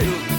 you.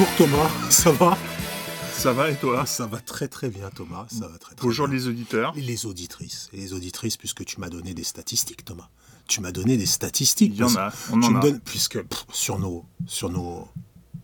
Bonjour Thomas, ça va? Ça va et toi? Ça va très très bien Thomas, ça va très, très Bonjour bien. les auditeurs. Et les auditrices, et les auditrices puisque tu m'as donné des statistiques Thomas. Tu m'as donné des statistiques. Il y en a, on tu en me a. donnes- puisque pff, sur nos sur nos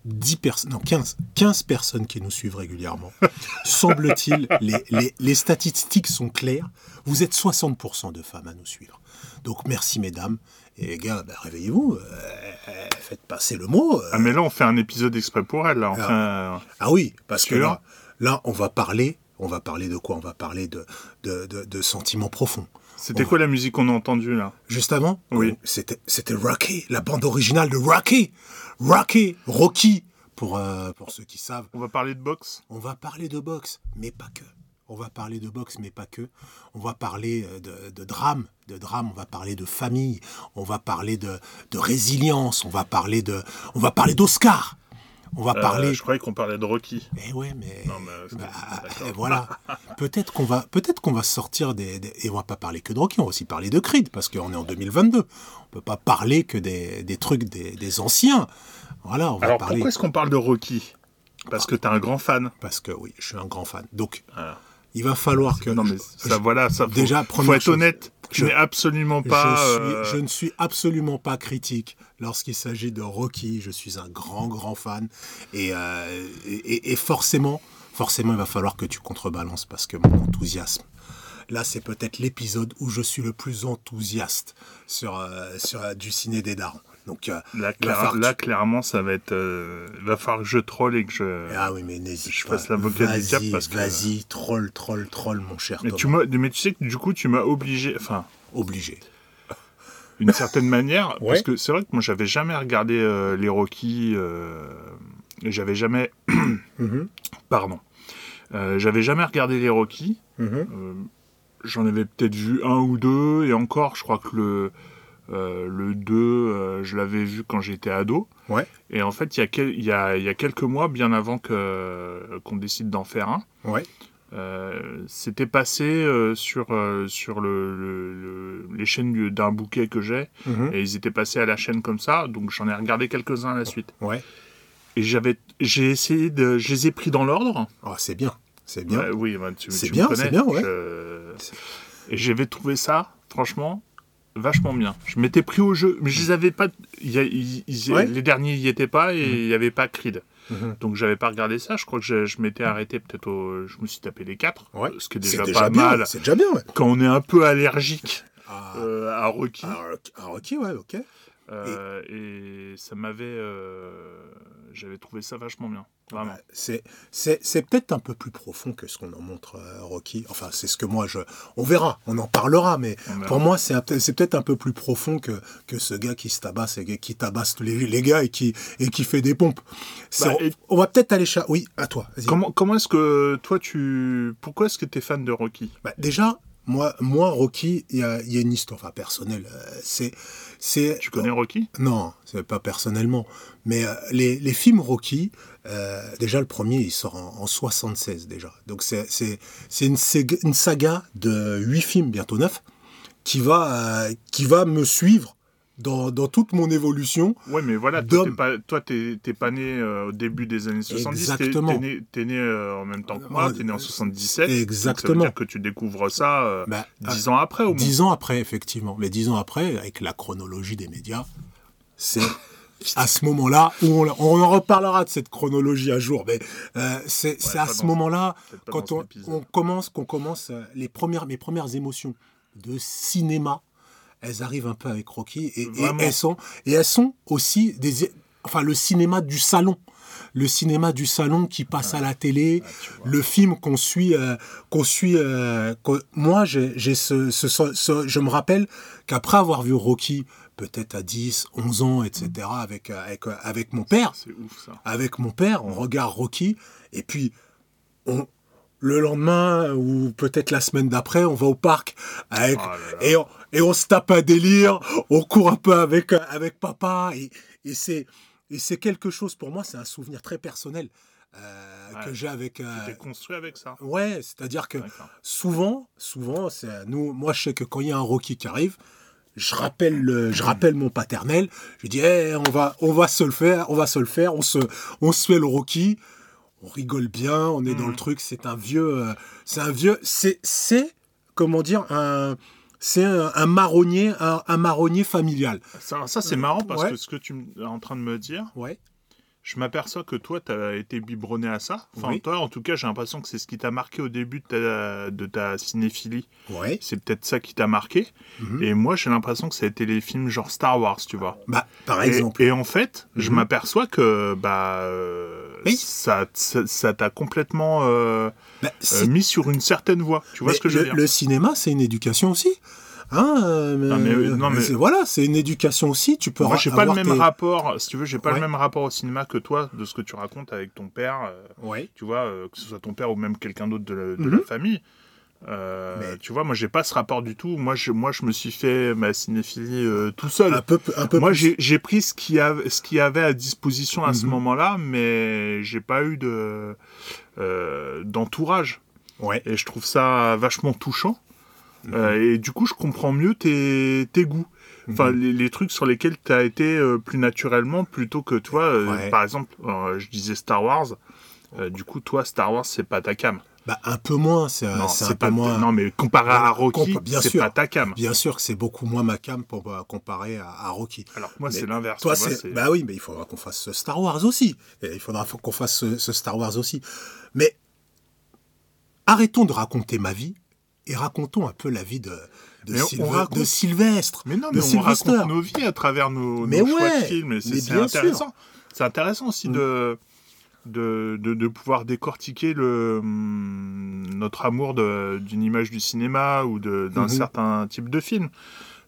10 personnes, non 15, 15 personnes qui nous suivent régulièrement, semble-t-il, les, les- les statistiques sont claires. Vous êtes 60% de femmes à nous suivre. Donc merci mesdames. Et les gars, bah, réveillez-vous, euh, faites passer le mot. euh, Ah mais là on fait un épisode exprès pour elle là. Enfin, Ah oui, parce que là, là, on va parler, on va parler de quoi? On va parler de, de, de- de sentiments profonds. c'était on- quoi la musique qu'on a entendue là? Juste avant, Oui. c'était c'était Rocky, la bande originale de Rocky, Rocky, Rocky. Pour euh, pour ceux qui savent, On va parler de boxe? on va parler de boxe, mais pas que. On va parler de boxe, mais pas que. On va parler euh, de, de drame, de drame. On va parler de famille. On va parler de, de résilience. On va parler de, on va parler d'Oscar. On va Euh, parler. je croyais qu'on parlait de Rocky. Eh ouais, mais, Non, mais, bah, eh, voilà. peut-être qu'on va, peut-être qu'on va sortir des, des- et on va pas parler que de Rocky, on va aussi parler de Creed parce qu'on est en 2022. On peut pas parler que des, des trucs des, des anciens. Voilà, on va Alors parler pourquoi est-ce qu'on parle de Rocky? Parce que t'es un grand fan. parce que oui, je suis un grand fan. Donc, Voilà. Il va falloir que Non mais je- ça je- voilà, ça faut, déjà, faut première être chose, honnête. Je- n'es absolument pas. je, suis- euh, je ne suis absolument pas critique lorsqu'il s'agit de Rocky. Je suis un grand, grand fan. Et, euh, et, et- forcément, forcément, il va falloir que tu contrebalances parce que mon enthousiasme. Là, c'est peut-être l'épisode où je suis le plus enthousiaste sur, euh, sur du ciné des darons. Donc, euh, Là, clair- là, tu- clairement, ça va être. euh, Il va falloir que je troll et que je. Ah oui, mais n'hésite je fasse l'avocat du diable Vas-y, parce que- Vas-y, troll, troll, troll, mon cher mais Thomas. tu m'as, mais tu sais que du coup, tu m'as obligé. Enfin, Obligé. d'une certaine manière, Ouais. parce que c'est vrai que moi j'avais jamais regardé euh, les Rocky, euh, j'avais jamais, Mhm, pardon, Euh, j'avais jamais regardé les Rocky. mhm. Euh, J'en avais peut-être vu un ou deux, et encore, je crois que le euh, le 2, euh, je l'avais vu quand j'étais ado. Ouais. Et en fait, il y, a quel- il y, a, il y a quelques mois, bien avant que qu'on décide d'en faire un, Ouais. euh, c'était passé euh, sur, euh, sur le, le- le- les chaînes du- d'un bouquet que j'ai. mhm. Et ils étaient passés à la chaîne comme ça, donc j'en ai regardé quelques-uns à la suite. Ouais. Et j'avais, j'ai essayé de, je les ai pris dans l'ordre. Ah, c'est bien. C'est bien. Oui, bah, tu, C'est tu bien, me connais. c'est bien, ouais. Je- Et j'avais trouvé ça, franchement, vachement bien. Je m'étais pris au jeu, mais je les avais pas. y a- Ouais. Les derniers y étaient pas et il y avait pas Creed. Mhm. Donc j'avais pas regardé ça. Je crois que je, je m'étais arrêté peut-être au. Je me suis tapé les quatre. Ouais. Ce qui est déjà, déjà pas bien. mal. C'est déjà bien, ouais. Quand on est un peu allergique Ah, euh, à Rocky. Rocky- ah, Rocky, ouais, ok. Euh, et... ça m'avait. euh, J'avais trouvé ça vachement bien. Vraiment. C'est, c'est, c'est peut-être un peu plus profond que ce qu'on en montre euh, Rocky. Enfin, c'est ce que moi je. On verra, on en parlera, mais verra. pour moi, c'est, un peu- c'est peut-être un peu plus profond que, que ce gars qui se tabasse et qui tabasse les, les gars et qui, et qui fait des pompes. Bah, et- On va peut-être aller chat. Oui, à toi. vas-y. Comment, comment est-ce que toi tu. Pourquoi est-ce que tu es fan de Rocky? Bah, déjà, moi, moi Rocky, il y a, y a une histoire enfin, personnelle. euh, c'est, c'est, Tu connais Rocky? Non, c'est pas personnellement. Mais euh, les, les films Rocky, euh, déjà le premier, il sort en, en 76 déjà. Donc c'est, c'est, c'est une, saga- une saga de huit films, bientôt neuf, qui va, euh, qui va me suivre dans, dans toute mon évolution. Ouais, mais voilà, toi, t'es pas, pas né euh, au début des années 70. t'es- Exactement. T'es, né, t'es né euh, en même temps que moi, Euh, t'es né en 77. exactement. Donc ça veut dire que tu découvres ça euh, Bah, dix ans après au moins. Dix ans après, effectivement. Mais dix ans après, avec la chronologie des médias, c'est à ce moment-là où on, on, en reparlera de cette chronologie à jour, mais c'est ouais, à ce moment-là quand on, on, commence qu'on commence les premières mes premières émotions de cinéma, elles arrivent un peu avec Rocky et, et elles sont et elles sont aussi des enfin le cinéma du salon le cinéma du salon qui passe à la télé, le film qu'on suit, euh, qu'on suit. Euh, moi, j'ai ce, ce, ce, je me rappelle qu'après avoir vu Rocky, peut-être à 10, 11 ans, etc., avec, avec, avec mon père, ouf, ça. avec mon père, on regarde Rocky, et puis on, le lendemain ou peut-être la semaine d'après, on va au parc avec, oh là là. Et, on, et on se tape un délire, on court un peu avec, avec papa, et, et c'est et c'est quelque chose, pour moi, c'est un souvenir très personnel euh, Ouais. que j'ai avec. euh, Tu t'es construit avec ça. ouais, c'est-à-dire que D'accord. souvent, souvent, c'est nous. Moi, je sais que quand il y a un Rocky qui arrive, je rappelle, le- je rappelle mon paternel. Je dis, Eh, on va, on va se le faire, on va se le faire. On se, on se fait le Rocky. On rigole bien, on est dans le truc. C'est un vieux, euh, c'est un vieux, c'est, c'est, comment dire, un, c'est un, un marronnier, un, un marronnier familial. Ça, ça, c'est marrant parce Ouais. que ce que tu es en train de me dire, Ouais. Je m'aperçois que toi, tu as été biberonné à ça. Enfin, Oui. toi, en tout cas, j'ai l'impression que c'est ce qui t'a marqué au début de ta, de ta cinéphilie. Ouais. C'est peut-être ça qui t'a marqué. Mhm. Et moi, j'ai l'impression que ça a été les films genre Star Wars, tu vois. Bah, par exemple. Et, en fait, je Mhm. m'aperçois que bah, euh, Oui. ça ça- ça t'a complètement euh, bah, euh, mis sur une certaine voie. Tu vois Mais ce que je veux le, dire? le cinéma, c'est une éducation aussi. Hein, Non, mais- non, mais- c'est- Voilà, c'est une éducation aussi. Tu peux Moi, j'ai pas le même tes- rapport, si tu veux, j'ai pas Ouais. le même rapport au cinéma que toi, de ce que tu racontes avec ton père. euh, Ouais. tu vois, euh, que ce soit ton père ou même quelqu'un d'autre de, la, de Mhm. la famille. Euh, Mais- Tu vois, moi, j'ai pas ce rapport du tout. Moi, je, moi, je me suis fait ma cinéphilie euh, tout seul. Un peu, un peu Moi, j'ai pris ce qu'il y, avait- ce y avait à disposition à ce Mhm. moment-là, mais j'ai pas eu de euh, d'entourage. Ouais. Et je trouve ça vachement touchant. Euh, et du coup, je comprends mieux tes, tes goûts. Enfin, Mhm. les, les trucs sur lesquels tu as été euh, plus naturellement, plutôt que toi, euh, Ouais. par exemple, je disais Star Wars. du coup, toi, Star Wars, c'est pas ta cam. Bah, un peu moins. C'est peu pas. moins. Non, mais comparé à Rocky, c'est pas ta cam. Bien sûr que c'est beaucoup moins ma cam pour euh, comparer à, à Rocky. Alors moi, c'est l'inverse. Toi, c'est. Bah oui, mais il faudra qu'on fasse Star Wars aussi. Et il faudra qu'on fasse ce, ce Star Wars aussi. Mais arrêtons de raconter ma vie et racontons un peu la vie de, de, Sylve- raconte- de Sylvestre. Mais non, de mais on Sylvester. raconte nos vies à travers nos, Mais nos choix de films. C'est intéressant. C'est intéressant aussi de, de, pouvoir décortiquer le, hum, notre amour d'une image du cinéma ou d'un Mhm. certain type de film.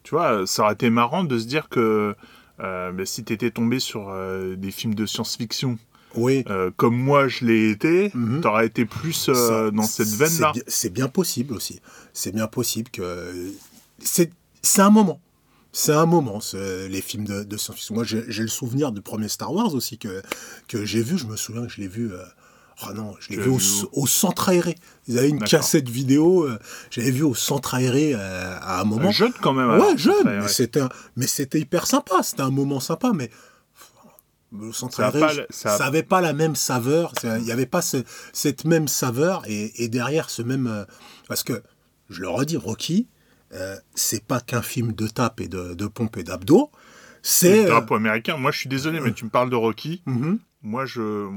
Tu vois, ça aurait été marrant de se dire que euh, ben, si tu étais tombé sur euh, des films de science-fiction, Oui. euh, comme moi je l'ai été, Mhm. tu aurais été plus euh, dans cette veine-là. C'est bien possible aussi. C'est bien possible que. C'est un moment. C'est un moment, les films de, de science-fiction. Moi, j'ai le souvenir du premier Star Wars aussi que, que j'ai vu. Je me souviens que je l'ai vu. euh, oh non, je l'ai vu au, vu où au centre aéré. Ils avaient une cassette vidéo. euh, J'avais vu au centre aéré euh, à un moment. Jeune quand même. Ouais, jeune, mais c'était mais c'était hyper sympa, c'était un moment sympa, mais le centre aéré, pas ça ça avait pas la même saveur, il n'y avait pas ce- cette même saveur, et, et derrière ce même... euh, parce que, je le redis, Rocky, euh, c'est pas qu'un film de tape et de, de pompe et d'abdos, C'est le euh, drapeau américain. Moi, je suis désolé, mais tu me parles de Rocky. mhm, Moi, je,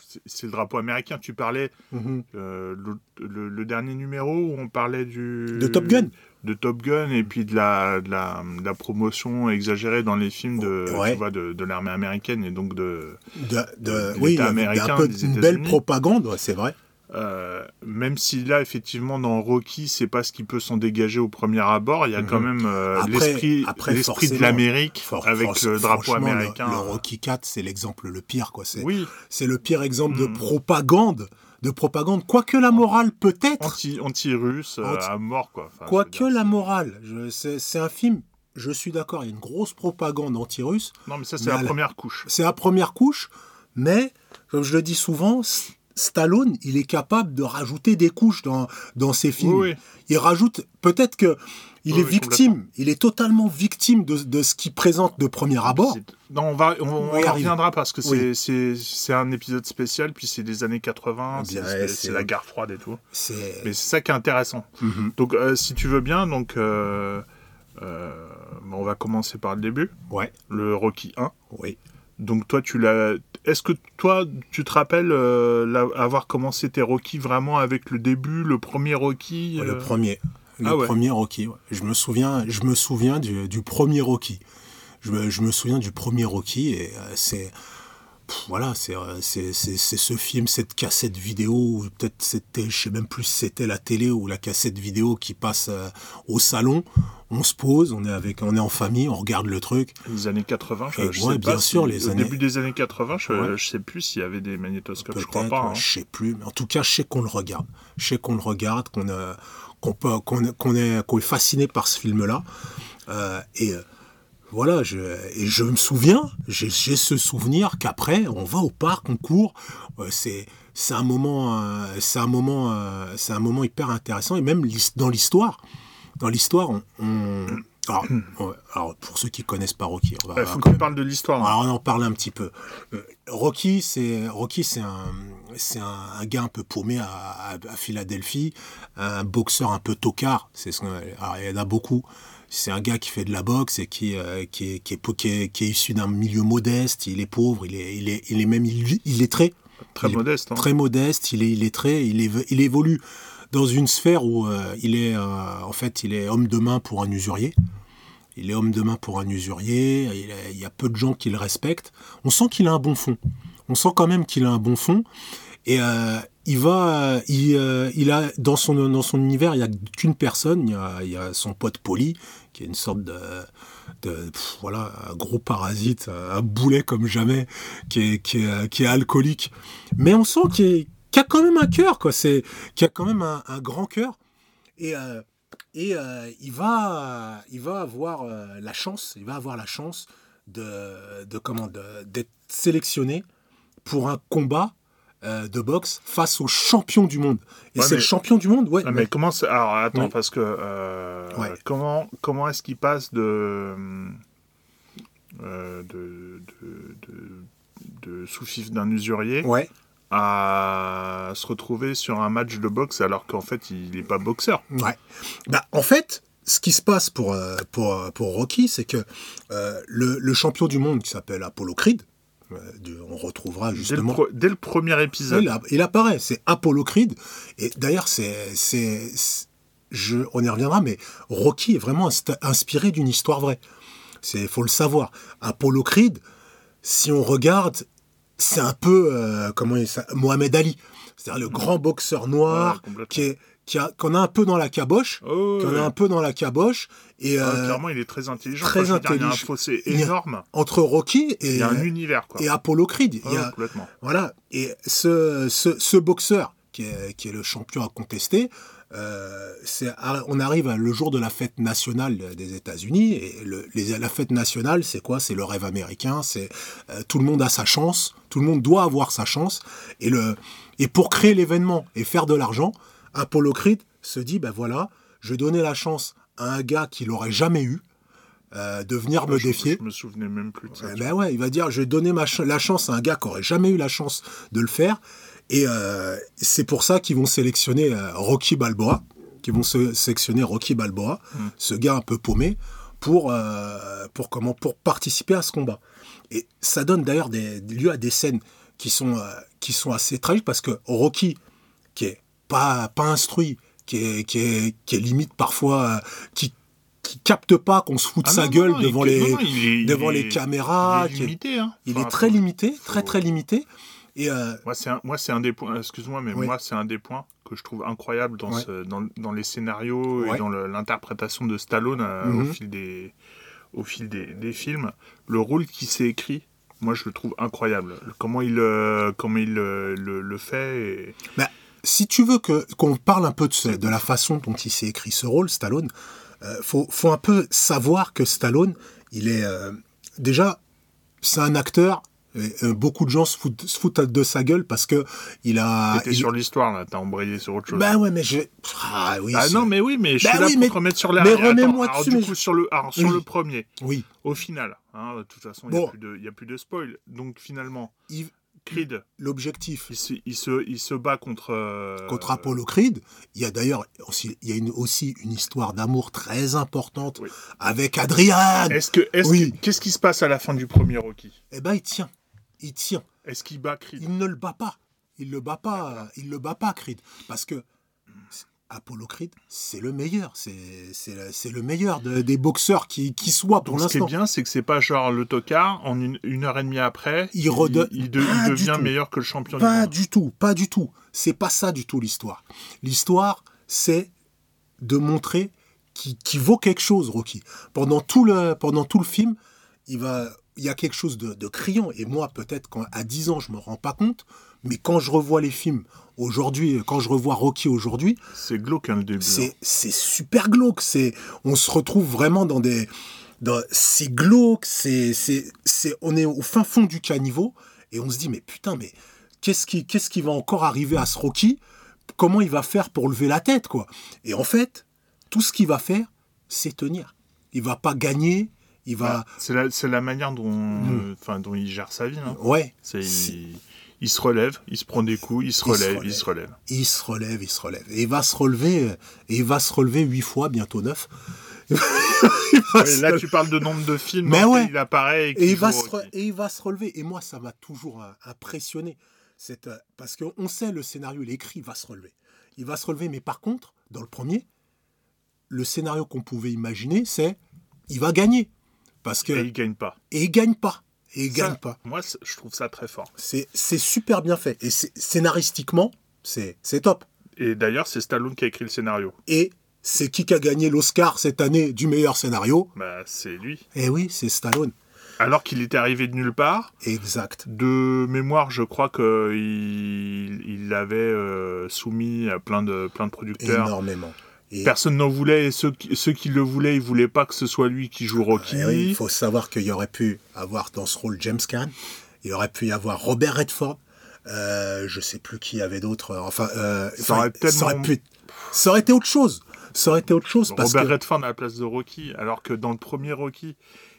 c'est- c'est le drapeau américain. Tu parlais mhm. euh, le, le- le dernier numéro où on parlait du De Top Gun de Top Gun et puis de la, de la, de la promotion exagérée dans les films de, Ouais. tu vois, de, de l'armée américaine et donc de de, de- oui, l'État il y avait américain un peu des une belle propagande, ouais, c'est vrai. Euh, même si là effectivement dans Rocky c'est pas ce qui peut s'en dégager au premier abord il y a quand Mhm. même euh, l'esprit de l'Amérique avec le drapeau franchement, le- américain. Le, Rocky 4, c'est l'exemple le pire, quoi. C'est oui. c'est le pire exemple de Mhm. propagande, de propagande, quoique la morale peut-être, anti anti russe Anti- à mort quoi. Enfin, quoique la morale, c'est un film, je suis d'accord, il y a une grosse propagande anti-russe, non mais ça c'est la première couche. c'est la première couche, mais comme je le dis souvent, Stallone, il est capable de rajouter des couches dans, dans ses films. oui, oui. Il rajoute, peut-être que il Oui, est victime, il est totalement victime de, de ce qu'il présente de premier abord. Non, on va, on, reviendra parce que c'est, un épisode spécial, puis c'est des années 80, Eh bien, c'est, la guerre froide et tout. Mais c'est ça qui est intéressant. Mhm. Donc, euh, si tu veux bien, donc, euh, Euh, on va commencer par le début. Ouais. Le Rocky 1. Oui. Donc toi, tu l'as. Est-ce que toi, tu te rappelles euh, avoir commencé tes Rocky vraiment avec le début, le premier Rocky Le euh premier. Le Ah ouais. premier Rocky. ouais. Je me souviens, je me souviens du, du premier Rocky. Je me, je me souviens du premier Rocky et euh, c'est. Voilà, c'est euh, c'est- ce film, cette cassette vidéo, ou peut-être c'était, je sais même plus si c'était la télé ou la cassette vidéo qui passe euh, au salon. On se pose, on est avec, on est en famille, on regarde le truc. Les années 80, je, je ouais, sais bien pas sûr, les au années- début des années 80, je, Ouais. je sais plus s'il y avait des magnétoscopes, je crois pas. hein. je sais plus, mais en tout cas, je sais qu'on le regarde. Je sais qu'on le regarde, qu'on euh, qu'on peut- qu'on qu'on est, qu'on est fasciné par ce film-là. Euh, et voilà, je, et je me souviens, j'ai ce souvenir qu'après, on va au parc, on court. Euh, c'est c'est un moment, euh, c'est un moment, euh, c'est un moment hyper intéressant. Et même dans l'histoire, dans l'histoire, on, on- alors, ouais, alors, pour ceux qui connaissent pas Rocky, on va, va faut qu'on parle de l'histoire. hein. alors on en parle un petit peu. Euh, Rocky, c'est Rocky, c'est un, c'est un, un gars un peu paumé à, à- à Philadelphie, un boxeur un peu tocard. C'est ce il y en a beaucoup. C'est un gars qui fait de la boxe et qui, euh, qui, est, qui, est, qui est- qui est issu d'un milieu modeste. Il est pauvre, il est, il est, il est même il, il est très, Très il est modeste. hein. très modeste. Il est, il est très, il, est, il évolue dans une sphère où euh, il est, euh, en fait, il est homme de main pour un usurier. Il est homme de main pour un usurier. Il, y a peu de gens qui le respectent. On sent qu'il a un bon fond. On sent quand même qu'il a un bon fond. Et euh, il va, il, euh, il a dans son dans son univers, il y a qu'une personne. Il y a, il y a son pote Polly, qui est une sorte de, voilà, un gros parasite, un boulet comme jamais, qui est qui est, alcoolique. Mais on sent qu'il a quand même un cœur, quoi. C'est qu'il a quand même un, grand cœur. Et euh, et euh, il va il va avoir euh, la chance, il va avoir la chance de de comment d'être sélectionné pour un combat euh, de boxe face au champion du monde. Et Ouais, c'est mais- le champion du monde, ouais. Ah, mais comment Alors attends, Oui. parce que euh, Ouais. comment comment est-ce qu'il passe de euh, de, de, de, de sous-fifre d'un usurier Ouais. à se retrouver sur un match de boxe alors qu'en fait il n'est pas boxeur? Ouais. Bah, en fait, ce qui se passe pour, euh, pour, pour Rocky, c'est que euh, le, le champion du monde qui s'appelle Apollo Creed, du- on retrouvera Dès le, justement. pro- dès le premier épisode. Il, a- il apparaît, c'est Apollo Creed. Et d'ailleurs, c'est, je, on y reviendra, mais Rocky est vraiment inspiré d'une histoire vraie. C'est, faut le savoir. Apollo Creed, si on regarde, c'est un peu, euh, comment il s'appelle, Mohamed Ali. C'est-à-dire le grand boxeur noir Ouais, qui est, qu'on a un peu dans la caboche, Oh, qu'on ouais. a un peu dans la caboche. Et Ah, euh, clairement, il est très intelligent. très dire, Il y a un intelligent. fossé a- énorme. entre Rocky et, Il y a un univers, quoi. et Apollo Creed, il y Ouais, a, complètement. voilà. Et ce, ce, ce boxeur, qui est, qui est le champion à contester, euh, c'est, on arrive le jour de la fête nationale des États-Unis. Et le, les- la fête nationale, c'est quoi? C'est le rêve américain. C'est euh, tout le monde a sa chance. Tout le monde doit avoir sa chance. Et, le, et pour créer l'événement et faire de l'argent, Apollo Creed se dit ben voilà, je vais donner la chance à un gars qui l'aurait jamais eu. euh, de venir me je, défier. Je me souvenais même plus de ça. Eh ben ouais, il va dire, je vais donner ma ch- la chance à un gars qui aurait jamais eu la chance de le faire. Et euh, c'est pour ça qu'ils vont sélectionner euh, Rocky Balboa, qu'ils vont se- sélectionner Rocky Balboa, Mm. ce gars un peu paumé, pour, pour, comment, pour participer à ce combat. Et ça donne d'ailleurs des, lieu à des scènes qui sont, qui sont assez tragiques parce que Rocky, qui est pas, pas instruit, qui est, qui est, qui est limite parfois, euh, qui, qui capte pas qu'on se fout de Ah sa non, gueule non, devant les, est- devant les caméras. Il est limité. Hein. il Enfin, est très limité, très faut- très limité. Et euh, Moi, c'est un, moi, c'est un des points. Excuse-moi, mais Oui. moi, c'est un des points que je trouve incroyable dans, Ouais. ce- dans, dans les scénarios Ouais. et dans l'interprétation de Stallone euh, au Mhm. fil des, au fil des, des films. Le rôle qui s'est écrit, moi, je le trouve incroyable. Comment il, euh, comment il le, le fait. et- si tu veux que qu'on parle un peu de, ce- de la façon dont il s'est écrit ce rôle, Stallone, euh, faut, faut un peu savoir que Stallone, il est euh, déjà, c'est un acteur. et, euh, beaucoup de gens se foutent, se foutent de sa gueule parce que il a. T'étais il- sur l'histoire, là. T'as embrayé sur autre chose. Bah ouais, mais je. Ah oui. ah c'est- non, mais oui, mais je Bah suis là pour mais- te remettre sur la. mais remets-moi alors, dessus, du coup, sur le, alors, sur Oui. le premier, Oui. au final, hein, de toute façon, il Bon. n'y a, a plus de spoil. Donc, finalement, Il- Creed, l'objectif il se, il se, il se bat contre. euh, contre Apollo Creed, il y a d'ailleurs aussi, il y a une, aussi une histoire d'amour très importante Oui. avec Adrian. Est-ce que, est-ce Oui. que- qu'est-ce qui se passe à la fin du premier Rocky? Eh ben, il tient. Il tient. Est-ce qu'il bat Creed? Il ne le bat pas. Il le bat pas. Il le bat pas, Creed. Parce que Apollo Creed, c'est le meilleur. C'est le- meilleur de- des boxeurs qui, qui soit pour Donc, ce qui est l'instant. bien, c'est que c'est pas genre le tocard, en une, une heure et demie après, Il redonne- il, de- il Pas du devient meilleur que le champion Pas du monde. du tout, pas du tout. C'est pas ça du tout l'histoire. L'histoire, c'est de montrer qu'il qu'il vaut quelque chose, Rocky. Pendant tout le, pendant tout le film, il, va, il y a quelque chose de, de criant. Et moi, peut-être quand- à 10 ans, je me rends pas compte. Mais quand je revois les films aujourd'hui, quand je revois Rocky aujourd'hui, C'est glauque, hein, le début. hein. c'est c'est super glauque. C'est on se retrouve vraiment dans des dans c'est glauque. C'est c'est c'est on est au fin fond du caniveau et on se dit mais putain mais qu'est-ce qui qu'est-ce qui va encore arriver à ce Rocky? Comment il va faire pour lever la tête quoi? Et en fait tout ce qu'il va faire c'est tenir. Il va pas gagner. Il va Bah, C'est la, c'est la manière dont, enfin, dont il gère sa vie. hein. ouais. C'est, C'est- il, il se relève, il se prend des coups, il se relève, il se relève. Il se relève, il se relève. Et il va se relever, et il va se relever huit fois, bientôt neuf. Là, tu parles de nombre de films Mais dans ouais. il apparaît et, Et il, va se re- et il va se relever. Et moi, ça m'a toujours impressionné. Cette, euh, parce qu'on sait le scénario, il est écrit, il va se relever. Il va se relever, mais par contre, dans le premier, le scénario qu'on pouvait imaginer, c'est il va gagner. Parce que, Et et, il gagne pas. il gagne pas. Et il Ça, gagne pas. Moi, je trouve ça très fort. C'est super bien fait. Et scénaristiquement, c'est top. Et d'ailleurs, c'est Stallone qui a écrit le scénario. Et c'est qui qui a gagné l'Oscar cette année du meilleur scénario? Bah, c'est lui. Eh oui, c'est Stallone. Alors qu'il était arrivé de nulle part. Exact. De mémoire, je crois qu'il il l'avait euh, soumis à plein de, plein de producteurs. Énormément. Et Personne n'en voulait, et ceux qui, ceux qui le voulaient, ils voulaient pas que ce soit lui qui joue Rocky. eh oui, il faut savoir qu'il y aurait pu avoir dans ce rôle James Caan, il aurait pu y avoir Robert Redford, euh, je sais plus qui y avait d'autres. Enfin, euh, Ça aurait tellement- ça aurait pu- ça aurait été autre chose. Ça aurait été autre chose parce Robert que Redford à la place de Rocky, alors que dans le premier Rocky,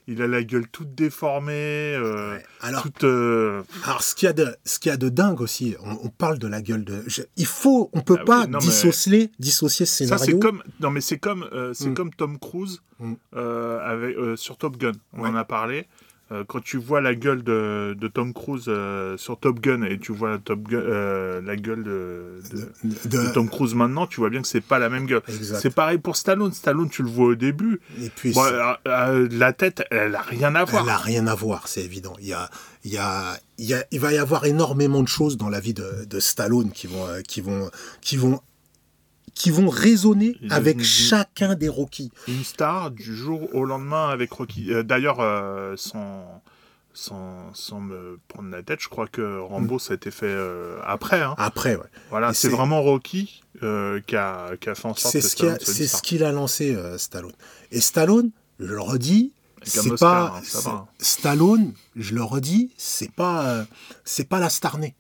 il a la gueule toute déformée, euh, alors, toute. euh, alors ce qu'il y a de ce qu'il y a de dingue aussi, on, on parle de la gueule de. je- il faut, on peut Ah oui, pas non, mais- dissocier dissocier Ça, c'est comme. Non, mais c'est comme, euh, c'est Mm. comme Tom Cruise Mm. euh, avec, sur Top Gun. On Ouais. en a parlé. Euh, quand tu vois la gueule de, de Tom Cruise euh, sur Top Gun et tu vois Top Gun, euh, la gueule de, de- de- de Tom Cruise maintenant, tu vois bien que c'est pas la même gueule. C'est pareil pour Stallone. Stallone, tu le vois au début. Et puis Bon, c'est- la tête, elle a rien à voir. Elle n'a rien à voir, c'est évident. Il, y a, il, y a, il, y a- il va y avoir énormément de choses dans la vie de, de Stallone qui vont, qui vont, qui vont, qui vont résonner avec chacun des Rocky. Une star du jour au lendemain avec Rocky. Euh, D'ailleurs, euh, sans, sans, sans me prendre la tête, je crois que Rambo, ça a été fait euh, après. hein. Après, ouais. Voilà, c'est vraiment Rocky euh, qui, a, qui a fait en sorte c'est que c'est ce qu'il a lancé, Stallone. Et Stallone, je le redis, c'est pas hein, va. Stallone, je le redis, c'est pas, c'est pas la star née.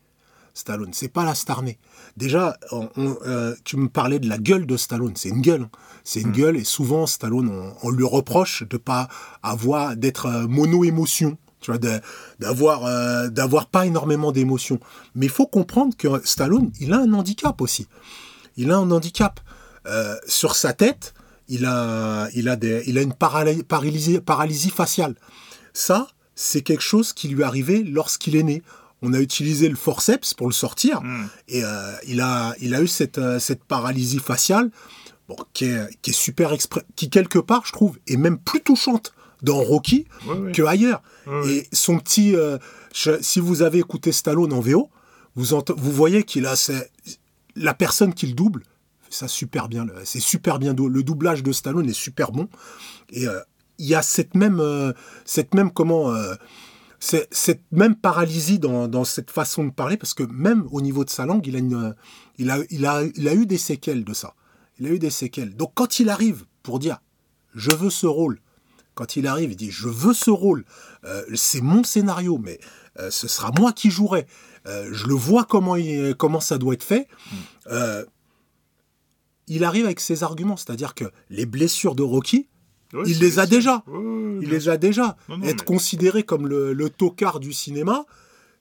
Stallone, c'est pas la star née. Déjà, on- on, euh, tu me parlais de la gueule de Stallone. C'est une gueule. hein. C'est Mm. une gueule et souvent Stallone, on, on lui reproche de pas avoir, d'être euh, mono-émotion. Tu vois, de- d'avoir, euh, d'avoir pas énormément d'émotions. Mais il faut comprendre que Stallone, il a un handicap aussi. Il a un handicap sur sa tête. Il a, il a, des, il a une paraly- paralysie, paralysie faciale. Ça, c'est quelque chose qui lui est arrivé lorsqu'il est né. On a utilisé le forceps pour le sortir Mm. et euh, il, a, il a eu cette, euh, cette paralysie faciale bon, qui, est, qui est super exprès, qui quelque part, je trouve, est même plus touchante dans Rocky que ailleurs. Et son petit, euh, je- si vous avez écouté Stallone en VO, vous, vous voyez qu'il a la personne qui le double, ça super bien. C'est super bien. Le doublage de Stallone est super bon. Et euh, il y a cette même, cette même comment, cette même paralysie dans, dans cette façon de parler, parce que même au niveau de sa langue, il a, une, il a, il a, il a eu des séquelles de ça. Il a eu des séquelles. Donc quand il arrive pour dire, je veux ce rôle, quand il arrive, il dit je veux ce rôle, Euh, c'est mon scénario, mais euh, ce sera moi qui jouerai. Euh, je le vois comment, il- comment ça doit être fait. Euh, il arrive avec ses arguments, c'est-à-dire que les blessures de Rocky, Ouais, il les a déjà. Ouais, il les a déjà. Être mais- considéré comme le, le tocard du cinéma,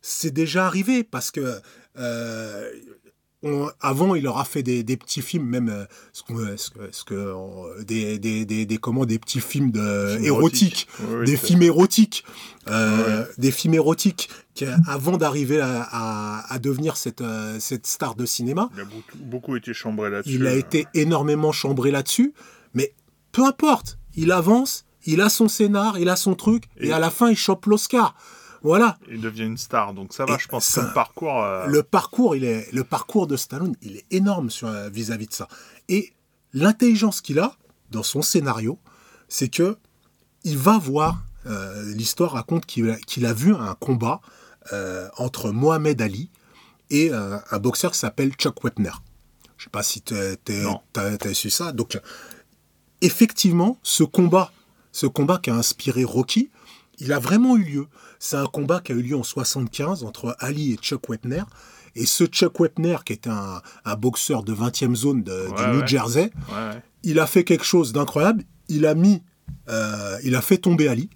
c'est déjà arrivé parce que euh, on- avant, il aura fait des, des petits films, même euh, ce que, ce que- ce que, euh, des, des, des, des- comment, des petits films de, Films érotiques, Oui, oui, des films érotiques, euh, des films érotiques qui, avant d'arriver à, à, à devenir cette, euh, cette star de cinéma, Il a beaucoup, beaucoup été chambré là-dessus. il a euh. été énormément chambré là-dessus, mais peu importe, il avance, il a son scénar, il a son truc, et, Et- à la fin, il chope l'Oscar. Voilà. Il devient une star, donc ça va, Et je pense ça- que le parcours. euh, Le parcours, il est, le parcours de Stallone, il est énorme sur, euh, vis-à-vis de ça. Et l'intelligence qu'il a dans son scénario, c'est que il va voir. euh, L'histoire raconte qu'il a, vu un combat euh, entre Mohamed Ali et un boxeur qui s'appelle Chuck Wepner. Je sais pas si tu as, su ça. Donc, effectivement, ce combat, ce combat qui a inspiré Rocky, il a vraiment eu lieu. C'est un combat qui a eu lieu en 75 entre Ali et Chuck Wepner. Et ce Chuck Wepner, qui était un, un boxeur de 20e zone de- Ouais, du New ouais. Jersey, ouais, il a fait quelque chose d'incroyable. Il a mis, euh, il a fait tomber Ali.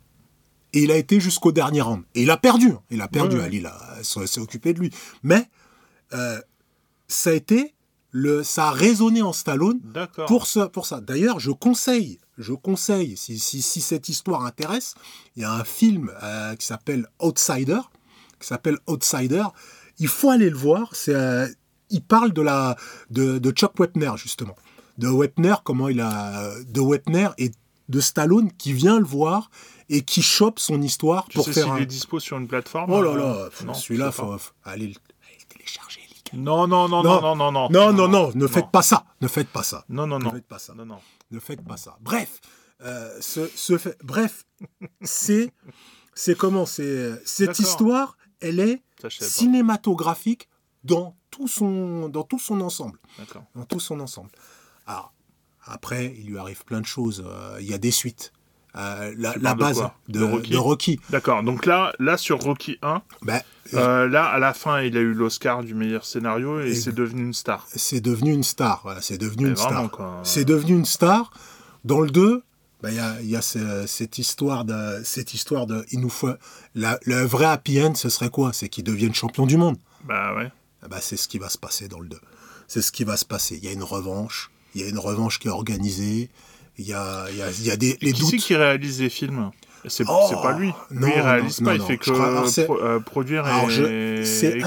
Et il a été jusqu'au dernier round. Et il a perdu. hein. Il a perdu. Ali s'est occupé de lui. Mais euh, ça a été le, ça a résonné en Stallone pour ça. Pour ça. D'ailleurs, je conseille, je conseille, si, si, si cette histoire intéresse, il y a un film euh, qui s'appelle Outsider, qui s'appelle Outsider. Il faut aller le voir. C'est, euh, il parle de la, de, de Chuck Wepner justement, de Wepner, comment il a, de Wepner et de Stallone qui vient le voir et qui chope son histoire Tu pour sais faire. s'il un- est dispo sur une plateforme Oh là euh, là, celui-là, faut, faut aller le aller le télécharger. Non, non, non, Non. non, non, non, Non, non, non, ne faites pas ça. Ne faites pas ça. Non, non, Ne non. faites pas ça. Non, non. Ne faites pas ça. Bref, euh, ce, ce fait- bref, c'est, c'est comment, c'est cette D'accord. histoire, elle est cinématographique dans tout son, dans tout son ensemble, dans tout son ensemble. Alors après, il lui arrive plein de choses. euh, Il y a des suites. Euh, la, base de, De Rocky. D'accord. Donc là, là, sur Rocky 1, Ben, euh, là, à la fin, il a eu l'Oscar du meilleur scénario et Et- c'est devenu une star. c'est devenu une star. Voilà, c'est devenu une star. C'est devenu une star. Dans le 2, ben, il y a, y a ce- cette histoire de, cette histoire de, il nous faut, la, le vrai happy end, ce serait quoi? C'est qu'il devienne champion du monde. Bah ouais. Ah ben, c'est ce qui va se passer dans le 2. C'est ce qui va se passer. Il y a une revanche. Il y a une revanche qui est organisée. Il y a, il y a, il y a des, les qui doutes. qui réalise les films C'est Oh, c'est pas lui. non, lui, il réalise non, pas, non, il fait que crois- pro- euh, produire Alors, et c'est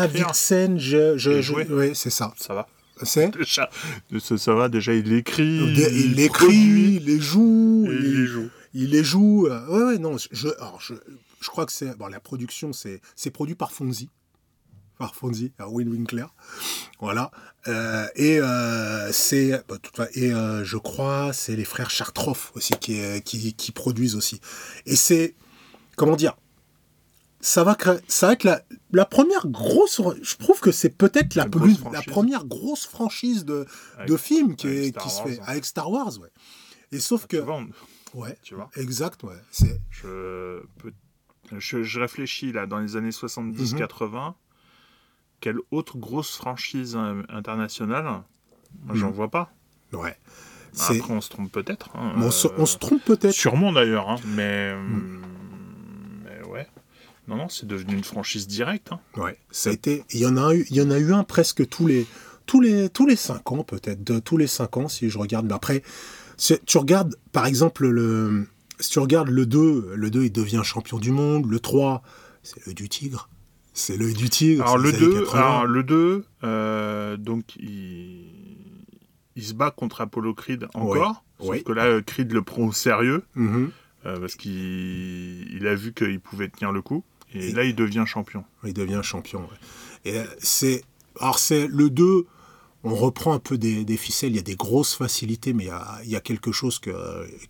je, je, je- oui, c'est ça. Ça va. C'est, Déjà, ça, ça va, déjà, il écrit. il, écrit, produit, il les joue, il- il les joue. Il les joue. ouais, ouais, non. Je, alors, je, je crois que c'est. Bon, la production, c'est c'est produit par Fonzie. Par Fonzie, par Win Winkler. Voilà. Euh, et euh, c'est. bah, et euh, je crois, c'est les frères Chartroff aussi qui, euh, qui, qui produisent aussi. Et c'est. Comment dire ça va, créer, ça va être la, la première grosse. Je trouve que c'est peut-être la, plus- la franchise. première grosse franchise de, Avec- de films qui, est- qui se Wars, fait. hein. Avec Star Wars, ouais. Et sauf que. Tu vois, on- Ouais, tu vois. exact, ouais. Je, je, je réfléchis là, dans les années Mhm. 70-80, quelle autre grosse franchise euh, internationale? Moi, j'en Mhm. vois pas. Ouais. C'est- Après, on se trompe peut-être. hein, on, se, euh, on se trompe peut-être. Sûrement d'ailleurs, hein, mais, Mm. mais ouais. Non, non, c'est devenu une franchise directe. hein. Ouais. Ça a été. Il y en a eu. Il y en a eu un presque tous les tous les tous les cinq ans peut-être. De tous les cinq ans si je regarde. Mais après, tu regardes par exemple le. Si tu regardes le 2, le 2 il devient champion du monde. Le 3, c'est l'œil du tigre. C'est l'œil du tigre. Alors le les années 2, 80. alors, le 2 euh, donc il, il se bat contre Apollo Creed encore. Sauf Oui. que là, euh, Creed le prend au sérieux Mhm. euh, parce qu'il il a vu qu'il pouvait tenir le coup. Et, Et- là, il devient champion. Il devient champion. ouais. Et c'est. Alors, c'est le 2, on reprend un peu des, des ficelles. Il y a des grosses facilités, mais il y a, il y a quelque chose que,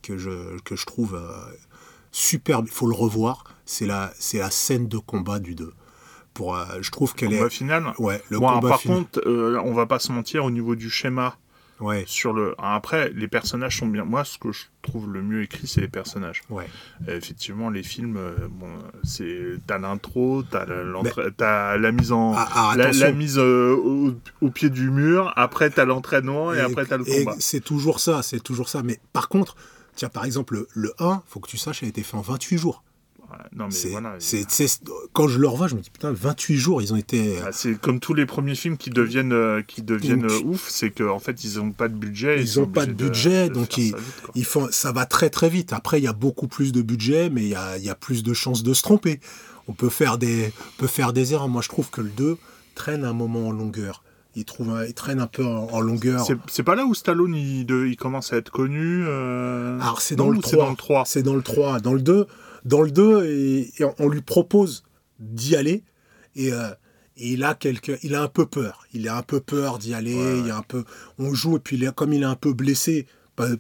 que, je, que je trouve euh, superbe. Il faut le revoir. C'est la, c'est la scène de combat du 2. Pour, euh, je trouve qu'elle Combat est. final. Ouais, le Bon, combat par final. contre, euh, on va pas se mentir au niveau du schéma Ouais, sur le. après, les personnages sont bien. Moi, ce que je trouve le mieux écrit, c'est les personnages. ouais. Euh, effectivement, les films, euh, bon, c'est t'as l'intro, t'as t'as la mise en, Ah, ah, la, mise euh, au, au pied du mur. Après, t'as l'entraînement et, après, t'as le et combat. C'est toujours ça, c'est toujours ça. Mais par contre, tiens, par exemple, le, le 1, faut que tu saches, a été fait en 28 jours. Non, mais quand je le revois, je me dis putain, 28 jours, ils ont été. Ah, C'est comme tous les premiers films qui deviennent, euh, qui deviennent Donc, euh, ouf, c'est qu'en fait ils n'ont pas de budget. et Ils sont ont pas de budget, de donc ils- ça vite. Ils font, ça va très très vite. Après, il y a beaucoup plus de budget, mais il y a, y a plus de chances de se tromper. On peut faire des, peut faire des erreurs. Moi, je trouve que le 2 traîne un moment en longueur. Il, trouve un- il traîne un peu en, en longueur. C'est- pas là où Stallone il, commence à être connu. euh, Alors, c'est dans, le ou 3. c'est dans le 3. C'est dans le 3. Dans le 2, dans le 2 et, et on- lui propose d'y aller. Et, euh, et il, a quelque, il a un peu peur. Il a un peu peur d'y aller. Ouais. Il a un peu, on joue, et puis il est- comme il est un peu blessé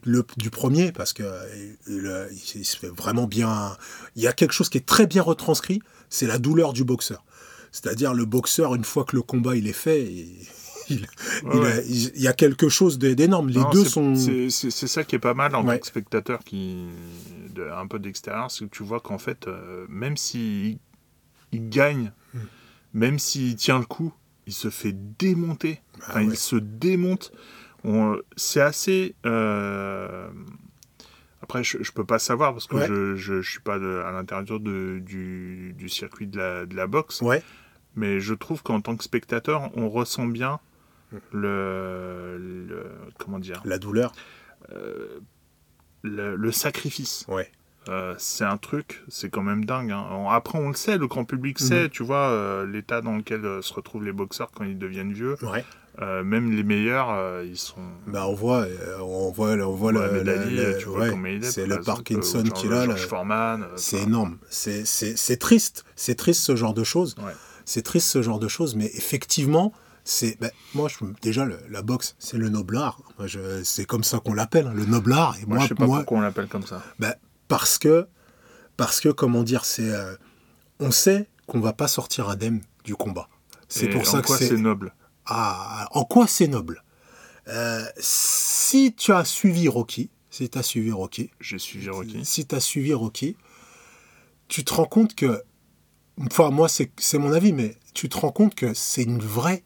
le, du premier, parce que euh, il, euh, il- se fait vraiment bien. Il y a quelque chose qui est très bien retranscrit c'est la douleur du boxeur. C'est-à-dire, le boxeur, une fois que le combat il est fait, il, il- Ouais, il ouais. a- il- il y a quelque chose d'é- d'énorme. Les Non, deux c'est- sont. C'est ça qui est pas mal en Ouais. tant que spectateur qui de, un peu d'extérieur, c'est que tu vois qu'en fait, euh, même s'il il gagne, Hmm. même s'il tient le coup, il se fait démonter. Ah Enfin, ouais. Il se démonte. On- C'est assez. euh, Après, je, je peux pas savoir parce que Ouais. je, je, je suis pas de- à l'intérieur du, du circuit de la, de la boxe. Ouais. Mais je trouve qu'en tant que spectateur, on ressent bien Hmm. le, le- comment dire? La douleur. Le, le sacrifice. Ouais. Euh, c'est un truc, c'est quand même dingue. hein. Après, on le sait, le grand public sait, tu vois, euh, l'état dans lequel euh, se retrouvent les boxeurs quand ils deviennent vieux. Ouais. Même les meilleurs, ils sont. Bah, on voit, on voit, on voit Mohamed le- tu vois ouais, c'est le exemple, Parkinson qu'il a. C'est énorme. C'est- triste. C'est triste ce genre de choses. Ouais. C'est triste ce genre de choses. Mais effectivement, c'est ben, moi je, déjà le- la boxe, c'est le noble art. C'est comme ça qu'on l'appelle, hein, le noble art. Et Moi, moi, je sais pas moi, pourquoi on l'appelle comme ça. ben, parce que parce que comment dire, c'est euh, on sait qu'on va pas sortir indemne du combat. C'est pour en ça que quoi c'est c'est noble? Ah, en quoi c'est noble? Euh, Si tu as suivi Rocky, si tu as suivi Rocky, J'ai suivi Rocky. si tu as suivi Rocky, tu te rends compte que, enfin moi c'est c'est mon avis, mais tu te rends compte que c'est une vraie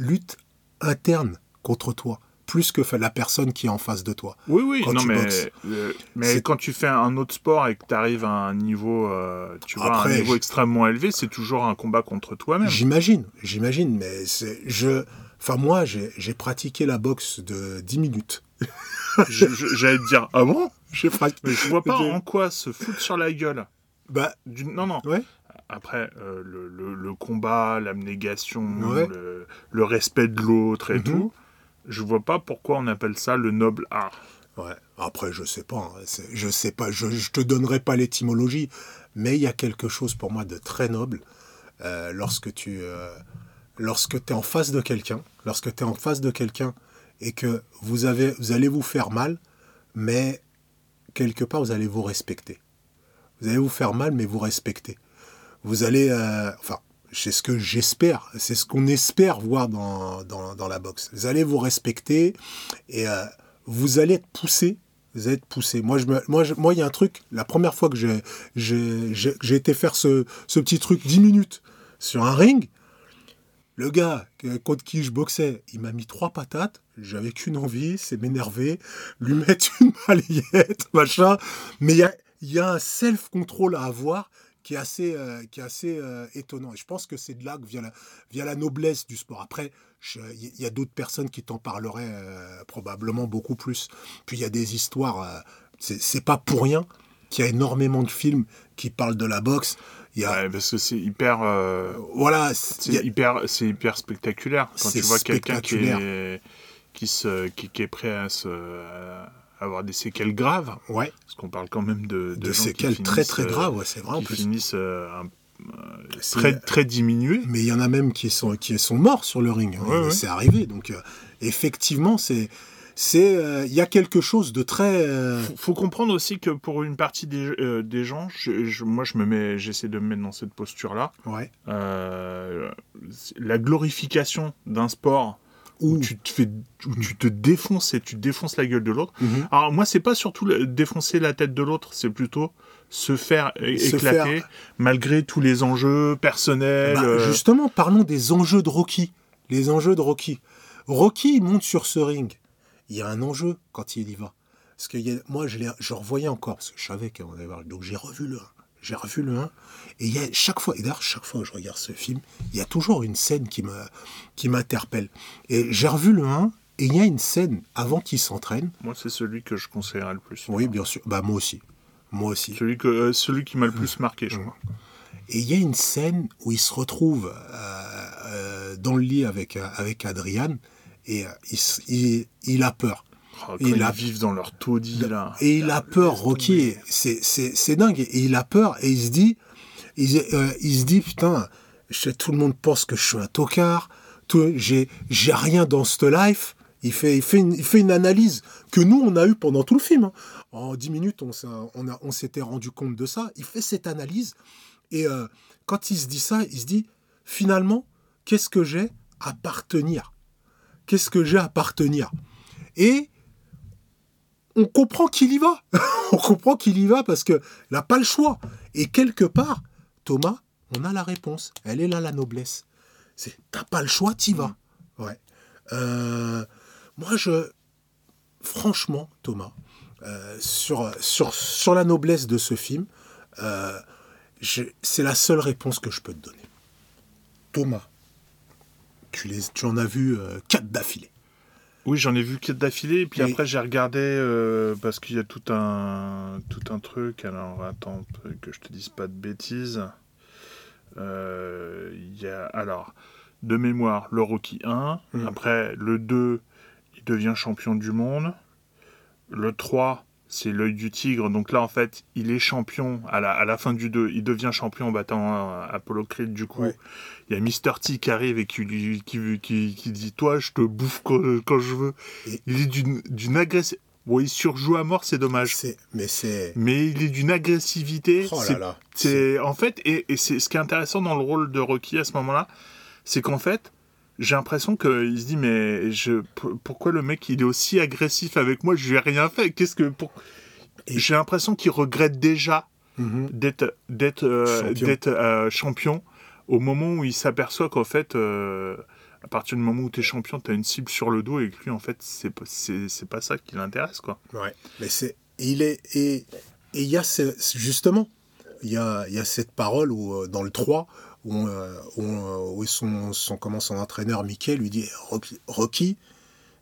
lutte interne contre toi, plus que la personne qui est en face de toi. Oui, oui, quand non, tu mais, euh, mais quand tu fais un autre sport et que tu arrives à un niveau, euh, tu vois, Après, un niveau je- extrêmement élevé, c'est toujours un combat contre toi-même. J'imagine, j'imagine, mais c'est je, enfin moi j'ai j'ai pratiqué la boxe de 10 minutes. Je- je- J'allais te dire, ah bon? J'ai pratiqué. Mais je vois pas en quoi se foutre sur la gueule. Bah Non, non. ouais. Après, euh, le, le- le combat, l'abnégation, Ouais. le, le respect de l'autre et Mhm. tout, je vois pas pourquoi on appelle ça le noble art. Ouais. Après, je sais pas. hein, Je sais pas. Je, je te donnerai pas l'étymologie, mais il y a quelque chose pour moi de très noble euh, lorsque tu euh, lorsque es en face de quelqu'un, lorsque tu es en face de quelqu'un et que vous avez vous allez vous faire mal, mais quelque part vous allez vous respecter. Vous allez vous faire mal, mais vous respectez. Vous allez, euh, enfin, c'est ce que j'espère, c'est ce qu'on espère voir dans, dans, la boxe. Vous allez vous respecter et euh, vous allez être poussé. Vous allez être poussé. Moi, je me, moi, moi, il y a un truc. La première fois que j'ai, j'ai, été faire ce, ce petit truc 10 minutes sur un ring, le gars contre qui je boxais, il m'a mis trois patates. J'avais qu'une envie, c'est m'énerver, lui mettre une balayette, machin. Mais il y a, il y a un self-control à avoir qui est assez, euh, qui est assez euh, étonnant. Et je pense que c'est de là que vient la, vient la noblesse du sport. Après, il y a d'autres personnes qui t'en parleraient euh, probablement beaucoup plus. Puis il y a des histoires, c'est pas pour rien qu'il y a énormément de films qui parlent de la boxe. Il y a, Ouais, parce que c'est hyper, voilà, c'est a- hyper, hyper spectaculaire quand tu vois quelqu'un qui est, qui, se, qui, qui est prêt à, se, à avoir des séquelles graves. ouais, Parce qu'on parle quand même de, de, de gens qui séquelles très très euh, graves, ouais, c'est vrai en qui plus. finissent euh, un- euh, très, très diminués. Mais il y en a même qui sont, qui sont morts sur le ring. hein. Ouais, ouais. C'est arrivé. Donc, effectivement, c'est. c'est, euh, Il y a quelque chose de très. euh, Faut, faut comprendre aussi que pour une partie des, euh, des gens, je- je- moi je me mets, j'essaie de me mettre dans cette posture-là. ouais. Euh, la glorification d'un sport où Ouh. tu te fais, où tu te défonces et tu défonces la gueule de l'autre. Mhm. Alors moi c'est pas surtout le- défoncer la tête de l'autre, c'est plutôt se faire é- Se éclater malgré tous les enjeux personnels. Bah, euh, Justement, parlons des enjeux de Rocky. Les enjeux de Rocky. Rocky monte sur ce ring. Il y a un enjeu quand il y va. Parce que il y a- moi, je, je revoyais encore, parce que je savais qu'on allait voir. Donc j'ai revu le. J'ai revu le 1, et il y a chaque fois, et d'ailleurs, chaque fois que je regarde ce film, il y a toujours une scène qui m'interpelle. Et j'ai revu le 1, et il y a une scène avant qu'il s'entraîne. Moi, c'est celui que je conseillerais le plus. Oui, bien sûr. Bah, moi aussi. Moi aussi. Celui, que, euh, celui qui m'a le plus marqué, je crois. Et il y a une scène où il se retrouve euh, euh, dans le lit avec, avec Adriane, et il, il, il a peur. Oh, quand ils vivent dans leur taudis, là. Et il a peur, Rocky. C'est dingue. Et il a peur et il se dit, il, euh, il se dit, putain, tout le monde pense que je suis un tocard. J'ai rien dans cette life. Il fait, il, fait une, il fait une analyse que nous, on a eu pendant tout le film. Hein. En 10 minutes, on, on, s'était rendu compte de ça. Il fait cette analyse. Et euh, quand il se dit ça, il se dit, finalement, qu'est-ce que j'ai à partenir Qu'est-ce que j'ai à partenir Et on comprend qu'il y va. on comprend qu'il y va parce qu'il n'a pas le choix. Et quelque part, Thomas, on a la réponse. Elle est là, la noblesse. C'est t'as pas le choix, t'y vas. Ouais. Euh, moi, je. Franchement, Thomas, euh, sur, sur, sur la noblesse de ce film, euh, c'est la seule réponse que je peux te donner. Thomas, tu, les, tu en as vu quatre d'affilée. Oui, j'en ai vu quatre d'affilée, puis après j'ai regardé euh, parce qu'il y a tout un tout un truc. Alors attends que je te dise pas de bêtises. Euh, il y a alors de mémoire le Rocky 1, mm. après le 2, il devient champion du monde. Le 3, c'est l'œil du tigre. Donc là, en fait, il est champion à la, à la fin du 2. Il devient champion en battant euh, Apollo Creed. Du coup, il y a Mr. T qui arrive et qui, lui, qui, qui, dit Toi, je te bouffe quand, je veux. Il est d'une agressivité. Bon, il surjoue à mort, c'est dommage. Mais c'est. Mais il est d'une agressivité. Oh là là. C'est en fait, et, et c'est ce qui est intéressant dans le rôle de Rocky à ce moment-là, c'est qu'en fait, j'ai l'impression qu'il se dit mais je pourquoi le mec il est aussi agressif avec moi? Je lui ai rien fait qu'est-ce que pour... j'ai l'impression qu'il regrette déjà mhm. d'être d'être euh, champion. euh, champion au moment où il s'aperçoit qu'en fait euh, à partir du moment où tu es champion tu as une cible sur le dos et que lui en fait c'est c'est pas ça qui l'intéresse quoi ouais mais c'est il est et il y a justement il y a, y a cette parole où dans le 3 où, euh, où, son, son, comment, son entraîneur Mickey lui dit Rocky,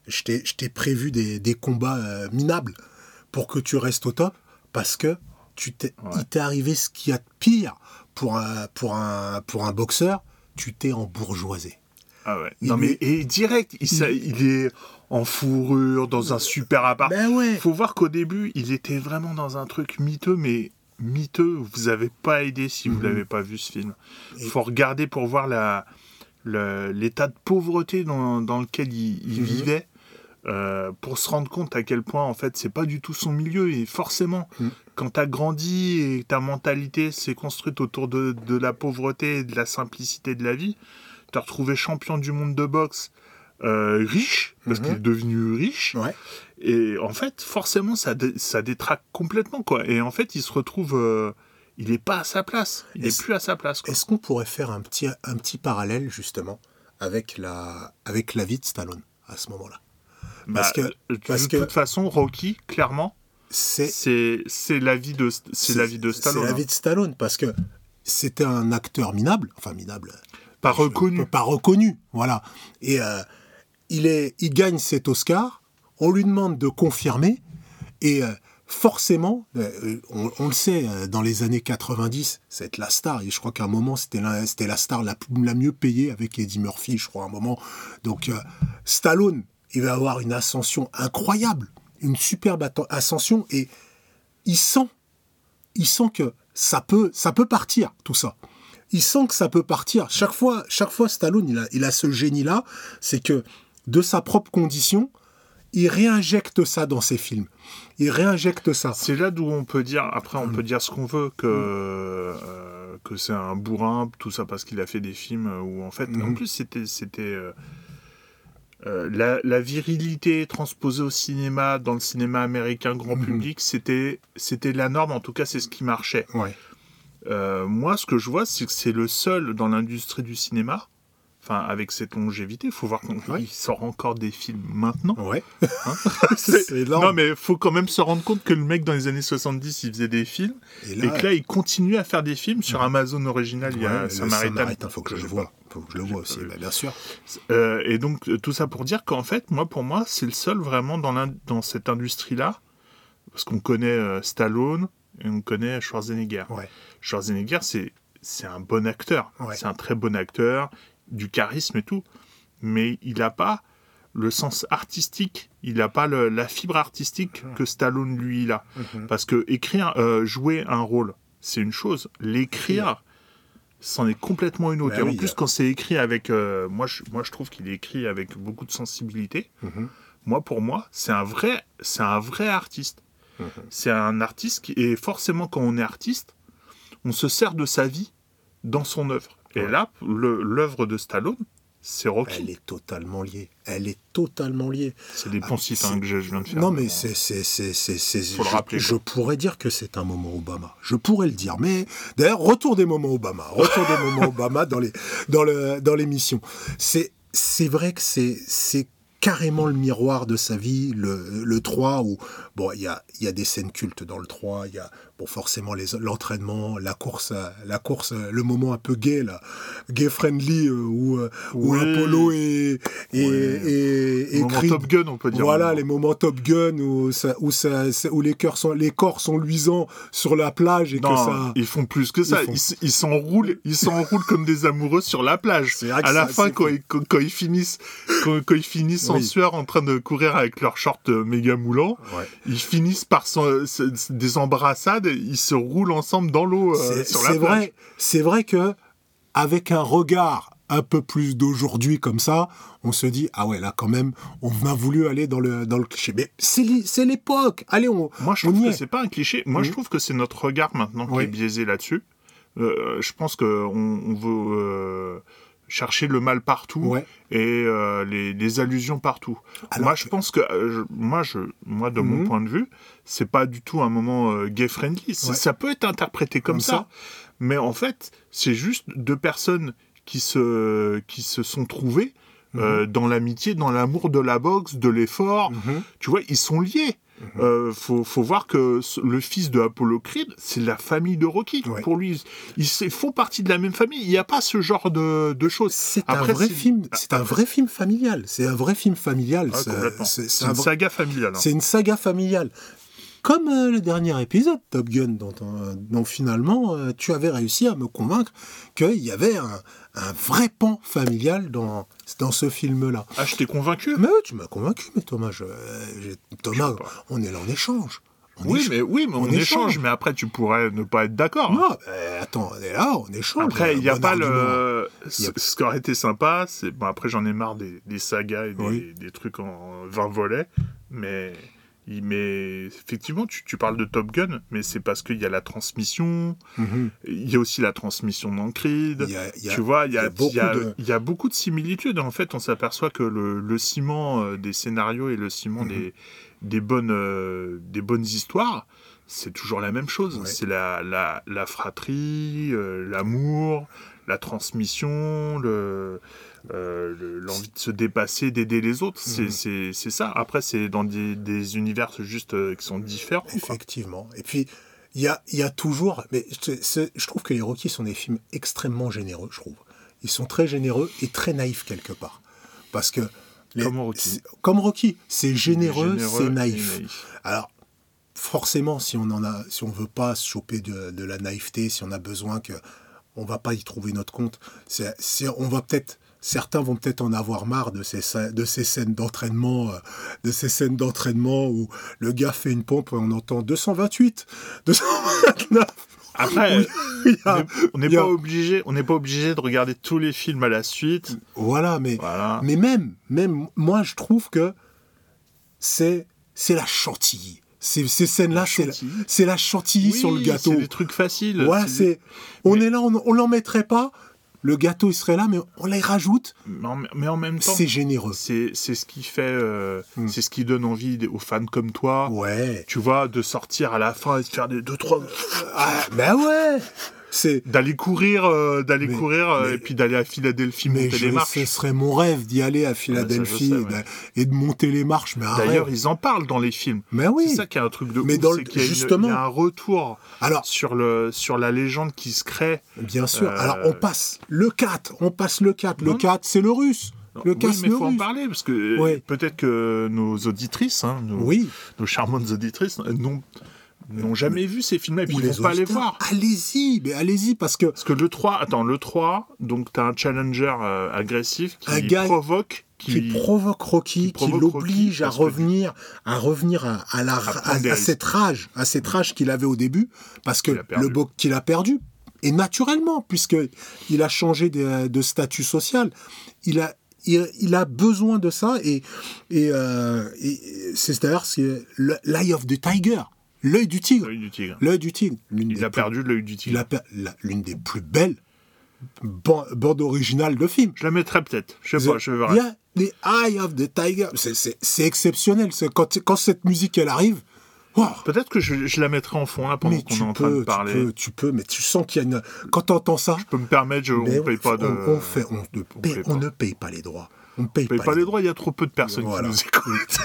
je t'ai prévu des, des combats euh, minables pour que tu restes au top parce que tu t'es, il t'est arrivé ce qu'il y a de pire pour un, pour un, pour un boxeur, tu t'es embourgeoisé. Ah ouais. non mais et direct, il, il, est en fourrure dans un super appart. Ben ouais. Faut voir qu'au début, il était vraiment dans un truc miteux, mais miteux, vous avez pas aidé si vous mhm. l'avez pas vu ce film. Il faut regarder pour voir la, l'état de pauvreté dans, dans lequel il, mhm. vivait. Euh, pour se rendre compte à quel point en fait c'est pas du tout son milieu et forcément mhm. quand tu as grandi et ta mentalité s'est construite autour de, de, la pauvreté et de la simplicité de la vie, tu as retrouvé champion du monde de boxe euh, riche, parce qu'il est devenu riche. Ouais. Et en fait, forcément, ça, ça détraque complètement, quoi. Et en fait, il se retrouve. Euh, il n'est pas à sa place. Il n'est plus à sa place. Est-ce qu'on pourrait faire un petit, un petit parallèle, justement, avec la, avec la vie de Stallone, à ce moment-là? Parce bah, que. Parce de toute façon, Rocky, clairement. C'est la vie de c'est la vie de Stallone. C'est la vie de Stallone parce que c'était un acteur minable, enfin minable, pas reconnu, pas reconnu, voilà. Et euh, il est, il gagne cet Oscar on lui demande de confirmer et euh, forcément, euh, on, le sait, euh, dans les années 90, c'est la star. Et je crois qu'à un moment, c'était la, la star la, mieux payée avec Eddie Murphy, je crois, à un moment. Donc, Stallone, il va avoir une ascension incroyable, une superbe ascension. Et il sent, il sent que ça peut, ça peut partir, tout ça. Il sent que ça peut partir. Chaque fois, chaque fois Stallone, il a, il a ce génie-là, c'est que de sa propre condition, il réinjecte ça dans ses films. Il réinjecte ça. C'est là d'où on peut dire, après on mm. peut dire ce qu'on veut, que, mm. euh, que c'est un bourrin, tout ça parce qu'il a fait des films où en fait, en mm. plus c'était... c'était euh, euh, la, virilité transposée au cinéma, dans le cinéma américain grand public, c'était, c'était la norme, en tout cas c'est ce qui marchait. Ouais. moi, ce que je vois, c'est que c'est le seul dans l'industrie du cinéma enfin avec cette longévité, il faut voir qu'il sort encore des films maintenant. Ouais. Hein non, mais il faut quand même se rendre compte que le mec dans les années 70, il faisait des films et, que là, il continue à faire des films sur Amazon original. il y a Samaritan. Il faut que je le vois. Faut que je le vois aussi, bah, bien sûr. Euh, et donc tout ça pour dire qu'en fait, moi, pour moi, c'est le seul vraiment dans, dans cette industrie-là, parce qu'on connaît euh, Stallone et on connaît Schwarzenegger. Ouais. Schwarzenegger, c'est c'est un bon acteur. C'est un très bon acteur du charisme et tout, mais il n'a pas le sens artistique, il n'a pas la fibre artistique mhm. que Stallone lui il a. Mhm. Parce que écrire, euh, jouer un rôle, c'est une chose. L'écrire, c'en est complètement une autre. Bah et en plus, quand c'est écrit avec, euh, moi, je, moi je trouve qu'il est écrit avec beaucoup de sensibilité. Mhm. Moi, pour moi, c'est un vrai, c'est un vrai artiste. C'est un artiste qui, et forcément, quand on est artiste, on se sert de sa vie dans son œuvre. Et là, l'œuvre de Stallone, c'est Rocky. Elle est totalement liée. Elle est totalement liée. C'est des poncifs hein, que je, viens de faire. Non, mais c'est. Faut le rappeler. Je, pourrais dire que c'est un moment Obama. Je pourrais le dire. Mais d'ailleurs, retour des moments Obama. Retour des moments Obama dans les dans le dans l'émission. C'est c'est vrai que c'est carrément le miroir de sa vie, le, le 3, où, bon, il y a, y a des scènes cultes dans le 3, il y a, bon, forcément l'entraînement, la course, la course, le moment un peu gay là, gay friendly euh, où, euh, où Apollo et et, et, et Top Gun on peut dire. Voilà les moments Top Gun où ça, où ça, où les cœurs sont, les corps sont luisants sur la plage et que ça. Ils font plus que ça. Ils s'enroulent, ils s'enroulent comme des amoureux sur la plage. À la fin quand ils, quand, ils finissent, quand, ils finissent en sueur en train de courir avec leurs shorts euh, méga moulants, ils finissent par des embrassades ils se roulent ensemble dans l'eau euh, sur la plage. Vrai, c'est vrai que avec un regard un peu plus d'aujourd'hui comme ça, on se dit ah ouais là quand même on a voulu aller dans le dans le cliché. Mais c'est l'époque. Allez on. Moi je trouve que c'est pas un cliché. Moi je trouve que c'est notre regard maintenant qui est biaisé là-dessus. Euh, je pense que on, veut euh, chercher le mal partout et les, allusions partout. moi, je pense que moi, je, moi, de mon mhm. point de vue, c'est pas du tout un moment euh, gay friendly. Ça peut être interprété comme, ça. mais en fait, c'est juste deux personnes qui se, qui se sont trouvées euh, mhm. dans l'amitié, dans l'amour de la boxe, de l'effort. Mhm. Tu vois, ils sont liés. Euh, faut, faut, voir que le fils de Apollo Creed, c'est la famille de Rocky. Pour lui, ils, font partie de la même famille. Il n'y a pas ce genre de, de choses. C'est un vrai film. C'est un vrai film familial. C'est un vrai film familial. Ah, c'est une saga familiale. Hein. C'est une saga familiale. Comme euh, le dernier épisode, Top Gun, dont, euh, finalement euh, tu avais réussi à me convaincre qu'il y avait un, vrai pan familial dans, dans ce film-là. Ah, je t'ai convaincu Mais tu m'as convaincu, mais Thomas, Thomas on est là en échange. oui, mais, oui, mais on, échange. mais après tu pourrais ne pas être d'accord. Non, attends, on est là, on échange. Après, il n'y a, pas le. Ce qui aurait été sympa, c'est. Bon, après, j'en ai marre des, sagas et des, des trucs en 20 volets, mais mais effectivement, tu, parles de Top Gun, mais c'est parce qu'il y a la transmission, mhm. il y a aussi la transmission dans Creed. tu vois, il y, a, beaucoup de similitudes. En fait, on s'aperçoit que le, ciment euh, des scénarios et le ciment mhm. des, bonnes, euh, des bonnes histoires, c'est toujours la même chose. C'est la, la, fratrie, euh, l'amour, la transmission, le euh, l'envie de se dépasser, d'aider les autres. C'est mhm. ça. Après, c'est dans des, univers juste euh, qui sont différents. Effectivement. Et puis, il y a, y a, toujours. Mais je trouve que les Rocky sont des films extrêmement généreux, je trouve. Ils sont très généreux et très naïfs quelque part. Parce que. comme Rocky. Comme Rocky. C'est généreux, c'est naïf. Alors, forcément, si on en a, si on veut pas se choper de, de, la naïveté, si on a besoin que, on va pas y trouver notre compte. C'est, on va peut-être certains vont peut-être en avoir marre de ces, de ces scènes d'entraînement, euh, de ces scènes d'entraînement où le gars fait une pompe et on entend 228, 229. Après, on n'est pas obligé, on n'est pas obligé de regarder tous les films à la suite. Voilà, mais mais même, même moi, je trouve que c'est c'est la chantilly. Ces, ces scènes-là, c'est la, la chantilly sur le gâteau. C'est des trucs faciles. Voilà, c'est. On est là, on, on l'en mettrait pas le gâteau il serait là, mais on les rajoute. Mais en, même temps, c'est généreux. C'est ce qui fait, euh, hmm. c'est ce qui donne envie aux fans comme toi. Ouais. Tu vois, de sortir à la fin et de faire des deux trois. Ah, ben ouais. C'est d'aller courir, euh, d'aller courir euh, mais- et puis d'aller à Philadelphie mais monter je- les marches. ce serait mon rêve d'y aller à Philadelphie et ouais. d'a- et de monter les marches. Mais D'ailleurs, ils en parlent dans les films. Mais oui. C'est ça qui est un truc de Mais ouf, dans le- qu'il y a une- justement- il y a un retour Alors, sur le sur la légende qui se crée. bien sûr. Euh, Alors, on passe le 4. On passe le 4. Le Non. 4, c'est le russe. Le oui, 4, mais il faut en parler parce que Ouais. peut-être que nos auditrices, hein, nos, Oui. nos charmantes auditrices, euh, n'ont n'ont jamais vu ces films-là et puis ils vont pas les voir. Allez-y, mais allez-y, parce que Parce que le 3, attends, le 3, donc t'as un challenger euh, agressif qui Un gars provoque, qui, qui, provoque Rocky, qui l'oblige à revenir, à revenir à, à la, cette rage, à cette rage qu'il avait au début, parce que le bo- qu'il a perdu, et naturellement, puisque il a changé de, de statut social, il a il, il a besoin de ça et, et, euh, et c'est d'ailleurs l'eye of the tiger, l'œil du tigre, l'œil du tigre. l'œil du tigre. Il a plus- perdu l'œil du tigre. l'une des plus belles ban- bandes originales de film. Je la mettrais peut-être. Je sais pas, je verrai. Il y a les Eye of the Tiger. C'est- exceptionnel. Quand, quand cette musique, elle arrive, wow. Peut-être que je, je la mettrai en fond là pendant qu'on tu est en train de peux, tu parler. peux, tu peux, mais tu sens qu'il y a une... Quand tu entends ça, Je peux me permettre, je, on paye pas de. on, on fait, on, ne on paye, paye on pas. ne paye pas les droits. On ne paye, on paye pas les droits, il y a trop peu de personnes Voilà. qui nous écoutent.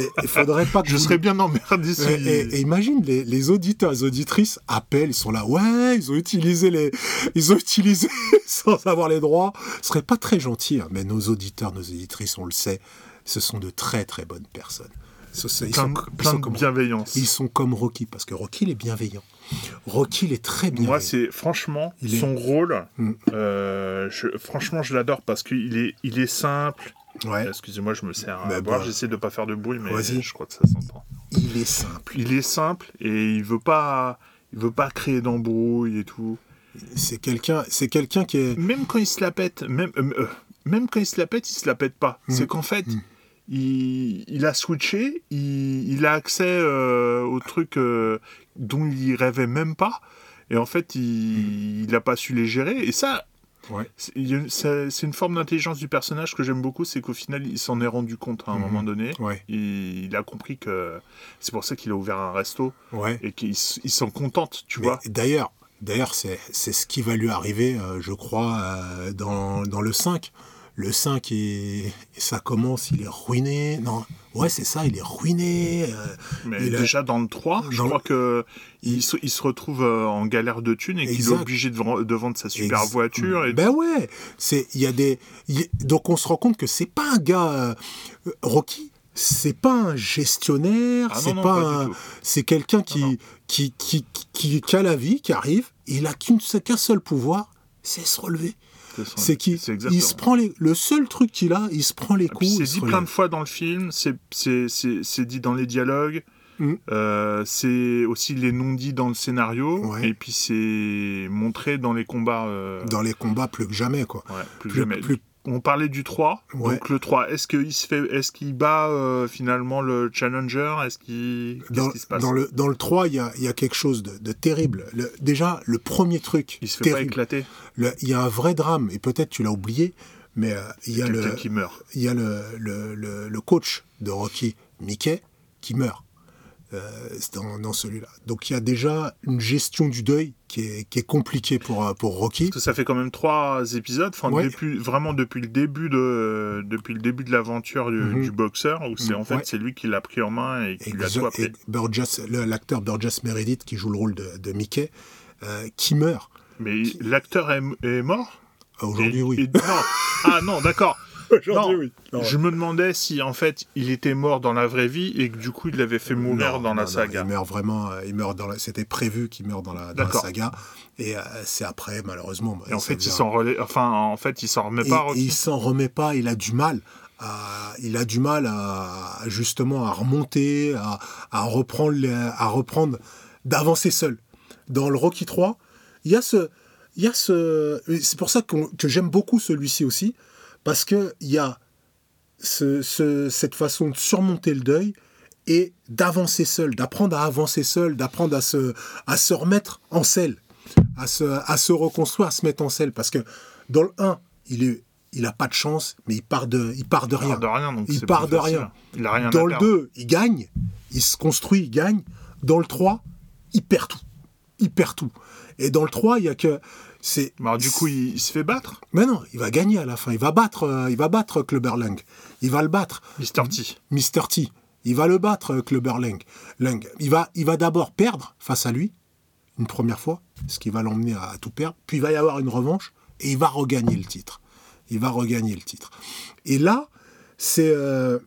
Il faudrait pas que je vous- serais bien emmerdé si. Et, et- et imagine les, les auditeurs, les auditrices appellent, ils sont là, ouais, ils ont utilisé les, ils ont utilisé sans avoir les droits. Ce serait pas très gentil, hein, mais nos auditeurs, nos auditrices, on le sait, ce sont de très très bonnes personnes. Ce- ce- ils, plein, sont, ils plein sont de comme, bienveillance. ils sont comme Rocky, parce que Rocky, il est bienveillant. Rocky, il est très bienveillant. Moi, c'est franchement Il est- son rôle. Mm. euh, je- franchement, je l'adore parce qu'il est, il est simple. Ouais, Excusez-moi, je me sers à boire. bon. J'essaie de pas faire de bruit, mais Vas-y. je crois que ça s'entend. il est simple. Il est simple et il veut pas, il veut pas créer d'embrouille et tout. C'est quelqu'un, c'est quelqu'un qui est. Même quand il se la pète, même, euh, euh, même quand il se la pète, il se la pète pas. Mm. C'est qu'en fait, Mm. Il, il a switché, il, il a accès euh, aux trucs euh, dont il rêvait même pas. Et en fait, il n'a pas su les gérer. Et ça, Ouais. c'est une forme d'intelligence du personnage que j'aime beaucoup. C'est qu'au final, il s'en est rendu compte à un Mhm. moment donné. Ouais, Il, il a compris que c'est pour ça qu'il a ouvert un resto ouais. et qu'il s'en contente, tu Mais vois. D'ailleurs, d'ailleurs, c'est c'est ce qui va lui arriver, euh, je crois, euh, dans, dans le 5. Le 5, il- ça commence, il est ruiné. Non, ouais, c'est ça, il est ruiné. euh, Mais il a- déjà dans le 3, je Dans le- crois que il, se, il se retrouve euh, en galère de thunes et qu'il est obligé de, vend- de vendre sa super voiture. Et... Ben ouais, c'est il y a des y- donc on se rend compte que c'est pas un gars euh, Rocky, c'est pas un gestionnaire, Ah c'est pas, un- c'est quelqu'un qui, qui, qui qui qui a la vie, qui arrive, il a qu'un seul pouvoir, c'est se relever. C'est son- C'est qui c'est exactement. il se prend les le seul truc qu'il a, il se prend les puis coups. c'est dit plein de fois dans le film, c'est- dit dans les dialogues, Mm. euh, c'est aussi les non-dits dans le scénario, Ouais. et puis c'est montré dans les combats. euh, dans les combats plus que jamais quoi. ouais, plus, Plus, jamais. plus- On parlait du 3, Ouais. donc le 3, est-ce qu'il se fait, est-ce qu'il bat euh, finalement le Challenger? Est-ce qu'il, qu'est-ce dans, qui se passe? dans le dans le 3, il y a, il y a quelque chose de, de terrible. Le- déjà, le premier truc Il se fait pas éclater. il y a un vrai drame, et peut-être tu l'as oublié, mais euh, il y a, le, qui meurt. il y a le, le, le- le coach de Rocky, Mickey, qui meurt dans, dans celui-là. Donc il y a déjà une gestion du deuil qui est, qui est compliquée pour, euh, pour Rocky. Parce que ça fait quand même trois épisodes, enfin, Ouais. depuis, vraiment depuis le début de, depuis le début de l'aventure du, Mhm. du boxeur, où c'est en fait Ouais. c'est lui qui l'a pris en main et qui lui a tout appris. Burgess- l'acteur Burgess Meredith qui joue le rôle de, de Mickey, euh, qui meurt. Mais l'acteur est, est mort? Aujourd'hui, oui. et- non. Ah non, d'accord. Aujourd'hui, Non, oui. Non, Je me demandais si en fait il était mort dans la vraie vie et que du coup il l'avait fait mourir Non, dans la non, saga. il meurt vraiment, euh, il meurt dans la, c'était prévu qu'il meurt dans la, dans la D'accord. saga. Et euh, c'est après, malheureusement. Et en fait il s'en relais... enfin en fait il s'en remet Et- pas. et il s'en remet pas, il a du mal. À, il a du mal à justement à remonter, à, à reprendre, les- à reprendre, d'avancer seul. Dans le Rocky 3, il y a ce, il y a ce, c'est pour ça que j'aime beaucoup celui-ci aussi, parce que il y a ce- ce- cette façon de surmonter le deuil et d'avancer seul, d'apprendre à avancer seul, d'apprendre à se, à se remettre en selle, à se, à se reconstruire, à se mettre en selle. Parce que dans le 1, il est, il a pas de chance, mais il part de, il part de Il rien. part de rien. Donc Il part de rien. Il a rien Dans à le perdre. 2, il gagne, il se construit, il gagne. Dans le 3, il perd tout. Il perd tout. Et dans le 3, il y a que. C'est, Alors, du coup, il, il se fait battre Mais non, il va gagner à la fin. Il va battre, euh, il va battre. Il va le battre. Mr. T. Mr. T. Il va le battre, euh, Clubber Lang. Lang. Il va, il va d'abord perdre face à lui, une première fois, ce qui va l'emmener à, à tout perdre. Puis il va y avoir une revanche et il va regagner le titre. Il va regagner le titre. Et là, c'est. euh,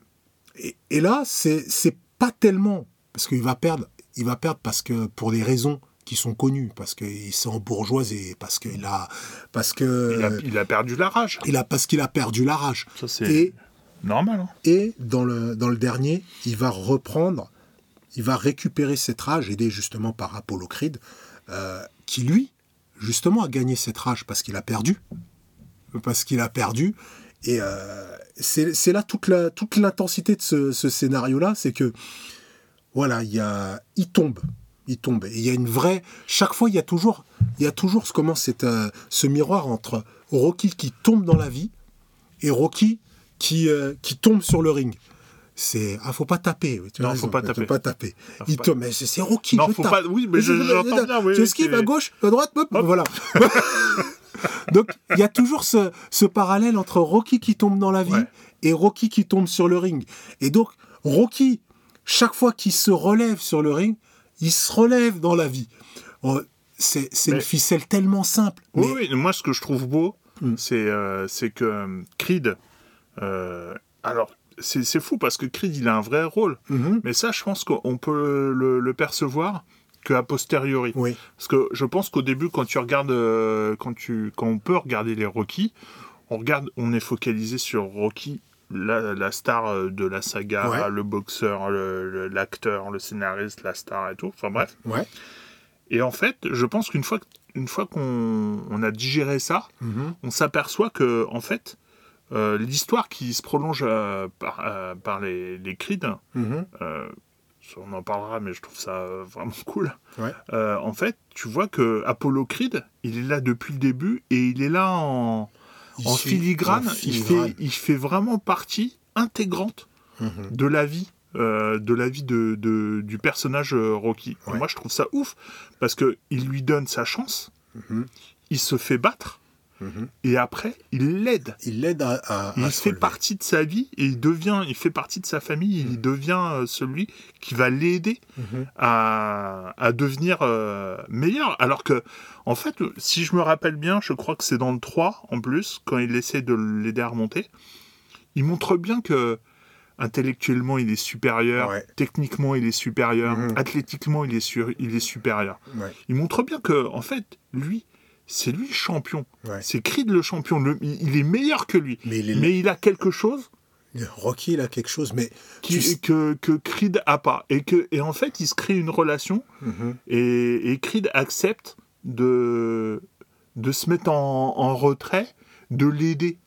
et, et là, c'est c'est pas tellement. Parce qu'il va perdre. Il va perdre parce que pour des raisons qui sont connues, parce qu'il s'est embourgeoisé, parce qu'il a. Parce que. Il a, il a perdu la rage. il a- parce qu'il a perdu la rage. Ça, c'est Et normal. hein. et dans le, dans le dernier, il va reprendre, il va récupérer cette rage, aidé justement par Apollo Creed, euh, qui lui, justement, a gagné cette rage parce qu'il a perdu. Parce qu'il a perdu. Et euh, c'est c'est là toute la- toute l'intensité de ce, ce scénario-là, c'est que, voilà, il, y a, il tombe. Il tombe. Et il y a une vraie. Chaque fois, il y a toujours, il y a toujours ce, comment, c'est, euh, ce miroir entre Rocky qui tombe dans la vie et Rocky qui, euh, qui tombe sur le ring. C'est ah faut pas taper. Tu Non, raison, faut pas faut taper. pas taper. faut Il pas- tombe, mais c'est Rocky. Non, faut tape. pas- oui, mais je- bien, oui, Tu esquives à gauche, à droite, hop, voilà. Donc il y a toujours ce, ce parallèle entre Rocky qui tombe dans la vie Ouais. et Rocky qui tombe sur le ring. Et donc Rocky, chaque fois qu'il se relève sur le ring, il se relève dans la vie. Oh, C'est une ficelle tellement simple. Oui, mais- oui, moi ce que je trouve beau, Mm. c'est euh, c'est que euh, Creed. euh, alors, c'est fou parce que Creed, il a un vrai rôle. Mhm. Mais ça, je pense qu'on peut le, le percevoir qu'à posteriori. Oui. Parce que je pense qu'au début, quand tu regardes, euh, quand, tu, quand on peut regarder les Rocky, on regarde, on est focalisé sur Rocky, la, la star euh, de la saga, Ouais. le boxeur, le- l'acteur, le, scénariste, la star et tout. Enfin bref. Ouais. Et en fait, je pense qu'une fois, une fois qu'on on a digéré ça, Mhm. on s'aperçoit que en fait, euh, l'histoire qui se prolonge euh, par, euh, par les, les Creed, ça, on en parlera, mais je trouve ça vraiment cool. Ouais. En fait, tu vois que Apollo Creed, il est là depuis le début et il est là en, Il en filigrane. en Il, fait, il fait vraiment partie intégrante Mhm. de la vie. euh, de la vie de, de- du personnage euh, Rocky. Et moi, je trouve ça ouf parce que il lui donne sa chance, Mhm. il se fait battre Et après il l'aide. Il l'aide à, à- Il à fait relever. partie de sa vie et il devient, il fait partie de sa famille. Il devient euh, celui qui va l'aider Mhm. à, à devenir euh, meilleur. Alors que, en fait, si je me rappelle bien, je crois que c'est dans le 3 en plus, quand il essaie de l'aider à remonter, il montre bien que intellectuellement il est supérieur, Ouais. techniquement il est supérieur, Mhm. athlétiquement il est, sur- il est supérieur. Ouais. Il montre bien que, en fait, lui, c'est lui le champion. Ouais. C'est Creed le champion. Le- il il est meilleur que lui. Mais il est- Mais il a quelque chose Rocky, il a quelque chose, mais qui- tu que, que Creed a pas. Et, que, et en fait, il se crée une relation Mhm. et, et Creed accepte de, de se mettre en, en retrait, de l'aider.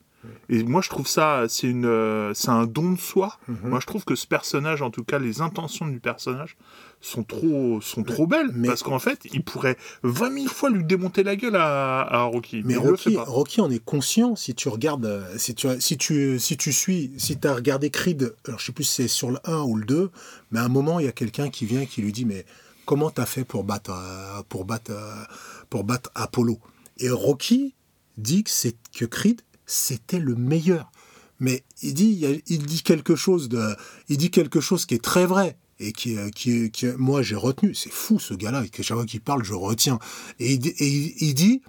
Et moi, je trouve ça, c'est euh, un don de soi. Mhm. Moi, je trouve que ce personnage, en tout cas, les intentions du personnage sont trop, sont trop belles. mais- parce qu'en fait, il pourrait 20 000 fois lui démonter la gueule à, à Rocky. Mais Rocky. Rocky en est conscient si tu regardes, euh, si tu, si tu, si tu suis, si tu as regardé Creed, alors je sais plus si c'est sur le 1 ou le 2, mais à un moment, il y a quelqu'un qui vient et qui lui dit Mais comment tu as fait pour battre, euh, pour, battre, euh, pour battre Apollo? Et Rocky dit que, c'est, que Creed, c'était le meilleur. Mais il dit, il dit quelque chose de, il dit quelque chose qui est très vrai et qui, euh, qui, qui moi j'ai retenu. C'est fou ce gars-là, et que chaque fois qu'il parle, je retiens. Et il, dit- et il- il dit,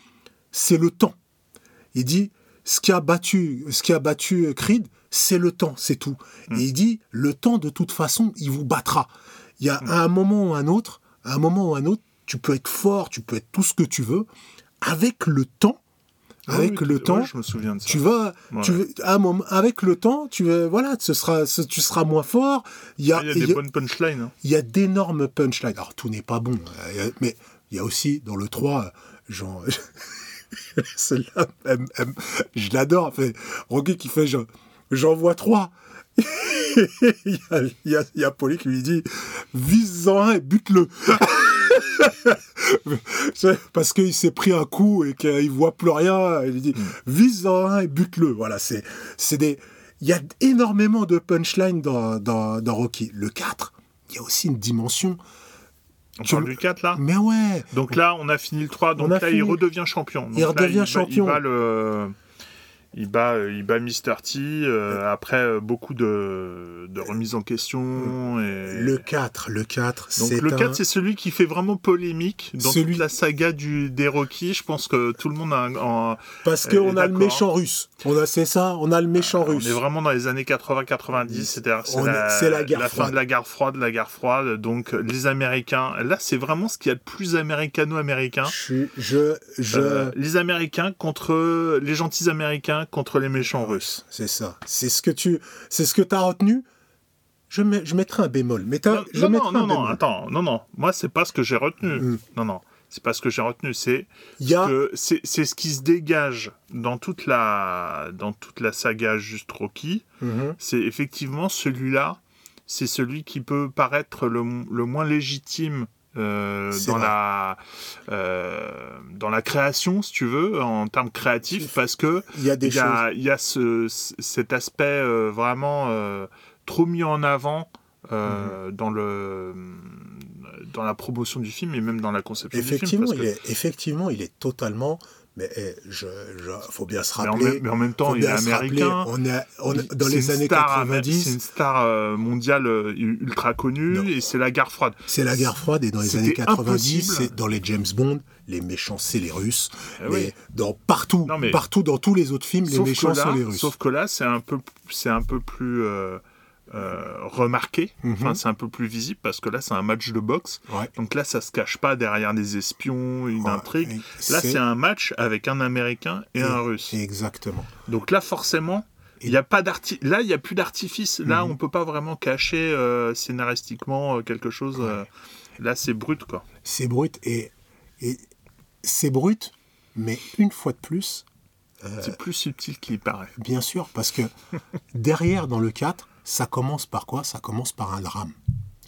c'est le temps. Il dit, ce qui a battu, ce qui a battu Creed, c'est le temps, c'est tout. Et il dit, le temps de toute façon, il vous battra. Il y a à un moment ou un autre, à un moment ou un autre, tu peux être fort, tu peux être tout ce que tu veux. Avec le temps, avec oui, le ouais, temps, je me souviens de ça. tu vas, Ouais. tu à un moment, avec le temps, tu vas, voilà, ce sera, ce- tu seras moins fort. Il y a, Ah, Il y a il des y a- bonnes punchlines. hein. il y a d'énormes punchlines. Alors, tout n'est pas bon, euh, mais il y a aussi, dans le 3, euh, genre, celle-là, elle- elle- je l'adore. Fait, Rocky qui fait, genre, j'en vois trois. il, y a, il, y a, il y a Paulie qui lui dit, vise-en un et bute-le. Parce qu'il s'est pris un coup et qu'il voit plus rien. Il dit, vise-en un et bute-le. Voilà, c'est, c'est des, il y a énormément de punchlines dans, dans, dans Rocky. Le 4, il y a aussi une dimension On Tu parle le- du 4 là? Mais ouais, Donc là, on a fini le 3, donc On a là, il redevient champion. Donc Il là, redevient champion. Il bat le. Il bat, il bat Mr. T euh, après euh, beaucoup de, de remises en question. Et... le 4, le 4, Donc c'est le un... 4, c'est celui qui fait vraiment polémique dans Celui- toute la saga du, des Rocky. Je pense que tout le monde a un- Parce Euh, qu'on a le méchant russe. On a, c'est ça, on a le méchant On russe. est vraiment dans les années 80-90, c'est-à-dire c'est On est- la, c'est la guerre fin de la guerre froide, la guerre froide. Donc les Américains, là c'est vraiment ce qu'il y a de plus américano-américain. Je, suis- je, je... Euh, les Américains contre les gentils Américains contre les méchants Russes. c'est ça. C'est ce que tu, c'est ce que t'as retenu? Je, mets, je mettrai un bémol. Mais t'as- Non, je non, mettrai non, un non, non, bémol. attends, non, non, moi c'est pas ce que j'ai retenu. Mm. Non, non, c'est pas ce que j'ai retenu. C'est a, que c'est ce qui se dégage dans toute la dans toute la saga juste Rocky. Mhm. c'est effectivement celui-là, c'est celui qui peut paraître le, le moins légitime euh, dans vrai. la euh, dans la création, si tu veux, en termes créatifs, parce que il y a des il y a, il y a ce, ce- cet aspect euh, vraiment trop mis en avant Mhm. dans le dans la promotion du film et même dans la conception Effectivement, du film. il parce est, effectivement, il est totalement. Mais eh, je, je- faut bien se mais, en rappeler. même, mais en même temps, il est américain. on est, on est- dans les années star, C'est 90, une star euh, mondiale euh, ultra connue Non. et c'est la guerre froide. c'est la guerre froide et dans les années 90, impossible. c'est dans les James Bond, les méchants c'est les Russes. Eh Les- oui. dans partout, Non, mais- partout dans tous les autres films, les méchants là, sont les Russes. sauf que là, c'est un peu, c'est un peu plus euh, euh, remarqué. Mhm. Enfin, c'est un peu plus visible parce que là, c'est un match de boxe. Ouais. Donc là, ça se cache pas derrière des espions, une Ouais, intrigue. et Là, c'est un match avec un Américain et, un Russe. Exactement. Donc là, forcément, il y a pas Là, il y a plus d'artifice. Là, Mhm. on peut pas vraiment cacher euh, scénaristiquement euh, quelque chose. Là, c'est brut, quoi. C'est brut et, et c'est brut, mais une fois de plus, C'est plus subtil qu'il paraît. bien sûr, parce que derrière dans le 4, ça commence par quoi? Ça commence par un drame.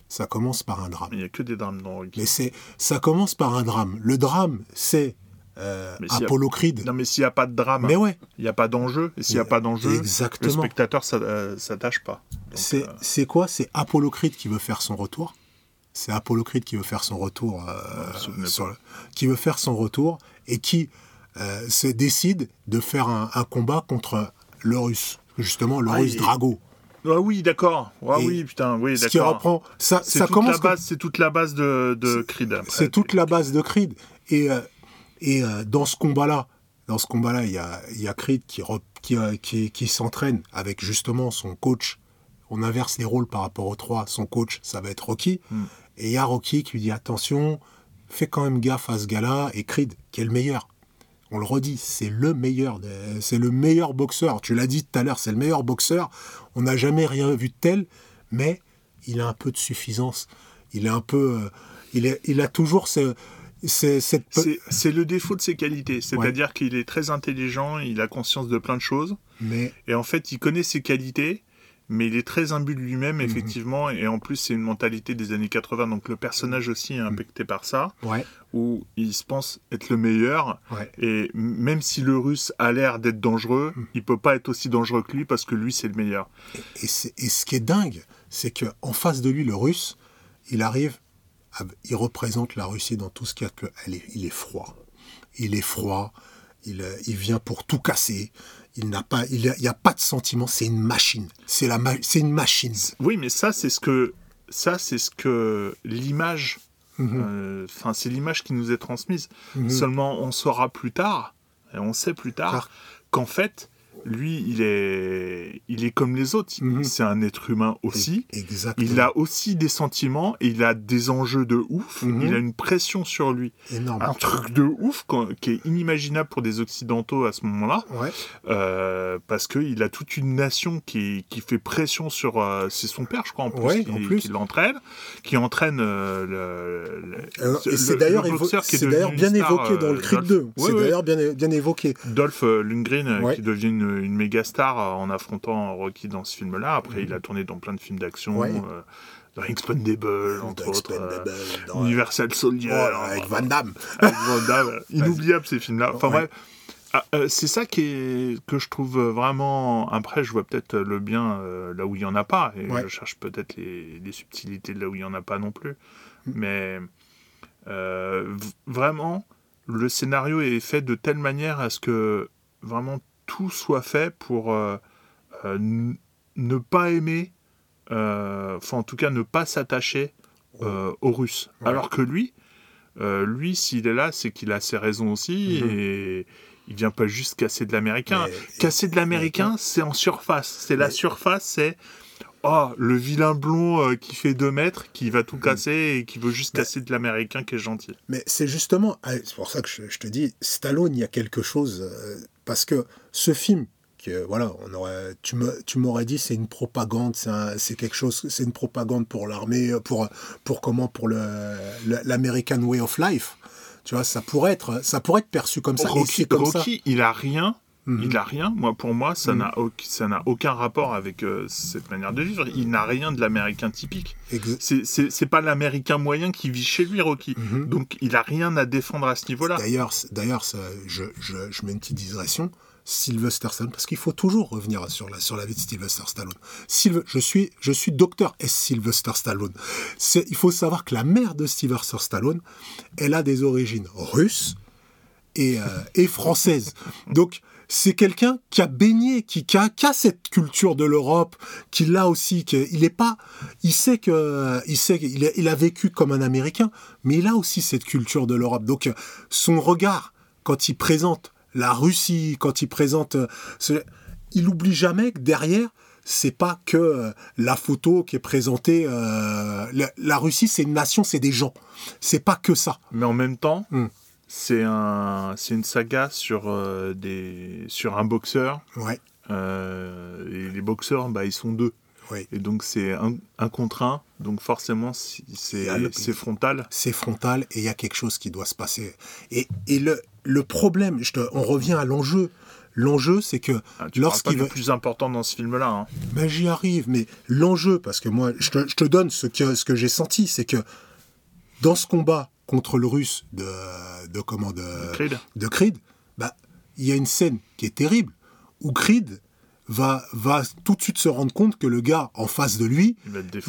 Ça commence par un drame. Il y a que des drames dans. Mais c'est, ça commence par un drame. Le drame, c'est euh, a- Apollo Creed. Non, mais s'il n'y a pas de drame, Mais ouais, il n'y a pas d'enjeu. Et s'il n'y a pas d'enjeu, le spectateur s'a- euh, s'attache pas. C'est, euh, c'est quoi? C'est Apollo Creed qui veut faire son retour? C'est Apollo Creed qui veut faire son retour. euh, sur le- qui veut faire son retour et qui se décide de faire un, un combat contre le russe. Justement, le Ah, russe Drago. Ah oui, d'accord. Ah Et oui, putain, oui, Ce qui d'accord. reprend. Ça, C'est ça toute, commence la comme- base, c'est toute la base de, de Creed. C'est toute la base de Creed. Et, euh, et euh, dans ce combat-là, dans ce combat-là, il y a, y a Creed qui, re- qui, euh, qui, qui s'entraîne avec justement son coach. On inverse les rôles par rapport aux trois. Son coach, ça va être Rocky. Mm. Et il y a Rocky qui lui dit attention, fais quand même gaffe à ce gars-là. Et Creed, qui est le meilleur. On le redit, c'est le meilleur, c'est le meilleur boxeur. Tu l'as dit tout à l'heure, c'est le meilleur boxeur. On n'a jamais rien vu de tel, mais il a un peu de suffisance. Il est un peu, euh, il, est, il a toujours ce, cette. c'est le défaut de ses qualités. C'est-à-dire qu'il est très intelligent, il a conscience de plein de choses. Mais Et en fait, il connaît ses qualités, mais il est très imbu de lui-même, Mhm. effectivement. Et en plus, c'est une mentalité des années 80. Donc le personnage aussi est impacté par ça, ouais, où il se pense être le meilleur. ouais, Et même si le russe a l'air d'être dangereux, Mhm. il peut pas être aussi dangereux que lui parce que lui, c'est le meilleur. Et, ce qui est dingue, c'est que en face de lui, le Russe, il arrive, à- il représente la Russie dans tout ce qu'il y a. de- il est froid. Il est froid. Il, euh, il vient pour tout casser. Il n'a pas, il n'y a, pas de sentiment. C'est une machine. C'est la, ma- c'est une machine. Oui, mais ça, c'est ce que ça, c'est ce que l'image. Mhm. euh, Enfin, c'est l'image qui nous est transmise. Mhm. Seulement, on saura plus tard, et on sait plus tard, Tard. qu'en fait, lui, il est, il est comme les autres. Mhm. C'est un être humain aussi. Exactement. Il a aussi des sentiments, et il a des enjeux de ouf. Mhm. Il a une pression sur lui, énorme. un truc de ouf quand- qui est inimaginable pour des occidentaux à ce moment-là. Ouais. Euh, parce qu'il a toute une nation qui, qui fait pression sur. euh, c'est son père, je crois, en plus, Ouais, qui, en plus. qui l'entraîne, qui entraîne euh, le, le- le- et c'est le d'ailleurs évo- bien évoqué dans le Creed Dolph- 2. C'est d'ailleurs bien, bien évoqué. Dolph Lundgren, qui devient une, une méga star euh, en affrontant Rocky dans ce film-là. Après, il a tourné dans plein de films d'action, Ouais. euh, dans Expendable, entre autres. euh, dans- Universal Soldier. Oh là, avec Van Damme. avec Van Damme. Inoubliable ces films-là. Enfin Ouais. bref. Ah, euh, c'est ça qui est, que je trouve vraiment. Après, je vois peut-être le bien euh, là où il n'y en a pas. Et Ouais. je cherche peut-être les, les subtilités là où il n'y en a pas non plus. Mm. Mais Euh, vraiment, le scénario est fait de telle manière à ce que vraiment tout soit fait pour euh, euh, ne pas aimer, euh, enfin en tout cas ne pas s'attacher aux Russes. Ouais. Alors que lui, lui s'il est là, c'est qu'il a ses raisons aussi Mhm. et il vient pas juste casser de l'américain. Casser de l'américain, c'est en surface. C'est la surface, c'est oh le vilain blond qui fait 2 mètres, qui va tout casser et qui veut juste casser de l'américain qui est gentil. Mais c'est justement, ah, c'est pour ça que je, te dis, Stallone, il y a quelque chose, parce que ce film, que, voilà, on aurait, tu m'aurais dit c'est une propagande, c'est, quelque chose, c'est une propagande pour l'armée, euh, pour, pour comment, pour l'American way of life. Tu vois, ça pourrait être, ça pourrait être perçu comme ça. Rocky, comme ça. Rocky, il a rien. Mhm. Il a rien. Moi, pour moi, ça Mhm. n'a n'a aucun rapport avec euh, cette manière de vivre. Il n'a rien de l'américain typique. C'est- pas l'américain moyen qui vit chez lui, Rocky. Mhm. Donc, il a rien à défendre à ce niveau-là. D'ailleurs, d'ailleurs je, je, je mets une petite digression. Sylvester Stallone, parce qu'il faut toujours revenir sur la, sur la vie de Sylvester Stallone. Sylve- je suis, je suis docteur S. Sylvester Stallone. Il faut savoir que la mère de Sylvester Stallone, elle a des origines russes et, euh, et françaises. Donc, c'est quelqu'un qui a baigné, qui, qui a, qui a cette culture de l'Europe, qui l'a aussi. qui- il est pas, il sait que, il sait qu'il a, il a vécu comme un Américain, mais il a aussi cette culture de l'Europe. Donc, son regard quand il présente la Russie, quand il présente, ce- il oublie jamais que derrière. C'est pas que la photo qui est présentée. euh, la, la Russie, c'est une nation, c'est des gens. C'est pas que ça. Mais en même temps, Mhm. C'est un, c'est une saga sur, euh, des, sur un boxeur. Ouais. Euh, et les boxeurs, bah, ils sont deux. Ouais. Et donc, c'est un, un contre un. Donc, forcément, c'est le- frontal. c'est frontal et il y a quelque chose qui doit se passer. Et, et le, le problème, je te- on revient à l'enjeu. L'enjeu, c'est que Ah, lorsqu'il va... plus important dans ce film-là. hein. Ben, j'y arrive, mais l'enjeu, parce que moi, je te, je te donne ce que, ce que j'ai senti, c'est que dans ce combat contre le russe de, de comment de, Creed. de Creed, bah, il y a une scène qui est terrible où Creed va, va tout de suite se rendre compte que le gars en face de lui,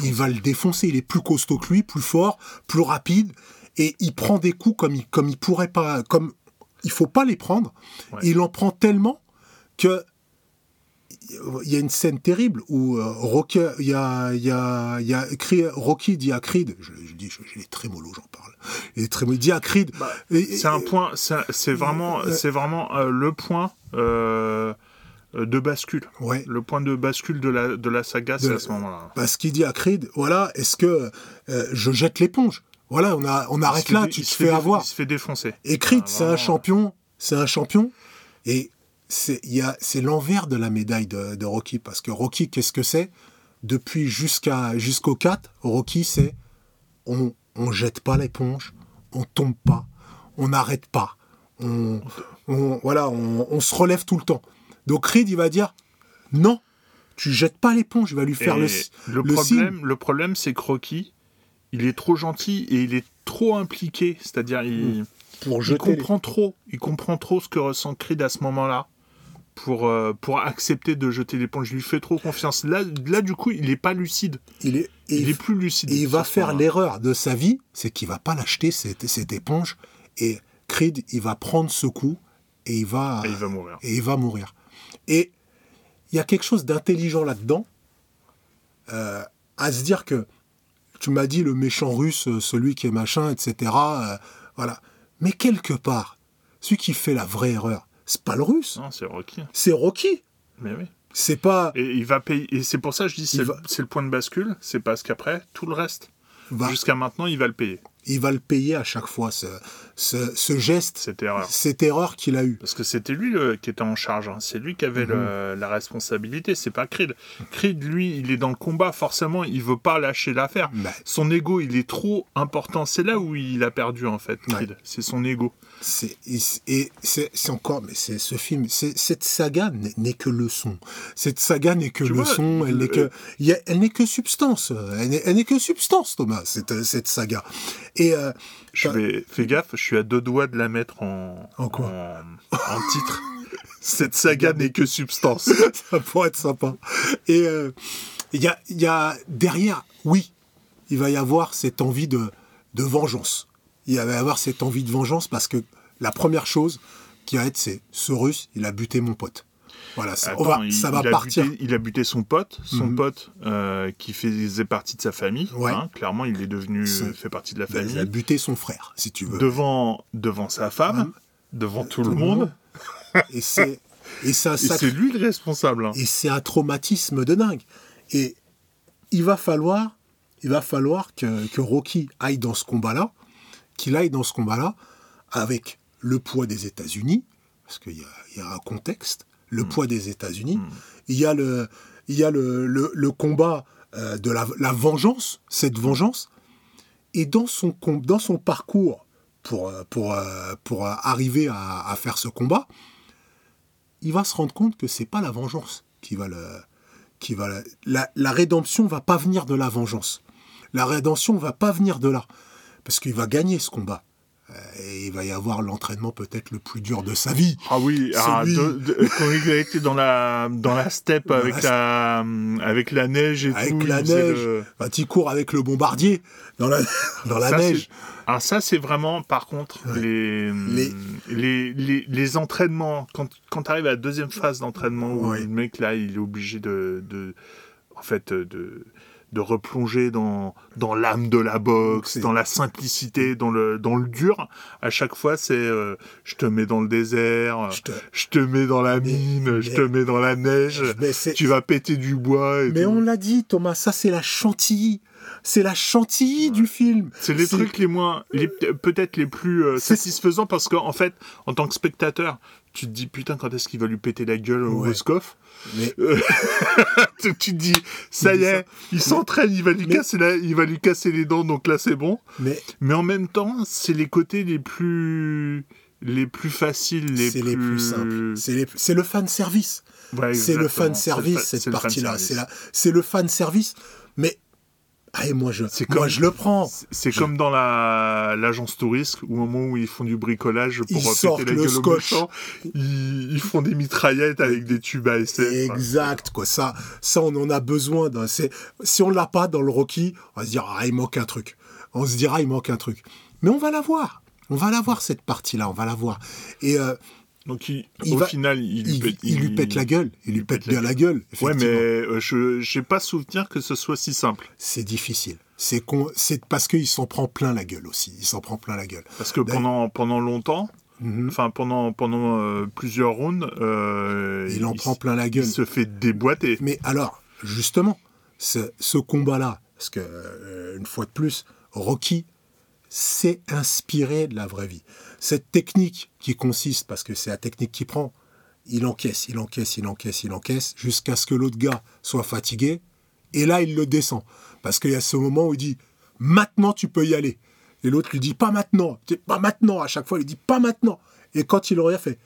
Il va il le défoncer. Il est plus costaud que lui, plus fort, plus rapide, et il prend des coups comme il, comme il pourrait pas, comme il faut pas les prendre. Ouais. Et il en prend tellement que il y a une scène terrible où euh, Rocky, il y a, il y a, il y a Cre- Rocky dit à Creed, je, je dis, j'ai les trémolos, j'en parle. Il est trémolo, il dit à Creed, et- C'est un point, c'est vraiment, Euh, c'est vraiment euh, le point euh, de bascule. ouais, Le point de bascule de la, de la saga, c'est à ce moment-là. parce qu'il dit à Creed, voilà, est-ce que euh, je jette l'éponge? Voilà, on, a, on arrête là, tu te fais avoir. Il se fait défoncer. Et Creed, Ah, c'est un champion, c'est un champion, et c'est l'envers de la médaille de, de Rocky, parce que Rocky, qu'est-ce que c'est? Depuis jusqu'à jusqu'au 4, Rocky, c'est on on jette pas l'éponge, on tombe pas, on n'arrête pas, on, on- voilà, on, on se relève tout le temps. Donc Creed, il va dire non, tu jettes pas l'éponge, il va lui faire Et le, le, le problème, le problème, c'est que Rocky, il est trop gentil et il est trop impliqué. C'est-à-dire, il, pour il les- trop. Il comprend trop ce que ressent Creed à ce moment-là pour, euh, pour accepter de jeter l'éponge. Je lui fais trop confiance. Là, là du coup, il n'est pas lucide. il est, Il est plus lucide. Et il va faire moment-là. l'erreur de sa vie, c'est qu'il va pas l'acheter cette, cette éponge. Et Creed, il va prendre ce coup et il va, Et il va mourir. et il va mourir. Et il y a quelque chose d'intelligent là-dedans, euh, à se dire que tu m'as dit le méchant russe, euh, celui qui est machin, etc. euh, voilà. Mais quelque part, celui qui fait la vraie erreur, c'est pas le russe, Non, c'est Rocky. c'est Rocky. Mais oui. C'est pas. Et il va payer. Et c'est pour ça que je dis c'est va- le point de bascule. C'est parce qu'après, tout le reste, va- jusqu'à maintenant, il va le payer. il va le payer à chaque fois, ce, geste, Cette erreur. cette erreur qu'il a eue. Parce que c'était lui le- qui était en charge. hein. C'est lui qui avait le- la responsabilité. C'est pas Creed. Creed, lui, il est dans le combat. Forcément, il veut pas lâcher l'affaire. Bah, Son ego, il est trop important. C'est là où il a perdu, en fait, Creed. C'est son ego. c'est et c'est- encore, mais c'est ce film, cette saga n'est que leçon. Cette saga n'est que Tu vois, leçon, elle le- n'est que, y a- elle n'est que substance. Elle n'est elle n'est que substance, Thomas. Cette cette saga. Et euh, Je vais, fais gaffe, je suis à deux doigts de la mettre en, En quoi en, en titre. Cette saga n'est que substance. ça pourrait être sympa. Et euh, il y a il y a derrière, oui, il va y avoir cette envie de de vengeance. il va y avoir cette envie de vengeance parce que la première chose qui va être, c'est ce russe, il a buté mon pote. Voilà, ça, Attends, va, il- ça va il a partir. buté- il a buté son pote, son Mhm. pote euh, qui faisait partie de sa famille. Ouais. hein, clairement, il est devenu euh, fait partie de la Il a famille. buté son frère, si tu veux. Devant, devant sa femme, Mhm. devant tout, le monde. Et c'est et c'est lui le responsable. hein. et c'est un traumatisme de dingue. Et il va falloir, il va falloir que, que Rocky aille dans ce combat-là, qu'il aille dans ce combat-là avec le poids des États-Unis, parce qu'il y y a un contexte, le Mm. poids des États-Unis. Il y a le, il y a le, le- le combat euh, de la, la vengeance, cette vengeance. Et dans son, dans son parcours pour, euh, pour, euh, pour arriver à, à faire ce combat, il va se rendre compte que c'est pas la vengeance qui va le, qui va le- la, la rédemption va pas venir de la vengeance. La rédemption va pas venir de là, parce qu'il va gagner ce combat. Euh, Et il va y avoir l'entraînement peut-être le plus dur de sa vie. Ah oui, ah, Celui- de- de- quand il a été dans la, dans la steppe Dans avec, la- la, avec la neige et Avec tout. la il faisait neige. le- Quand il court avec le bombardier dans la, dans la Ça, neige. Alors ça, c'est vraiment, par contre, Ouais. les, Les- les... Les, les, entraînements, quand, quand tu arrives à la deuxième phase d'entraînement, où Ouais. le mec, là, il est obligé de, de en fait, de, de replonger dans, dans l'âme de la boxe, dans la simplicité, dans le, dans le dur, à chaque fois, c'est euh, je te mets dans le désert, Je te- je te mets dans la Mais- mine, je te mets dans la neige, tu vas péter du bois. Et Mais tout. on l'a dit, Thomas, ça c'est la chantilly. C'est la chantilly du film. C'est les trucs les moins, les- peut-être les plus euh, satisfaisants parce qu'en fait, en tant que spectateur, tu te dis putain quand est-ce qu'il va lui péter la gueule au Ouais. Roscoff Mais Tu tu te dis ça Il y est, ça. il s'entraîne, il va lui Mais- casser la- il va lui casser les dents donc là c'est bon. mais Mais en même temps, c'est les côtés les plus les plus faciles, les c'est plus les plus simples. C'est les- c'est le fan service. Ouais, c'est le fan service cette partie-là. fanservice. C'est la- c'est le fan service. Mais allez, moi je, C'est moi comme- je le prends. C'est- comme dans la l'agence touriste, au moment où ils font du bricolage pour Ils euh, sortent péter la le gueule aux scotch. méchants, ils, ils font des mitraillettes avec des tubes à SF. Exact, quoi. Ça, ça, on en a besoin. Si on l'a pas dans le Rocky, on va se dire ah il manque un truc. On se dira il manque un truc. Mais on va la voir. On va la voir cette partie-là. On va la voir. Et euh, Donc il- Il au va- final, il, lui pète, il lui pète la gueule. Il lui pète bien la gueule. Ouais, mais euh, je j'ai pas souvenir que ce soit si simple. c'est difficile. C'est con- parce qu'il s'en prend plein la gueule aussi. Il s'en prend plein la gueule. Parce que pendant, pendant longtemps, Mhm. enfin pendant, pendant euh, plusieurs rounds, euh, Il en prend plein la il gueule. se fait déboîter. Mais alors, justement, ce, ce combat-là, parce que, une fois de plus, Rocky s'est inspiré de la vraie vie. Cette technique qui consiste, parce que c'est la technique qui prend, il encaisse, il encaisse, il encaisse, il encaisse, jusqu'à ce que l'autre gars soit fatigué, et là, il le descend. Parce qu'il y a ce moment où il dit, maintenant, tu peux y aller. Et l'autre lui dit, pas maintenant, pas maintenant. À chaque fois, il dit, pas maintenant. Et quand il aurait fait,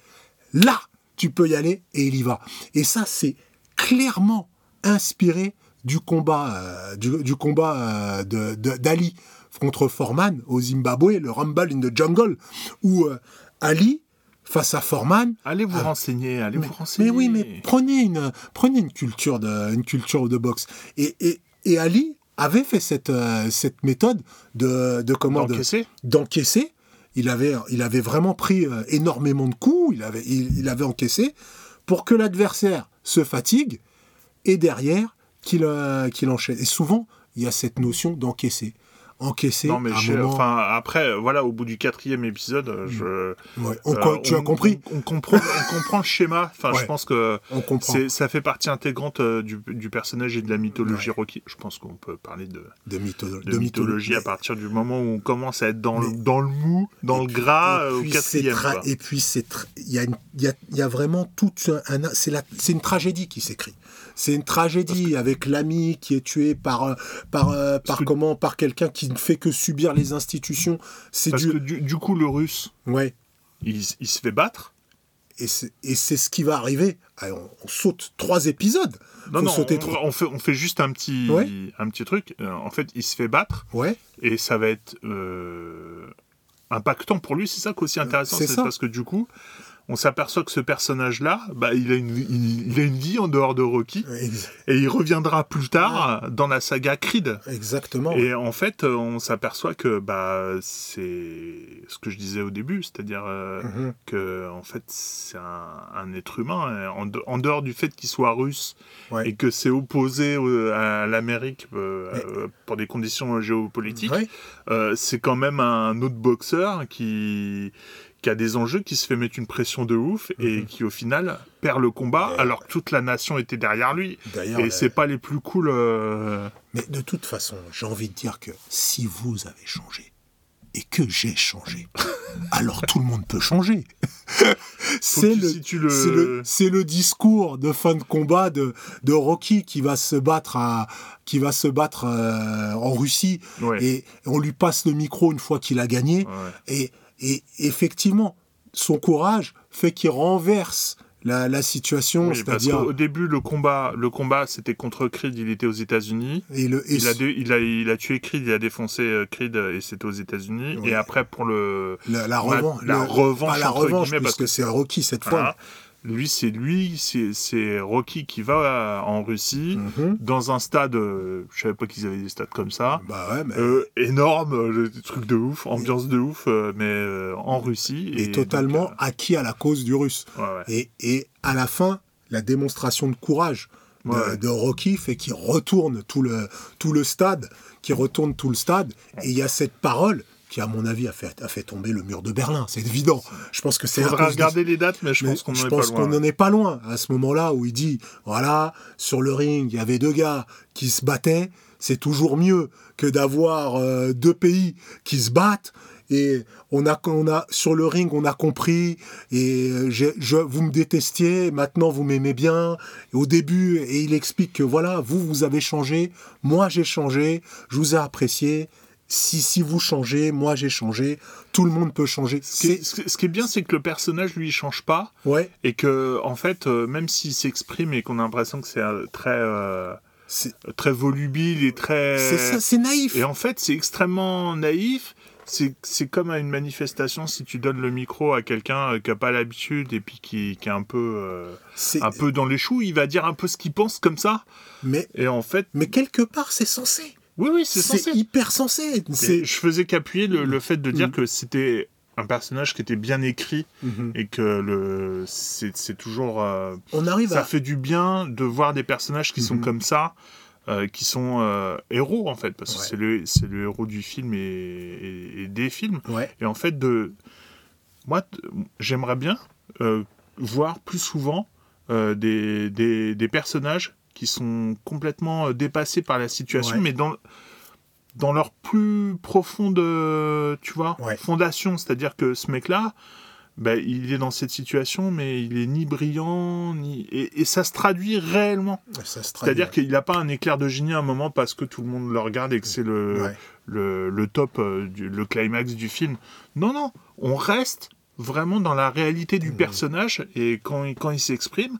là, tu peux y aller, et il y va. Et ça, c'est clairement inspiré du combat, euh, du, combat euh, d'Ali contre Foreman au Zimbabwe, le Rumble in the Jungle, où euh, Ali, face à Foreman, Allez vous Ah. renseigner, allez mais, vous renseigner. mais oui, mais prenez une, prenez une culture de, une culture de boxe. Et, et, et Ali avait fait cette, euh, cette méthode de, de comment de- D'encaisser. Il avait, il avait vraiment pris euh, énormément de coups, il avait, il, il avait encaissé pour que l'adversaire se fatigue et derrière qu'il euh, qu'il enchaîne. Et souvent, il y a cette notion d'encaisser. Encaisser Non, mais à un je- moment- enfin, après, voilà, au bout du quatrième épisode, euh, je. Ouais, on- euh, tu as on- compris on, on comprend, on comprend le schéma. Enfin, Ouais. je pense que On comprend. c'est- ça fait partie intégrante euh, du, du personnage et de la mythologie Rocky. Je pense qu'on peut parler de, De, mytho- de mythologie à partir du moment où on commence à être dans, le, dans le mou, dans Et le puis- gras et au puis c'est quatrième. tra- quoi. Et puis c'est tr- il y a, y, a, il y a vraiment tout un, un- c'est la c'est une tragédie qui s'écrit. C'est une tragédie avec l'ami qui est tué par euh, par euh, par que- comment par quelqu'un qui ne fait que subir les institutions. C'est Parce du que du, du coup, le russe, ouais. il, il se fait battre. Et c'est et c'est ce qui va arriver. On, on saute trois épisodes. Non, Faut non, sauter on, trois. on fait, on fait juste un petit, Ouais. un petit truc. Euh, en fait, il se fait battre Ouais. et ça va être euh, impactant pour lui. C'est ça qui est aussi intéressant. c'est C'est ça. parce que du coup, on s'aperçoit que ce personnage-là, bah, il, a une, il, il a une vie en dehors de Rocky, Ex- et il reviendra plus tard dans la saga Creed. Exactement. Et en fait, euh, on s'aperçoit que bah, c'est ce que je disais au début, c'est-à-dire euh, Mhm. que en fait, c'est un, un être humain, euh, en, de- en dehors du fait qu'il soit russe Ouais. et que c'est opposé à l'Amérique euh, Mais- euh, pour des conditions géopolitiques, Ouais. euh, c'est quand même un autre boxeur qui qui a des enjeux, qui se fait mettre une pression de ouf et Mhm. qui au final perd le combat alors que toute la nation était derrière lui. D'ailleurs, Et la- c'est pas les plus cool. euh, mais de toute façon, j'ai envie de dire que si vous avez changé et que j'ai changé, alors tout le monde peut changer. C'est le, si le- c'est le, c'est le discours de fin de combat de, de Rocky qui va se battre à, qui va se battre euh, en Russie Ouais. et on lui passe le micro une fois qu'il a gagné Ouais. et, et effectivement son courage fait qu'il renverse la, la situation, Oui, c'est-à-dire qu'au début, le combat, le combat, c'était contre Creed. Il était aux États-Unis. et le et Il a, dé- il, a, il a tué Creed, il a défoncé euh, Creed et c'était aux États-Unis. Et après, pour le. la, revanche, la le- revanche, la parce puisque c'est Rocky cette Voilà. fois. Lui, c'est lui, c'est Rocky qui va en Russie, Mhm. dans un stade. euh, je savais pas qu'ils avaient des stades comme ça. Bah ouais, mais Euh, énorme, euh, le truc de ouf, ambiance de ouf, euh, mais en Russie. et totalement acquis à la cause du russe. ouais, ouais. Et, et à la fin, la démonstration de courage de, Ouais. de Rocky fait qu'il retourne tout le, tout le stade, qui retourne tout le stade. Et il y a cette parole qui, à mon avis, a fait, a fait tomber le mur de Berlin. C'est évident. Je pense que c'est Il faudra de- regarder les dates, mais je Mais pense qu'on je en est n'en est pas loin. À ce moment-là où il dit voilà sur le ring il y avait deux gars qui se battaient c'est toujours mieux que d'avoir euh, deux pays qui se battent. Et on a on a sur le ring on a compris. Et euh, je, vous me détestiez maintenant vous m'aimez bien. Et au début et il explique que voilà vous vous avez changé. Moi j'ai changé. Je vous ai apprécié si, si vous changez, moi j'ai changé, tout le monde peut changer. Ce qui, est, C'est ce qui est bien, c'est que le personnage, lui, il change pas. ouais, Et que, en fait, euh, même s'il s'exprime et qu'on a l'impression que c'est euh, très, euh, très volubile et très. c'est ça, c'est naïf. Et en fait, c'est extrêmement naïf. C'est comme à une manifestation, si tu donnes le micro à quelqu'un qui n'a pas l'habitude et puis qui, qui est un peu, euh, un peu dans les choux, il va dire un peu ce qu'il pense comme ça. Mais, Et en fait, mais quelque part, c'est censé. Oui, oui, c'est hyper censé. C'est je faisais qu'appuyer le, le fait de dire Mm. que c'était un personnage qui était bien écrit Mhm. et que le c'est c'est toujours euh, on arrive ça à. fait du bien de voir des personnages qui sont Mhm. comme ça euh, qui sont euh, héros en fait parce que c'est le c'est le héros du film et, et- et des films Ouais. et en fait de moi j'aimerais bien euh, voir plus souvent euh, des, des, des personnages qui sont complètement euh, dépassés par la situation Ouais. mais dans dans leur plus profonde euh, tu vois Ouais. fondation c'est-à-dire que ce mec là ben, il est dans cette situation, mais il est ni brillant, ni... Et, et ça se traduit réellement. C'est-à-dire ouais. qu'il n'a pas un éclair de génie à un moment parce que tout le monde le regarde et que c'est le, Ouais. le, le top, euh, du- le climax du film. Non, non, on reste vraiment dans la réalité du Mhm. personnage et quand, quand il s'exprime,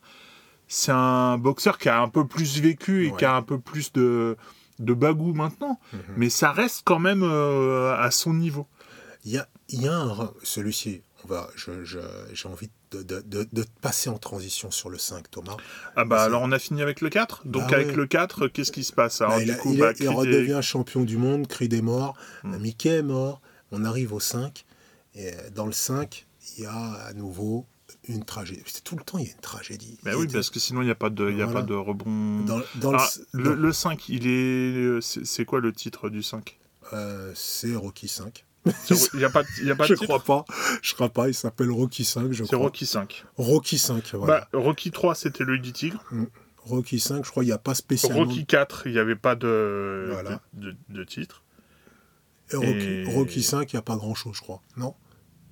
c'est un boxeur qui a un peu plus vécu et Ouais. qui a un peu plus de, de bagou maintenant, Mhm. mais ça reste quand même euh, à son niveau. Il y a, il y a un. Celui-ci, je, je- j'ai envie de, de, de, de passer en transition sur le 5, Thomas. Ah bah alors on a fini avec le 4 Donc Bah avec ouais. le 4, qu'est-ce qui se passe? Alors Bah, il, du coup, bah, redevient champion du monde, Creed est mort, Mm. Mickey est mort, on arrive au 5, et euh, dans le 5, il y a à nouveau une tragédie. C'est tout le temps, il y a une tragédie. Il y oui, a- parce que sinon il n'y a pas de, il y a Voilà. pas de rebond. dans, dans Ah, le, dans- le 5, il est. C'est c'est quoi le titre du 5 euh, c'est Rocky 5. Il a pas, il y a pas je de titre? crois pas, je crois pas, il s'appelle Rocky 5, je C'est crois. Rocky 5. Rocky 5, voilà. Bah, Rocky 3, c'était l'œil du tigre. Rocky 5, je crois qu'il n'y a pas spécialement. Rocky 4, il n'y avait pas de, Voilà. de, de- de titre. Et Rocky, et- Rocky 5, il n'y a pas grand chose, je crois. Non?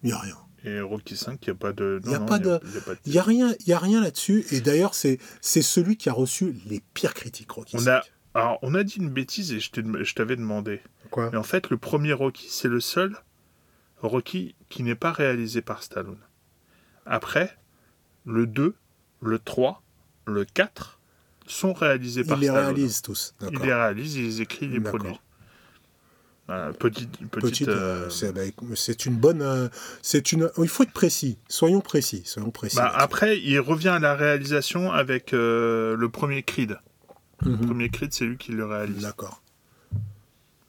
Il n'y a rien. Et Rocky 5, il n'y a pas de. Il y a non, pas non, de- il y a de n'y a rien, y a rien là-dessus. Et d'ailleurs, c'est, c'est celui qui a reçu les pires critiques, Rocky On 5. a, alors, on a dit une bêtise et je t'avais demandé. Quoi? Mais en fait, le premier Rocky, c'est le seul Rocky qui n'est pas réalisé par Stallone. Après, le 2, le 3, le 4 sont réalisés par Il les Stallone. réalise tous. Il les réalise, il les écrit, il les produit. Euh, petite, petite, Petite, euh, euh, c'est bah, c'est une bonne. euh, c'est une. Il faut être précis. Soyons précis. Soyons précis. bah, après, il revient à la réalisation avec le premier Creed. Le Mhm. premier Creed, c'est lui qui le réalise. D'accord.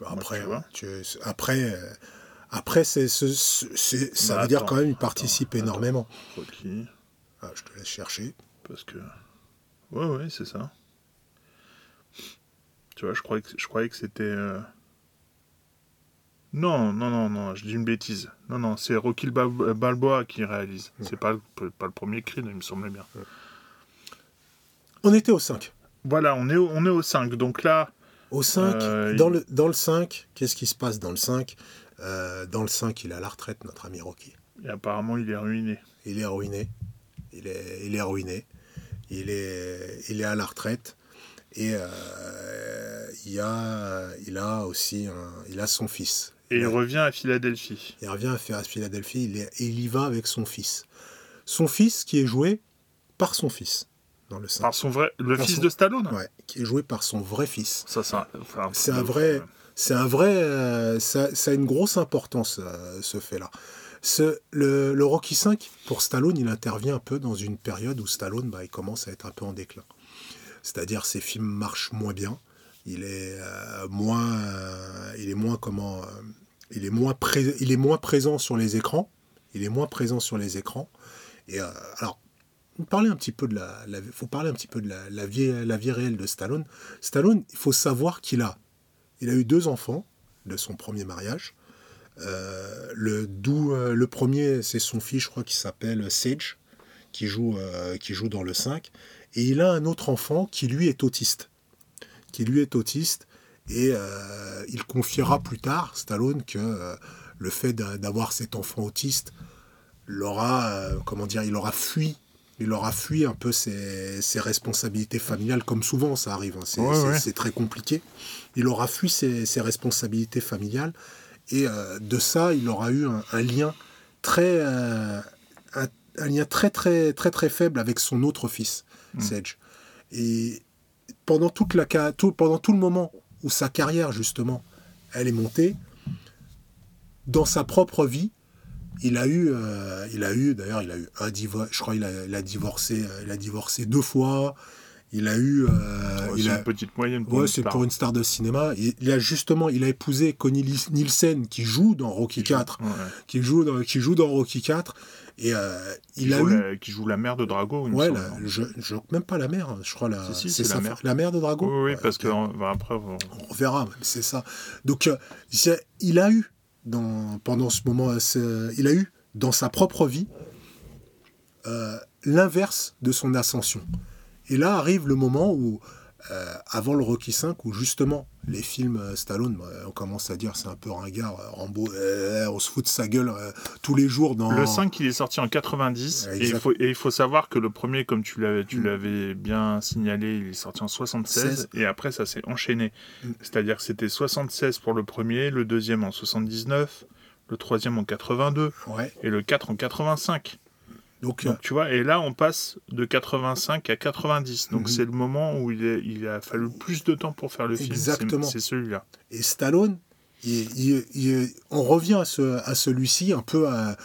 Après, tu vois. ouais, tu- après, après, c'est, ça veut dire attends, quand même, il attends, participe attends. énormément. Rocky, Ah, je te laisse chercher. parce que. Ouais, ouais, c'est ça. Tu vois, je croyais que, je croyais que c'était. Non, non, non, non, je dis une bêtise. Non, non, c'est Rocky Bal- Balboa qui réalise. C'est pas, pas le premier Creed, il me semblait bien. On était au 5. Voilà, on est au, on est au 5. Donc là, Au 5, Euh, dans, il- le, dans le 5, qu'est-ce qui se passe dans le 5 Euh, Dans le 5, il est à la retraite, notre ami Rocky. et apparemment, il est ruiné. Il est ruiné. Il est, il est ruiné. Il est, il est à la retraite. Et euh, il, a, il a aussi un- il a son fils. Et il revient à Philadelphie. Il revient à Philadelphie il est- et il y va avec son fils. Son fils qui est joué par son fils dans le 5. Par son vrai. Le Par fils son- de Stallone Ouais, qui est joué par son vrai fils. Ça, enfin, C'est un ouf, vrai-. C'est un vrai. euh, ça, ça a une grosse importance, euh, ce fait-là. Ce, le, le Rocky 5, pour Stallone, il intervient un peu dans une période où Stallone bah, il commence à être un peu en déclin. C'est-à-dire ses films marchent moins bien. Il est moins. présent sur les écrans. Il est moins présent sur les écrans. Et euh, alors. Parler un faut parler un petit peu de la, vie, la vie réelle de Stallone. Stallone, il faut savoir qu'il a il a eu deux enfants de son premier mariage. Euh, le, euh, le premier, c'est son fils, je crois, qui s'appelle Sage, qui joue, qui joue dans le 5. Et il a un autre enfant qui, lui, est autiste. Qui, lui, est autiste. Et euh, il confiera plus tard, Stallone, que euh, le fait d'a- d'avoir cet enfant autiste l'aura, euh, comment dire, il aura fui. Il aura fui un peu ses, ses responsabilités familiales, comme souvent ça arrive. hein. C'est, Ouais, ouais. très compliqué. Il aura fui ses, ses responsabilités familiales. Et de ça, il aura eu un, un lien très, un, un lien très très très très faible avec son autre fils, Mm. Sage. Et pendant toute la tout, pendant tout le moment où sa carrière justement, elle est montée, dans sa propre vie, il a eu, euh, il a eu d'ailleurs, il a eu un divorce. Je crois il a, il a divorcé, euh, il a divorcé deux fois. Il a eu, euh, Ouais, il a, une petite moyenne pour Ouais, une c'est star. pour une star de cinéma. Il, il a justement, il a épousé Connie Nielsen qui joue dans Rocky 4, Ouais. qui joue dans, qui joue dans Rocky 4, et euh, Qui il a joue eu, la- qui joue la mère de Drago. il me ouais, la- non je, je- même pas la mère, je crois la, Si, si, c'est la mère. la mère de Drago. Oui, oui, Ouais, parce que on après. on- on verra, c'est ça. Donc, euh, il a eu dans, pendant ce moment, euh, il a eu dans sa propre vie euh, l'inverse de son ascension. Et là arrive le moment où, euh, avant le Rocky 5, où justement les films euh, Stallone, bah, on commence à dire c'est un peu ringard, euh, Rambo, euh, on se fout de sa gueule euh, tous les jours dans. Le 5, il est sorti en 90. Ouais, et, il faut, et il faut savoir que le premier, comme tu l'avais, tu Mm. l'avais bien signalé, il est sorti en 76. 16. Et après, ça s'est enchaîné. Mm. C'est-à-dire que c'était 76 pour le premier, le deuxième en 79, le troisième en 82 Ouais. et le 4 en 85. Donc, Donc tu vois, et là on passe de 85 à 90. Donc Mhm. c'est le moment où il, est- il a fallu plus de temps pour faire le film. c'est- Exactement. Celui-là. Et Stallone, il- il- il- on revient à, ce, à celui-ci un peu à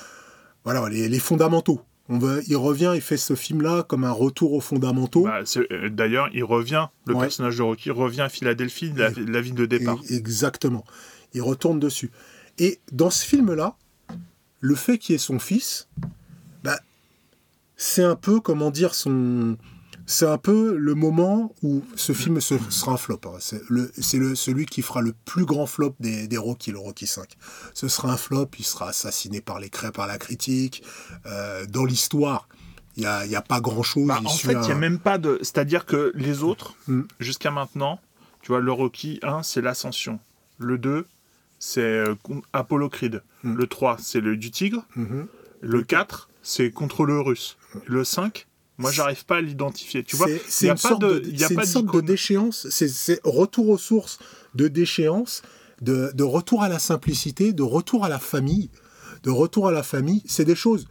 voilà, les, les fondamentaux. On va, il revient, il fait ce film-là comme un retour aux fondamentaux. Bah, euh, D'ailleurs, il revient, le Ouais. personnage de Rocky revient à Philadelphie, la, ville de départ. Et- exactement. Il retourne dessus. Et dans ce film-là, le fait qu'il ait son fils, c'est un peu, comment dire, son. C'est un peu le moment où ce film se- sera un flop. hein. C'est le, c'est le, celui qui fera le plus grand flop des, des Rocky, le Rocky 5. Ce sera un flop, il sera assassiné par les crêpes, par la critique. Euh, dans l'histoire, il n'y a, y a pas grand-chose. Bah, en fait, il n'y a même pas de. C'est-à-dire que les autres, Mm. jusqu'à maintenant, tu vois, le Rocky 1, c'est l'ascension. Le 2, c'est euh, Apollo Creed. Mm. Le 3, c'est le du tigre. Mhm. Le 4, c'est contre le russe. Le 5, moi, j'arrive pas à l'identifier. Tu vois, C'est- il n'y a une pas sorte de, il y a pas déchéance. C'est- retour aux sources de déchéance, de, de retour à la simplicité, de retour à la famille, de retour à la famille. C'est des choses,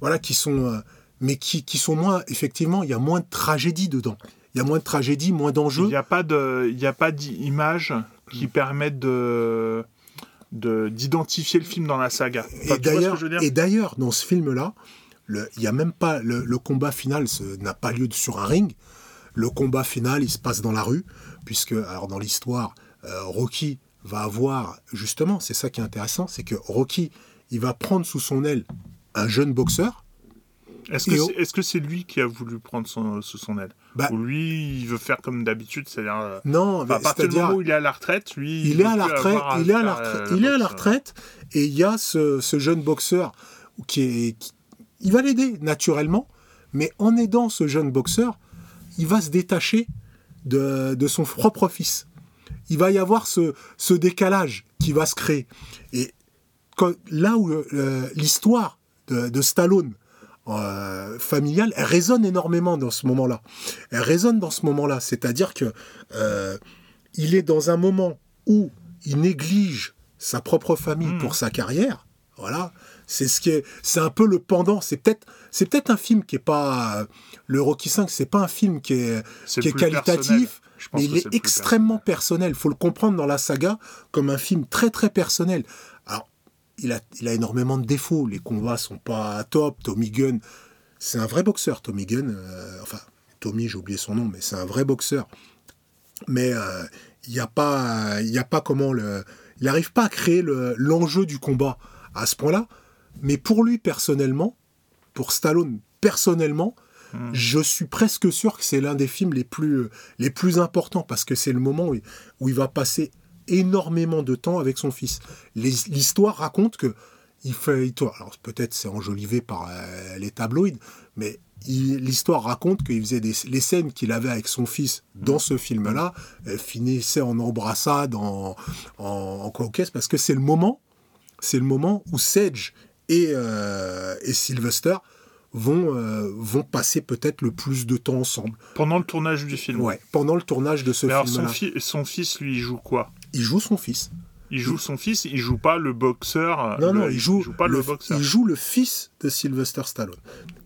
voilà, qui sont, euh, mais qui, qui sont moins. Effectivement, il y a moins de tragédie dedans. Il y a moins de tragédie, moins Il d'enjeux. n'y a pas de, il y a pas d'images Mm. qui permettent de, d'identifier le film dans la saga. et d'ailleurs, et d'ailleurs, dans ce film-là, il y a même pas le, combat final n'a pas lieu sur un ring. Le combat final, il se passe dans la rue, puisque alors dans l'histoire, euh, Rocky va avoir justement, c'est ça qui est intéressant, c'est que Rocky, il va prendre sous son aile un jeune boxeur. Est-ce que c'est lui qui a voulu prendre sous son aile bah Ou lui, il veut faire comme d'habitude, c'est-à-dire. Euh, non, à partir du moment où il est à la retraite, lui. Il, est à la retraite, il est à la retraite, il est à la retraite, et il y a ce, jeune boxeur qui est. il va l'aider naturellement, mais en aidant ce jeune boxeur, il va se détacher de, de son propre fils. Il va y avoir ce, ce décalage qui va se créer. Et quand, là où euh, l'histoire de, de Stallone euh, familiale, elle résonne énormément dans ce moment-là. Elle résonne dans ce moment-là, c'est-à-dire que euh, il est dans un moment où il néglige sa propre famille hmm. pour sa carrière. Voilà, c'est ce qui est, c'est un peu le pendant. C'est peut-être, c'est peut-être un film qui est pas le Rocky 5, c'est pas un film qui est, qui est qualitatif. Mais il est, extrêmement personnel. Il faut le comprendre dans la saga comme un film très très personnel il a, il a énormément de défauts. Les combats sont pas top. Tommy Gunn, c'est un vrai boxeur, Tommy Gunn. Euh, enfin, Tommy, j'ai oublié son nom, mais c'est un vrai boxeur. Mais euh, il n'y a pas, a pas comment le, il n'arrive pas à créer l'enjeu du combat à ce point-là. Mais pour lui personnellement, pour Stallone personnellement, hmm. je suis presque sûr que c'est l'un des films les plus, les plus importants parce que c'est le moment où où il va passer énormément de temps avec son fils. L'histoire raconte que il fait, alors peut-être c'est enjolivé par euh, les tabloïds, mais l'histoire raconte qu'il faisait des, les scènes qu'il avait avec son fils dans ce film-là finissaient en embrassade, en, en, conquête, parce que c'est le moment, c'est le moment où Sedge et, euh, et Sylvester vont, euh, vont passer peut-être le plus de temps ensemble. Pendant le tournage du film Ouais, pendant le tournage de ce film-là. Son, son, fils, lui, joue quoi? Il joue son fils. Il joue son fils, il joue pas le boxeur. Non, non, il joue, pas le, boxeur. Il joue le fils de Sylvester Stallone.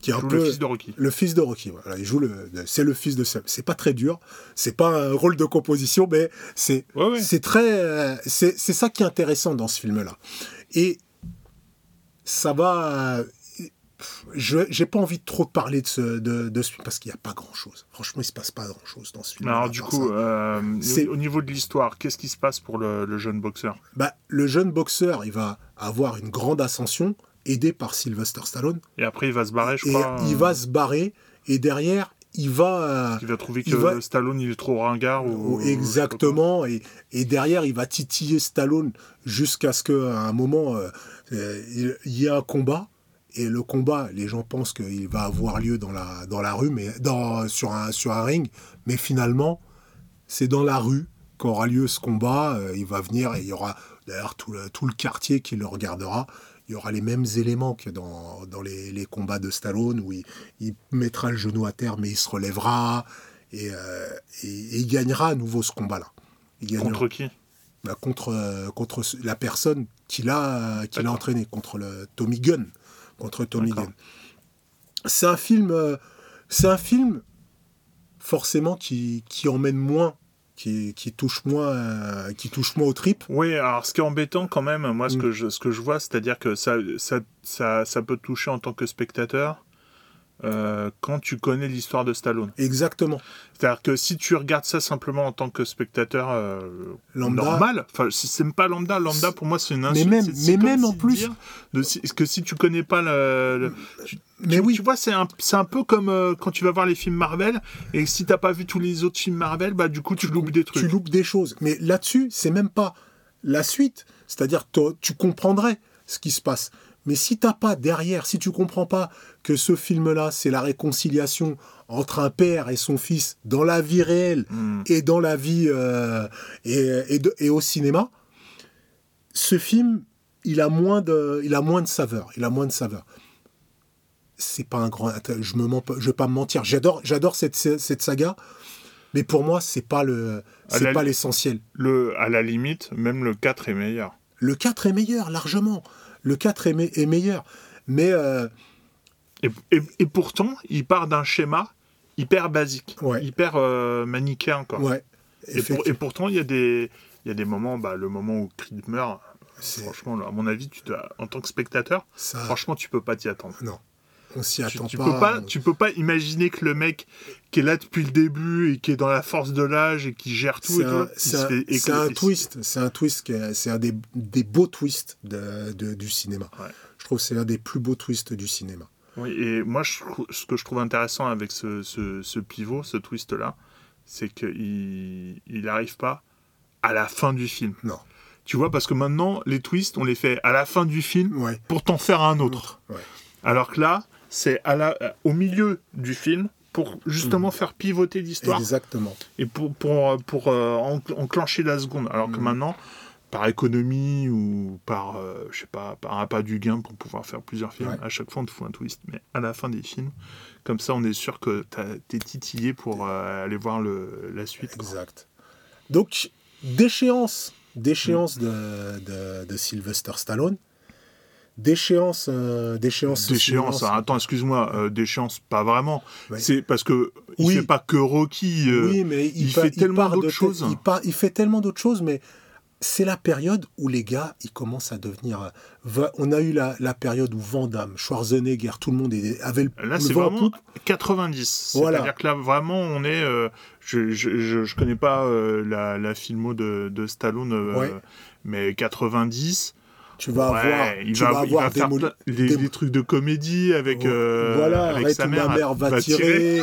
Qui est un peu, le fils de Rocky. Le fils de Rocky, voilà. Il joue le, c'est le fils de C'est pas très dur. C'est pas un rôle de composition, mais c'est, c'est très, c'est, c'est ça qui est intéressant dans ce film-là. Et ça va, je j'ai pas envie de trop parler de ce, de, de film parce qu'il n'y a pas grand chose. Franchement, il se passe pas grand chose dans ce film. Alors, du coup, euh, au niveau de l'histoire, qu'est-ce qui se passe pour le, jeune boxeur? Bah, Le jeune boxeur, il va avoir une grande ascension, aidé par Sylvester Stallone. Et après, il va se barrer, je crois. Il va se barrer, et derrière, il va. il va trouver que Stallone il est trop ringard. Ou, exactement. Et, et, derrière, il va titiller Stallone jusqu'à ce qu'à un moment, euh, il y ait un combat. Et le combat, les gens pensent qu'il va avoir lieu dans la, dans la rue, mais dans, sur, un, sur un ring, mais finalement, c'est dans la rue qu'aura lieu ce combat. Euh, il va venir et il y aura d'ailleurs tout le, tout le quartier qui le regardera. Il y aura les mêmes éléments que dans, dans les, les, combats de Stallone, où il, il, mettra le genou à terre, mais il se relèvera, et, euh, et, il gagnera à nouveau ce combat-là. Contre qui? Bah, contre, contre la personne qui l'a entraîné, contre le Tommy Gunn contre Tommy Gunn. C'est un film, euh, c'est un film forcément qui, qui emmène moins qui, qui, touche moins, euh, qui touche moins aux tripes. Oui, alors ce qui est embêtant quand même, moi ce, mm. que, je, ce que je vois, c'est-à-dire que ça, ça, ça, ça, peut toucher en tant que spectateur, euh, quand tu connais l'histoire de Stallone. Exactement. C'est-à-dire que si tu regardes ça simplement en tant que spectateur euh, normal, enfin c'est même pas lambda, lambda pour moi c'est une insulte. Mais même, mais même en plus, de, que si tu connais pas le, tu, mais oui. tu vois c'est un, un peu comme euh, quand tu vas voir les films Marvel et si t'as pas vu tous les autres films Marvel, bah du coup tu, loupes des trucs. Tu loupes des choses. Mais là-dessus c'est même pas la suite. C'est-à-dire tu comprendrais ce qui se passe. Mais si t'as pas derrière, si tu comprends pas que ce film-là, c'est la réconciliation entre un père et son fils dans la vie réelle hmm. et dans la vie euh, et, et, au cinéma, ce film, il a moins de, il a moins de saveur. Il a moins de saveur. C'est pas un grand. Je me mens je vais pas me mentir. J'adore, j'adore cette, cette saga. Mais pour moi, c'est pas le, c'est pas l'essentiel. Le, à la limite, même le 4 est meilleur. Le 4 est meilleur, largement. Le 4 est, est meilleur. Mais. Euh, et, pourtant, il part d'un schéma hyper basique, hyper euh, manichéen. Quoi. Ouais, et, pourtant, il y, a des, il y a des moments, bah, le moment où Creed meurt, Franchement, là, à mon avis, tu dois, en tant que spectateur, Ça, franchement, tu peux pas t'y attendre. non. On s'y Tu, attend tu pas. peux pas, on- tu peux pas imaginer que le mec qui est là depuis le début et qui est dans la force de l'âge et qui gère tout C'est un, il twist. C'est un twist. C'est un des, des beaux twists de- de- du cinéma. Ouais. Je trouve que c'est un des plus beaux twists du cinéma. Oui, et moi, je ce que je trouve intéressant avec ce, ce- ce pivot, ce twist-là, c'est qu'il il arrive pas à la fin du film. Non. Tu vois, parce que maintenant, les twists, on les fait à la fin du film Ouais. pour t'en faire un autre. Ouais. Alors que là, c'est à la, au milieu du film pour justement faire pivoter l'histoire Exactement. et pour, pour, pour euh, enc- enclencher la seconde. Alors que Mhm. maintenant, par économie ou par, euh, je sais pas, par un pas du gain pour pouvoir faire plusieurs films, Ouais. à chaque fois on te fout un twist. Mais à la fin des films, comme ça on est sûr que t'es titillé pour euh, aller voir le, la suite. quoi. Exact. Donc, déchéance. Déchéance de, de, de Sylvester Stallone. Déchéance. euh, déchéance. Déchéance, cinéma, alors, attends, excuse-moi, euh, déchéance, pas vraiment. Ouais. C'est parce que il Oui. fait pas que Rocky. euh, oui, mais il, fait tellement d'autres choses. Il, part- il fait tellement d'autres choses, mais c'est la période où les gars, ils commencent à devenir. On a eu la, la période où Van Damme, Schwarzenegger, tout le monde avait le, Là, c'est vraiment poupe. 90. Voilà. C'est-à-dire que là, vraiment, on est. euh, je, je, je, je connais pas euh, la, la filmo de, de Stallone, euh, Ouais. mais 90. Tu vas ouais, avoir, il tu va, vas il va avoir des faire les, des- les trucs de comédie avec, euh, voilà, avec arrête sa où mère. ma mère va, tirer.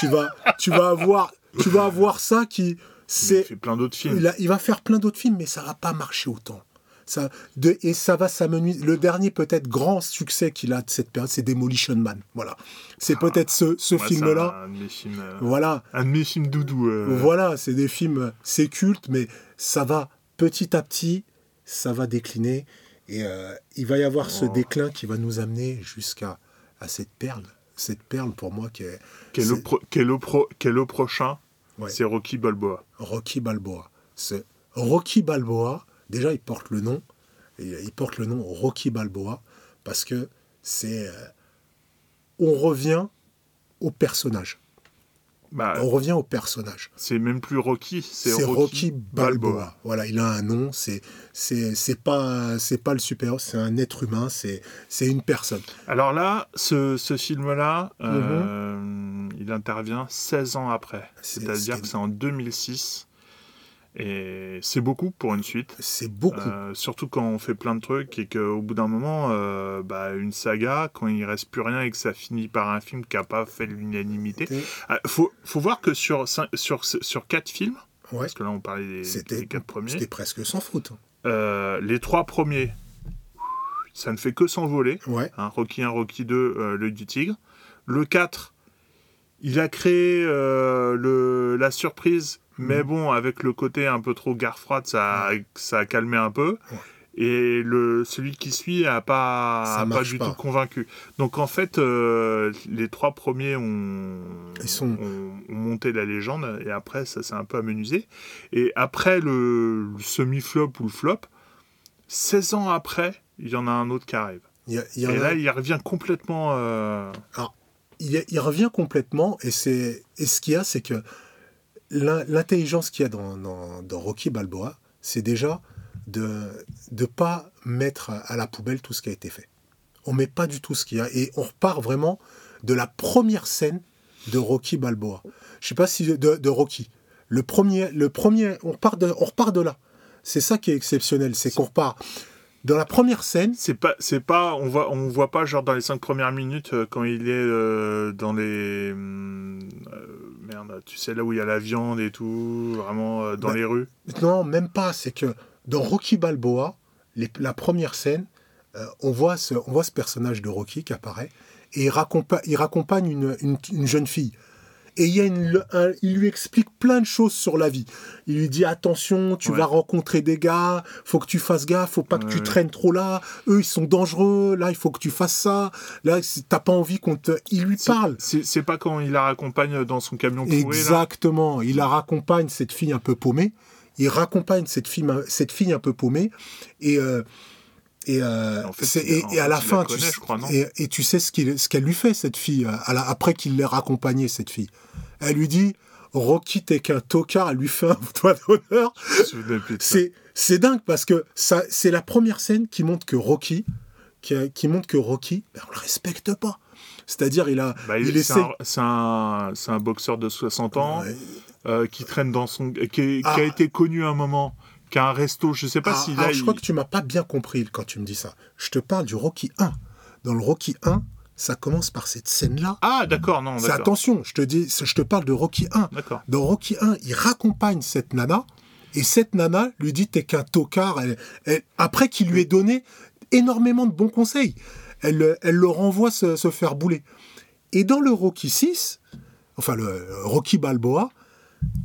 tu vas, tu vas avoir, tu vas avoir ça qui, Il c'est, fait plein d'autres films. il, a- il va faire plein d'autres films, mais ça va pas marcher autant. Ça, de, et ça va s'amenuiser. Le dernier peut-être grand succès qu'il a de cette période, c'est Demolition Man. Voilà, c'est peut-être ce, ce film-là. Un de mes films, euh, Voilà, un de mes films doudou. euh, voilà, c'est des films, c'est culte, mais ça va petit à petit, ça va décliner. Et euh, il va y avoir ce Oh. déclin qui va nous amener jusqu'à à cette perle. Cette perle, pour moi, qui est Quel est le c'est pro- quel est le pro- quel est le prochain Ouais. C'est Rocky Balboa. Rocky Balboa. C'est Rocky Balboa. Déjà, il porte le nom. et Il porte le nom Rocky Balboa parce que c'est. euh, on revient au personnage. Bah, On revient au personnage. c'est même plus Rocky, c'est Rocky, Rocky Balboa. Voilà, il a un nom. C'est c'est pas c'est pas le super c'est un être humain. C'est c'est une personne. Alors là, ce, ce film-là, Mhm. euh, il intervient 16 ans après. C'est- C'est-à-dire c'est- que c'est en 2006. Et c'est beaucoup pour une suite. C'est beaucoup. Euh, surtout quand on fait plein de trucs et qu'au bout d'un moment, euh, bah, une saga, quand il reste plus rien et que ça finit par un film qui n'a pas fait l'unanimité. Ah, faut, faut voir que sur, sur, sur quatre films, ouais. parce que là on parlait des, des quatre premiers, c'était presque sans faute. euh, les trois premiers, ça ne fait que s'envoler. Ouais. Hein, Rocky 1, Rocky 2, euh, l'œil du tigre. Le 4, il a créé euh, le, la surprise, mais Mhm. bon, avec le côté un peu trop gare froide, ça, a- ça a calmé un peu. Ouais. Et le, celui qui suit a pas, a pas du pas. tout convaincu. Donc en fait, euh, les trois premiers ont, Ils sont- ont, ont monté la légende et après ça s'est un peu amenuisé. Et après le, le semi-flop ou le flop, 16 ans après, il y en a un autre qui arrive. Y a- il y en Et là, il revient complètement. euh, il, revient complètement et c'est et ce qu'il y a c'est que l'in- l'intelligence qu'il y a dans, Rocky Balboa c'est déjà de ne pas mettre à la poubelle tout ce qui a été fait. On met pas du tout ce qu'il y a et on repart vraiment de la première scène de Rocky Balboa. Je sais pas si de, de Rocky. Le premier le premier on repart de on repart de là. C'est ça qui est exceptionnel c'est qu'on repart dans la première scène C'est pas, c'est pas, on voit, on voit pas genre dans les cinq premières minutes euh, quand il est euh, dans les, hum, euh, merde, tu sais là où il y a la viande et tout, vraiment dans Bah, les rues. Non, même pas. C'est que dans Rocky Balboa, les- la première scène, on, voit ce, on voit ce personnage de Rocky qui apparaît et il, il raccompagne une, une- une jeune fille. Et il, y a une- un- il lui explique plein de choses sur la vie. Il lui dit attention, tu Ouais. vas rencontrer des gars, faut que tu fasses gaffe, faut pas que tu traînes trop là. Eux, ils sont dangereux. Là, il faut que tu fasses ça. Là, t'as pas envie qu'on te. Il lui parle. C'est, pas quand il la raccompagne dans son camion là. Exactement. Il la raccompagne, cette fille un peu paumée. Il raccompagne cette fille, cette fille un peu paumée. Et, euh, et, euh, En fait, et, à la fin, tu, connaît, crois, et, et tu sais ce qu'elle lui fait, cette fille, à la- après qu'il l'ait raccompagnée, cette fille. Elle lui dit Rocky t'es qu'un tocard, elle lui fait un doigt d'honneur. C'est dingue parce que c'est la première scène qui montre que Rocky qui, qui montre que Rocky ben, on le respecte pas. C'est-à-dire il a bah, il, c'est un, un, boxeur de 60 ans euh, qui traîne dans son qui, a ah. été connu à un moment qui a un resto, je sais pas ah, si là, je crois que tu m'as pas bien compris quand tu me dis ça. Je te parle du Rocky 1. Dans le Rocky 1, ça commence par cette scène-là. Ah, d'accord, non, d'accord. Attention, je te dis, je te parle de Rocky 1. D'accord. Dans Rocky 1, il raccompagne cette nana, et cette nana lui dit T'es qu'un tocard. après qu'il lui ait donné énormément de bons conseils, elle, elle le renvoie se, faire bouler. Et dans le Rocky 6, enfin le Rocky Balboa,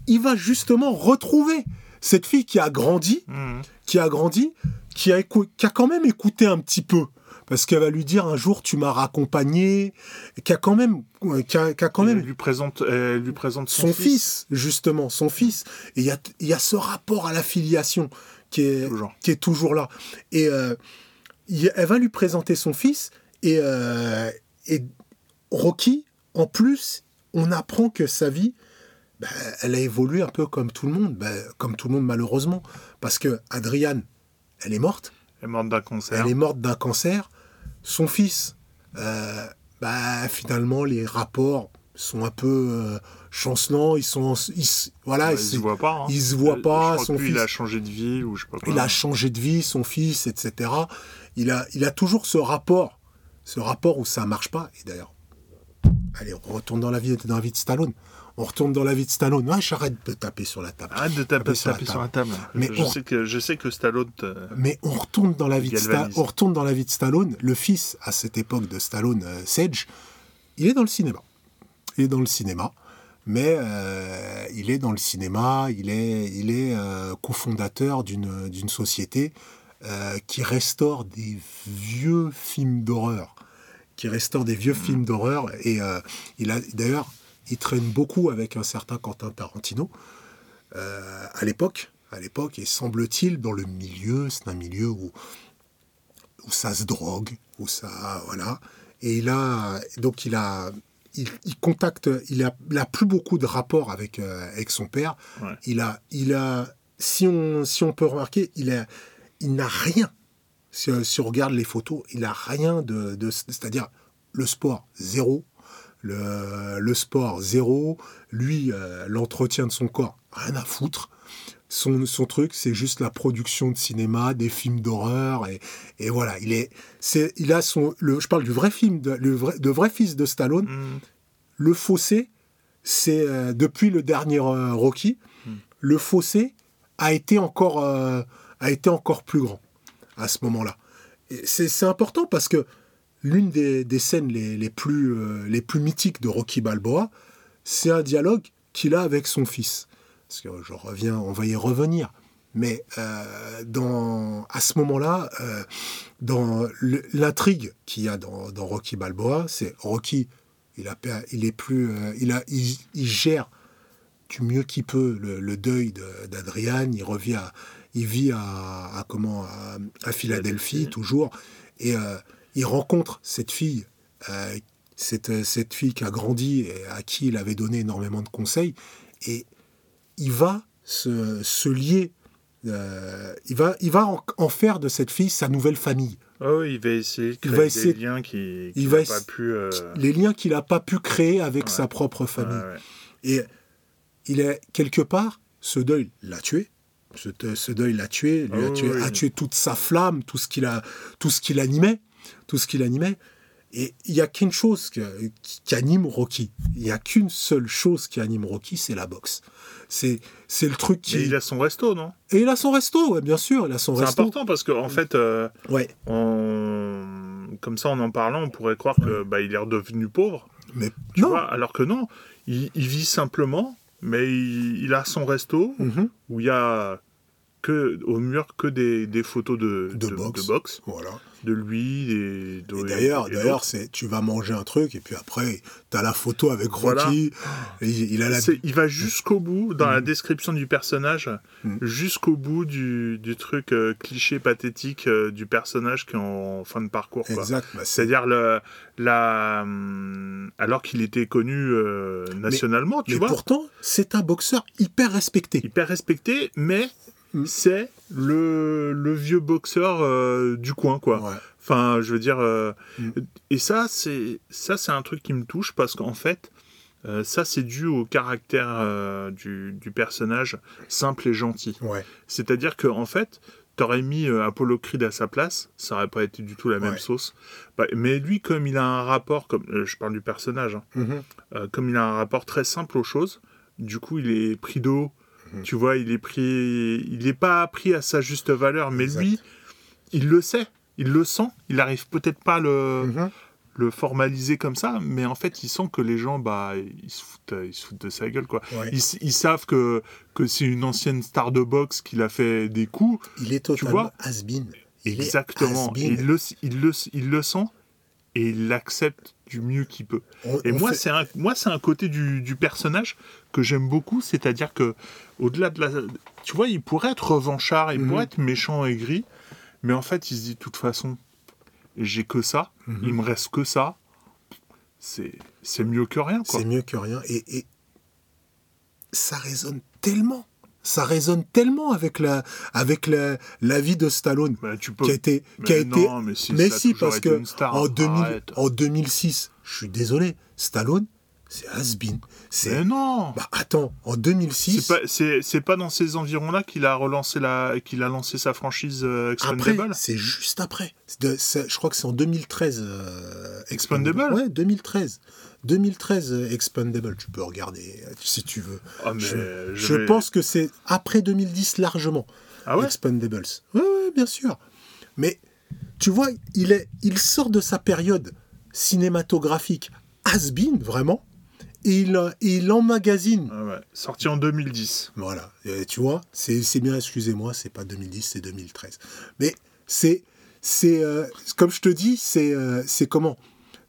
il va justement retrouver cette fille qui a grandi, mmh. qui a grandi, qui a, qui a quand même écouté un petit peu parce qu'elle va lui dire un jour tu m'as raccompagné, qui a quand même, qui a, quand même, elle lui présente, elle lui présente son, fils. justement, son fils. Et il y a, y a ce rapport à l'affiliation qui est, qui est toujours là. Et euh, elle va lui présenter son fils et, euh, et Rocky, en plus, on apprend que sa vie, ben, elle a évolué un peu comme tout le monde, ben, comme tout le monde malheureusement, parce que Adriane, elle est morte. Elle est morte d'un cancer. Elle est morte d'un cancer. Son fils, euh, bah, finalement, les rapports sont un peu euh, chancelants. Ils sont, voilà, ils se voient pas. Hein. Ils se voient pas. son fils, il a changé de vie ou je sais pas Il a changé de vie, son fils, etc. Il a, il a toujours ce rapport, ce rapport où ça marche pas. Et d'ailleurs, allez, on retourne dans la vie, dans la vie de Stallone on retourne dans la vie de Stallone. Ouais, j'arrête de taper sur la table. Arrête de taper, sur, la table. Mais je, sais que, je sais que Stallone. Mais on retourne, dans la vie de on retourne dans la vie de Stallone. Le fils, à cette époque de Stallone, euh, Sedge, il est dans le cinéma. Il est dans le cinéma. Mais euh, il est dans le cinéma, il est, il est euh, cofondateur d'une société qui restaure des vieux films d'horreur. Qui restaure des vieux mmh. films d'horreur. Et il a d'ailleurs il traîne beaucoup avec un certain Quentin Tarantino euh, à l'époque. À l'époque, et semble-t-il, dans le milieu, c'est un milieu où, où ça se drogue, où ça, voilà. Et il a, donc il a, il, contacte, il a, plus beaucoup de rapports avec euh, avec son père. Il a, il a, si on, si on peut remarquer, il a, il n'a rien. Si, on regarde les photos, il n'a rien de, de c'est-à-dire le sport zéro, le, sport zéro, lui, euh, l'entretien de son corps, rien à foutre. Son, son truc, c'est juste la production de cinéma, des films d'horreur, et, et, voilà, il est, c'est, il a son, le, je parle du vrai film, de, le vrai, de vrai fils de Stallone. Mm. Le fossé, c'est euh, depuis le dernier euh, Rocky, mm. le fossé a été encore, a été encore plus grand à ce moment-là. C'est important parce que l'une des, scènes les, plus, euh, les plus mythiques de Rocky Balboa, c'est un dialogue qu'il a avec son fils. Parce que je reviens, on va y revenir. Mais euh, dans, à ce moment-là, euh, dans l'intrigue qu'il y a dans, Rocky Balboa, c'est Rocky, il, a, il est plus, il, a, il, gère du mieux qu'il peut le, deuil d'Adriane. Il revient, il vit à, comment, à, Philadelphie toujours, et il rencontre cette fille, euh, cette, cette, fille qui a grandi et à qui il avait donné énormément de conseils, et il va se, se lier, euh, il va, il va en, faire de cette fille sa nouvelle famille. Oh, il va essayer de créer il va essayer, des liens qu'il qui n'a pas pu... Euh, les liens qu'il n'a pas pu créer avec sa propre famille. Et il est, quelque part, ce deuil l'a tué, ce, ce, deuil l'a tué, lui a, oh, tué, a tué toute sa flamme, tout ce qu'il a, tout ce qu'il animait tout ce qui l'animait. Et il n'y a qu'une chose qui, anime Rocky. Il n'y a qu'une seule chose qui anime Rocky, c'est la boxe. C'est, c'est le truc qui. Et il a son resto, non? Et il a son resto, bien sûr. Il a son c'est important parce qu'en en fait, euh, ouais. comme ça, en en parlant, on pourrait croire que bah, il est redevenu pauvre. Mais non. alors que non, il, vit simplement, mais il, a son resto mhm. où il y a que au mur que des, des photos de, De de, boxe. de boxe, Voilà. de lui et, de- Et d'ailleurs, d'ailleurs, c'est tu vas manger un truc et puis après, tu as la photo avec Voilà. Rocky. il, il a la il va jusqu'au bout dans la Mhm. description du personnage, Mhm. jusqu'au bout du, du truc euh, cliché pathétique euh, du personnage qui est en fin de parcours. quoi. exact. bah, c'est- C'est-à-dire le, la, hum, alors qu'il était connu euh, nationalement, tu mais vois, pourtant, c'est un boxeur hyper respecté. hyper respecté, mais Mhm. c'est le, le vieux boxeur euh, du coin, quoi. Ouais. Enfin, je veux dire, euh, Mm. et ça, c'est ça, c'est un truc qui me touche parce qu'en fait, euh, ça, c'est dû au caractère du, du personnage simple et gentil. Ouais. C'est-à-dire que en fait, t'aurais mis Apollo Creed à sa place, ça aurait pas été du tout la même Ouais. sauce. Bah, mais lui, comme il a un rapport, comme je parle du personnage, hein, Mhm. euh, comme il a un rapport très simple aux choses, du coup, il est pris d'eau. Mhm. Tu vois, il est pris, il n'est pas pris à sa juste valeur, mais Exact. lui, il le sait, il le sent. Il arrive peut-être pas à le, Mhm. le formaliser comme ça, mais en fait, il sent que les gens, bah, ils se foutent, ils se foutent de sa gueule, quoi. Ouais. Ils, savent que, que c'est une ancienne star de boxe qui a fait des coups. Il est totalement has-been. Exactement. has-been. Il le, il, le, il le sent et il l'accepte du mieux qu'il peut. On- Et on moi, fait- c'est un, moi, c'est un côté du, du personnage que j'aime beaucoup, c'est-à-dire que au-delà de la, tu vois, il pourrait être revanchard, il Mhm. pourrait être méchant et gris, mais en fait, il se dit de toute façon, j'ai que ça, Mhm. il me reste que ça, c'est, c'est mieux que rien, quoi. C'est mieux que rien. Et, et ça résonne tellement. Ça résonne tellement avec la, avec la, la vie de Stallone. Tu peux. Qui a été. Mais Qui a été non, mais si, mais si, parce été que star, en, 2000 arrête. en 2006, je suis désolé, Stallone, c'est has-been. C'est. Mais non. Bah attends, en 2006. C'est pas, c'est, c'est pas dans ces environs-là qu'il a relancé la, qu'il a lancé sa franchise euh, Après, Expandable. c'est juste après. C'est de- c'est- je crois que c'est en 2013. euh, Expandable Ouais, 2013. 2013 euh, Expandable, tu peux regarder euh, si tu veux. Ah, mais je je je vais- pense que c'est après 2010 largement. Ah ouais? Expandables. Ouais, bien sûr. Mais tu vois, il, est, il sort de sa période cinématographique has-been, vraiment, et il, et il emmagasine. Ah ouais. Sorti en 2010. Voilà, Et tu vois, c'est bien, excusez-moi, c'est pas 2010, c'est 2013. Mais c'est, c'est euh, comme je te dis, c'est euh, c'est comment?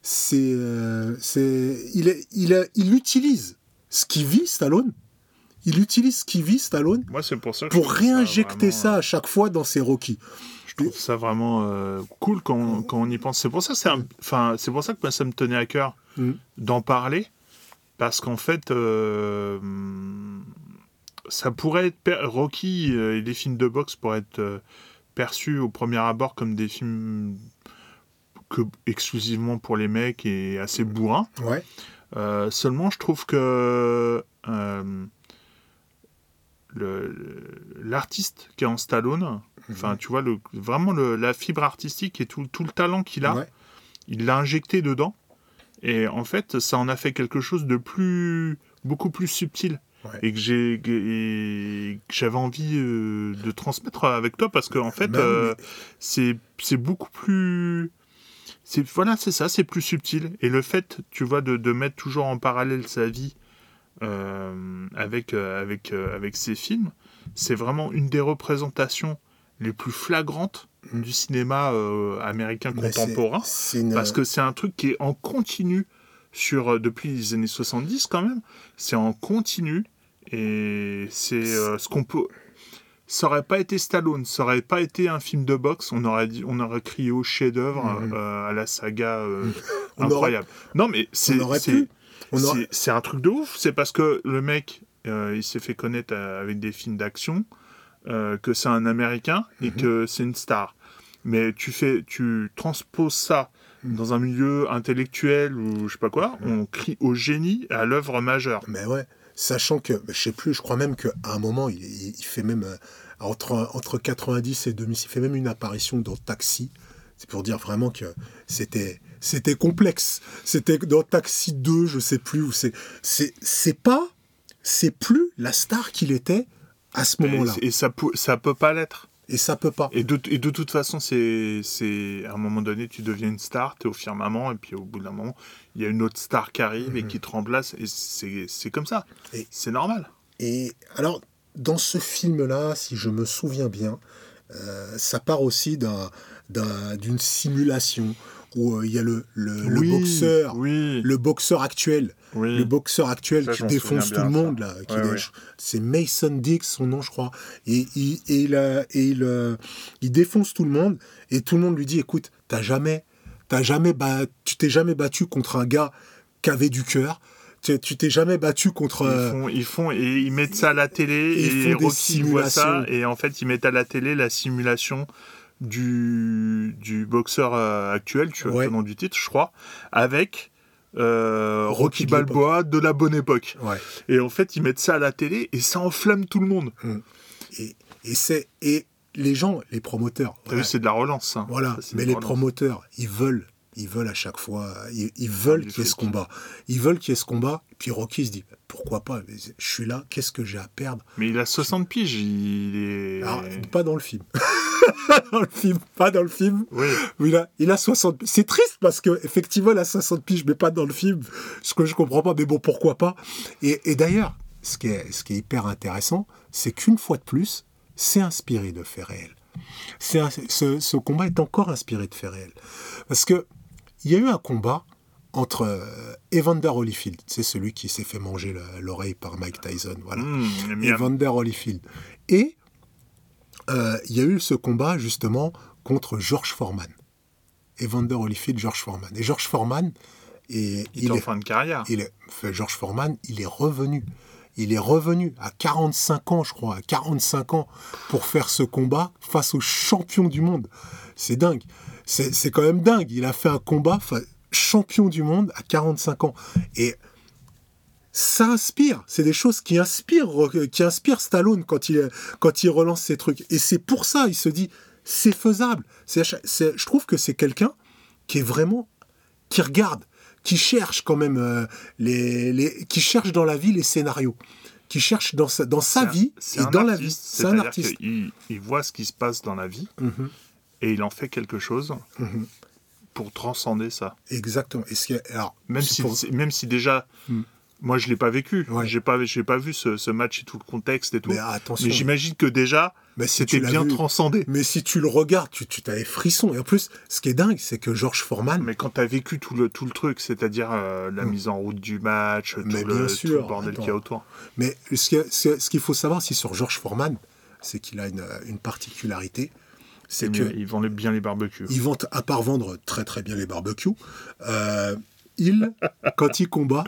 C'est, euh, c'est, il, est, il, est- il utilise ce qui vit Stallone. Il utilise ce qui vit Stallone Moi, c'est pour ça pour réinjecter vraiment, ça à chaque fois dans ses Rocky. Je trouve ça vraiment euh, cool quand on, quand on y pense. C'est pour ça, que c'est un- enfin, c'est pour ça que moi, ça me tenait à cœur Mm. d'en parler, parce qu'en fait, euh, ça pourrait être per- Rocky euh, et les films de boxe pourraient être euh, perçus au premier abord comme des films que exclusivement pour les mecs et assez bourrins. Ouais. Euh, seulement, je trouve que euh, l'artiste qui est en Stallone, enfin, tu vois, le, vraiment le- la fibre artistique et tout, tout le talent qu'il a, Ouais. il l'a injecté dedans. Et en fait, ça en a fait quelque chose de plus, beaucoup plus subtil. Ouais. Et que j'ai, que j'avais envie euh, de transmettre avec toi parce que en fait, euh, c'est, c'est beaucoup plus, c'est voilà, c'est ça, c'est plus subtil. Et le fait, tu vois, de, de mettre toujours en parallèle sa vie euh, avec euh, avec euh, avec ses films, c'est vraiment une des représentations les plus flagrantes Mm. du cinéma américain Mais c'est- contemporain. c'est une- Parce que c'est un truc qui est en continu sur depuis les années 70 quand même. C'est en continu et c'est ce qu'on peut. Ça aurait pas été Stallone, ça aurait pas été un film de boxe, on aurait dit, on aurait crié au chef-d'œuvre Mhm. euh, à la saga euh, aurait- incroyable. Non mais c'est aurait un truc de ouf. C'est parce que le mec, euh, il s'est fait connaître avec des films d'action, que c'est un Américain et Mhm. que c'est une star. Mais tu fais, tu transposes ça Mhm. dans un milieu intellectuel ou je sais pas quoi, on crie au génie, à l'œuvre majeure. Mais ouais, sachant que, je sais plus, je crois même qu'à un moment, il, fait même, euh, entre, entre 90 et 2000, il fait même une apparition dans Taxi. C'est pour dire vraiment que c'était c'était complexe. C'était dans Taxi 2, je sais plus où c'est. C'est c'est pas, c'est plus la star qu'il était à ce moment-là. Et, et ça, peut, ça peut pas l'être. Et ça peut pas. Et de, et de toute façon, c'est, c'est à un moment donné, tu deviens une star, tu es au firmament, et puis au bout d'un moment, il y a une autre star qui arrive et qui te remplace, et c'est, c'est comme ça. Et- C'est normal. Et alors, dans ce film-là, si je me souviens bien, euh, ça part aussi d'un, d'un- d'une simulation où euh, il y a le, le, boxeur, oui. le boxeur actuel, Oui. le boxeur actuel Ça, qui défonce tout le monde ça. là. Ouais. C'est Mason Dix, son nom, je crois. Et, il, et il, a- et il, euh, il défonce tout le monde et tout le monde lui dit écoute, t'as jamais, t'as jamais bat- tu t'es jamais battu contre un gars qui avait du cœur. Tu t'es jamais battu contre. Ils euh, font, ils font et ils mettent ça à la télé Ils et font des Rocky voit ça et en fait ils mettent à la télé la simulation du, du boxeur euh, actuel, tu vois Ouais. le nom du titre, je crois, avec euh, Rocky Balboa de la bonne époque. Ouais. Et en fait ils mettent ça à la télé et ça enflamme tout le monde. Et, et c'est et les gens, les promoteurs. T'as voilà. vu, c'est de la relance. ça. Voilà, Ça, mais les relance. promoteurs, ils veulent, ils veulent à chaque fois, ils, ils veulent du qu'il y ait ce combat. Ils veulent qu'il y ait ce combat. Puis Rocky se dit, pourquoi pas Je suis là, qu'est-ce que j'ai à perdre? Mais il a 60 piges, il est. Alors, Pas dans le film. dans le film, pas dans le film. Oui. Il a, il a 60. C'est triste parce que effectivement, il a 60 piges, mais pas dans le film. Ce que je comprends pas, mais bon, pourquoi pas Et, et d'ailleurs, ce qui est, ce qui est hyper intéressant, c'est qu'une fois de plus, c'est inspiré de faits réels. C'est un- ce, ce combat est encore inspiré de faits réels. Parce que il y a eu un combat entre euh, Evander Holyfield, c'est celui qui s'est fait manger le- l'oreille par Mike Tyson, voilà. Mmh. Evander Holyfield. Et euh, il y a eu ce combat justement contre George Foreman. Evander Holyfield, George Foreman. Et George Foreman, et, il est en fin de carrière. il est, George Foreman, il est revenu. Il est revenu à 45 ans, je crois, à 45 ans, pour faire ce combat face au champion du monde. C'est dingue. C'est quand même dingue. Il a fait un combat champion du monde à 45 ans. Et ça inspire. C'est des choses qui inspirent, qui inspirent Stallone quand il, relance ces trucs. Et c'est pour ça, il se dit, c'est faisable. Je trouve que c'est quelqu'un qui est vraiment, qui regarde, qui cherche quand même euh, les, les, qui cherche dans la vie les scénarios, qui cherche dans sa, dans sa un- vie et dans la vie. C'est un artiste. qu'il- Il, voit ce qui se passe dans la vie Mhm, et il en fait quelque chose mhm. pour transcender ça. Exactement. Et ce alors, Même si, pour- même si déjà, Hmm. moi je l'ai pas vécu, Ouais. j'ai pas, j'ai pas vu ce, ce match et tout le contexte et tout. mais Mais, j'imagine que déjà, mais si c'était bien vu- transcendé. Mais si tu le regardes, tu, tu as les frissons. Et en plus, ce qui est dingue, c'est que George Foreman, Mais quand tu as vécu tout le, tout le truc, c'est-à-dire euh, la Hmm. mise en route du match, tout, Mais le, bien tout le bordel qu'il y a autour. Mais ce qui- ce ce qu'il faut savoir aussi sur George Foreman, c'est qu'il a une, une particularité, c'est que Ils vendent bien les barbecues. il vend, à part vendre très très bien les barbecues, euh, il, quand il combat,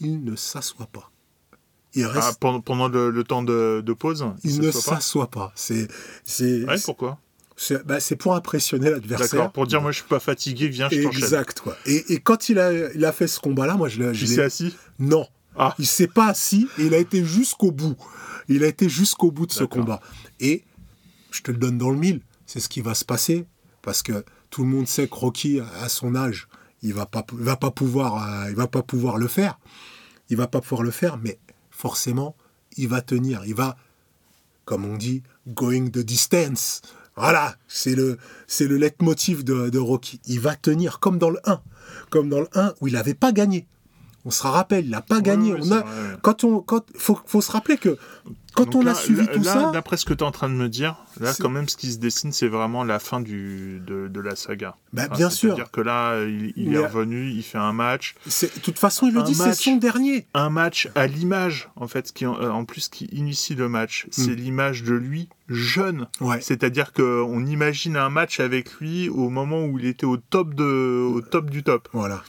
il ne s'assoit pas. Il Ah, reste, pendant pendant le, le temps de, de pause il ne soit pas s'assoit pas. C'est, c'est, Ouais, pourquoi? c'est, bah, c'est pour impressionner l'adversaire. Pour dire moi je suis pas fatigué, viens, je t'enchaîne. Exact, quoi. Et, et quand il a, il a fait ce combat-là, moi je l'ai. l'ai- s'est assis? Non. Ah. Il s'est pas assis et il a été jusqu'au bout. Il a été jusqu'au bout de ce combat. Et je te le donne dans le mille, c'est ce qui va se passer parce que tout le monde sait que Rocky, à son âge, il va pas, il va pas pouvoir, euh, il va pas pouvoir le faire. Il va pas pouvoir le faire, mais forcément, il va tenir. Il va, comme on dit, going the distance. Voilà, c'est le, c'est le leitmotiv de, de Rocky. Il va tenir comme dans le 1, comme dans le 1 où il n'avait pas gagné. On se rappelle, il n'a pas gagné. ouais, on c'est a, quand on, quand, faut, faut se rappeler que quand Donc on là- a suivi là- tout là, ça, D'après ce que tu es en train de me dire, là, quand même, ce qui se dessine, c'est vraiment la fin du, de, de la saga. bah, Enfin, bien sûr. C'est-à-dire que là, il, est revenu, il fait un match. De toute façon, il le Un dit, c'est match. son dernier. Un match à l'image, en fait, qui, en- euh, en plus, qui initie le match. C'est l'image de lui jeune. Ouais. C'est-à-dire qu'on imagine un match avec lui au moment où il était au top, de, au top du top. Voilà.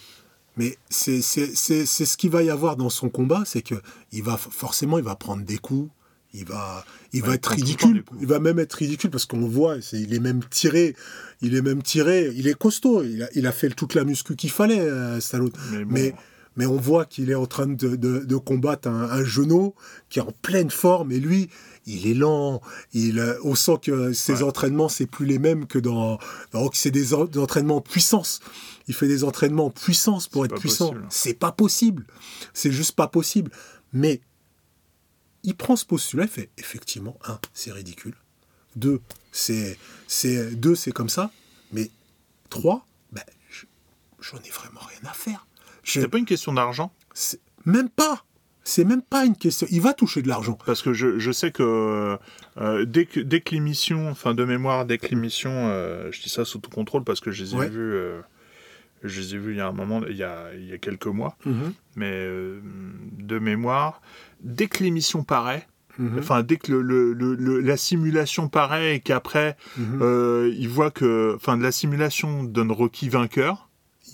Mais c'est ce qu'il va y avoir dans son combat, c'est que il va forcément il va prendre des coups, il va il Ouais, va être ridicule, il va même être ridicule parce qu'on le voit, il est même tiré, il est même tiré, il est costaud, il a, il a fait toute la muscu qu'il fallait, euh, Stallone. Mais, bon, Mais, mais on voit qu'il est en train de, de- de combattre un, un genou qui est en pleine forme et lui, il est lent. Il, euh, on sent que ses Ouais. entraînements, c'est plus les mêmes que dans. dans- c'est des, en- des entraînements en puissance. Il fait des entraînements en puissance pour être puissant. C'est pas possible. C'est juste pas possible. Mais il prend ce postulat, il fait effectivement, un, c'est ridicule. Deux, c'est, c'est, deux, c'est comme ça. Mais trois, ben, je- j'en ai vraiment rien à faire. Je- c'est pas une question d'argent? C'est- même pas. C'est même pas une question. Il va toucher de l'argent. Parce que je, je sais que euh, dès que dès que l'émission, enfin de mémoire, dès que l'émission, euh, je dis ça sous tout contrôle parce que je les ai Ouais. vus, euh, je les ai vus il y a un moment, il y a, il y a quelques mois, Mhm. mais euh, de mémoire, dès que l'émission paraît, Mhm. enfin dès que le, le- le- le- la simulation paraît et qu'après Mhm. euh, ils voient que, enfin la simulation donne Rocky vainqueur.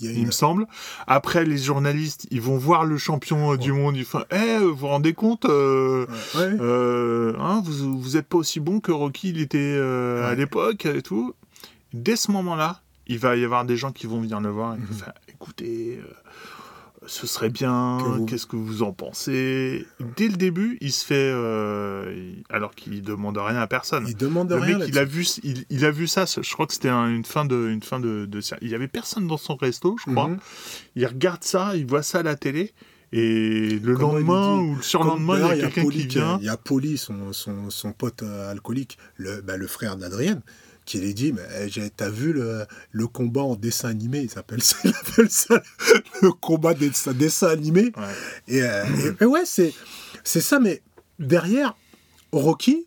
Il il me semble. Après, les journalistes, ils vont voir le champion euh, du monde. Ils font, eh, vous vous rendez compte, euh, Ouais. euh, hein, vous, vous êtes pas aussi bon que Rocky il était à l'époque et tout. Dès ce moment-là, il va y avoir des gens qui vont venir le voir et vont faire, écoutez, ce serait bien, qu'est-ce que vous en pensez? Dès le début, il se fait, euh, alors qu'il demande rien à personne. Il demande Le rien. mec, il a vu, il, il a vu ça. Je crois que c'était un- une fin de, une fin de, de- Il y avait personne dans son resto, je crois. Mhm. Il regarde ça, il voit ça à la télé, et le Comment lendemain dit ou le surlendemain, il y a quelqu'un qui vient. Il y a Poli, son, son, son pote euh, alcoolique, le, bah, le frère d'Adrienne, qui lui dit mais eh, T'as vu le, le combat en dessin animé? Il s'appelle ça, il appelle ça le combat des dessin, dessin animé. Ouais. Et, euh, et- et ouais, c'est c'est ça, mais derrière, Rocky,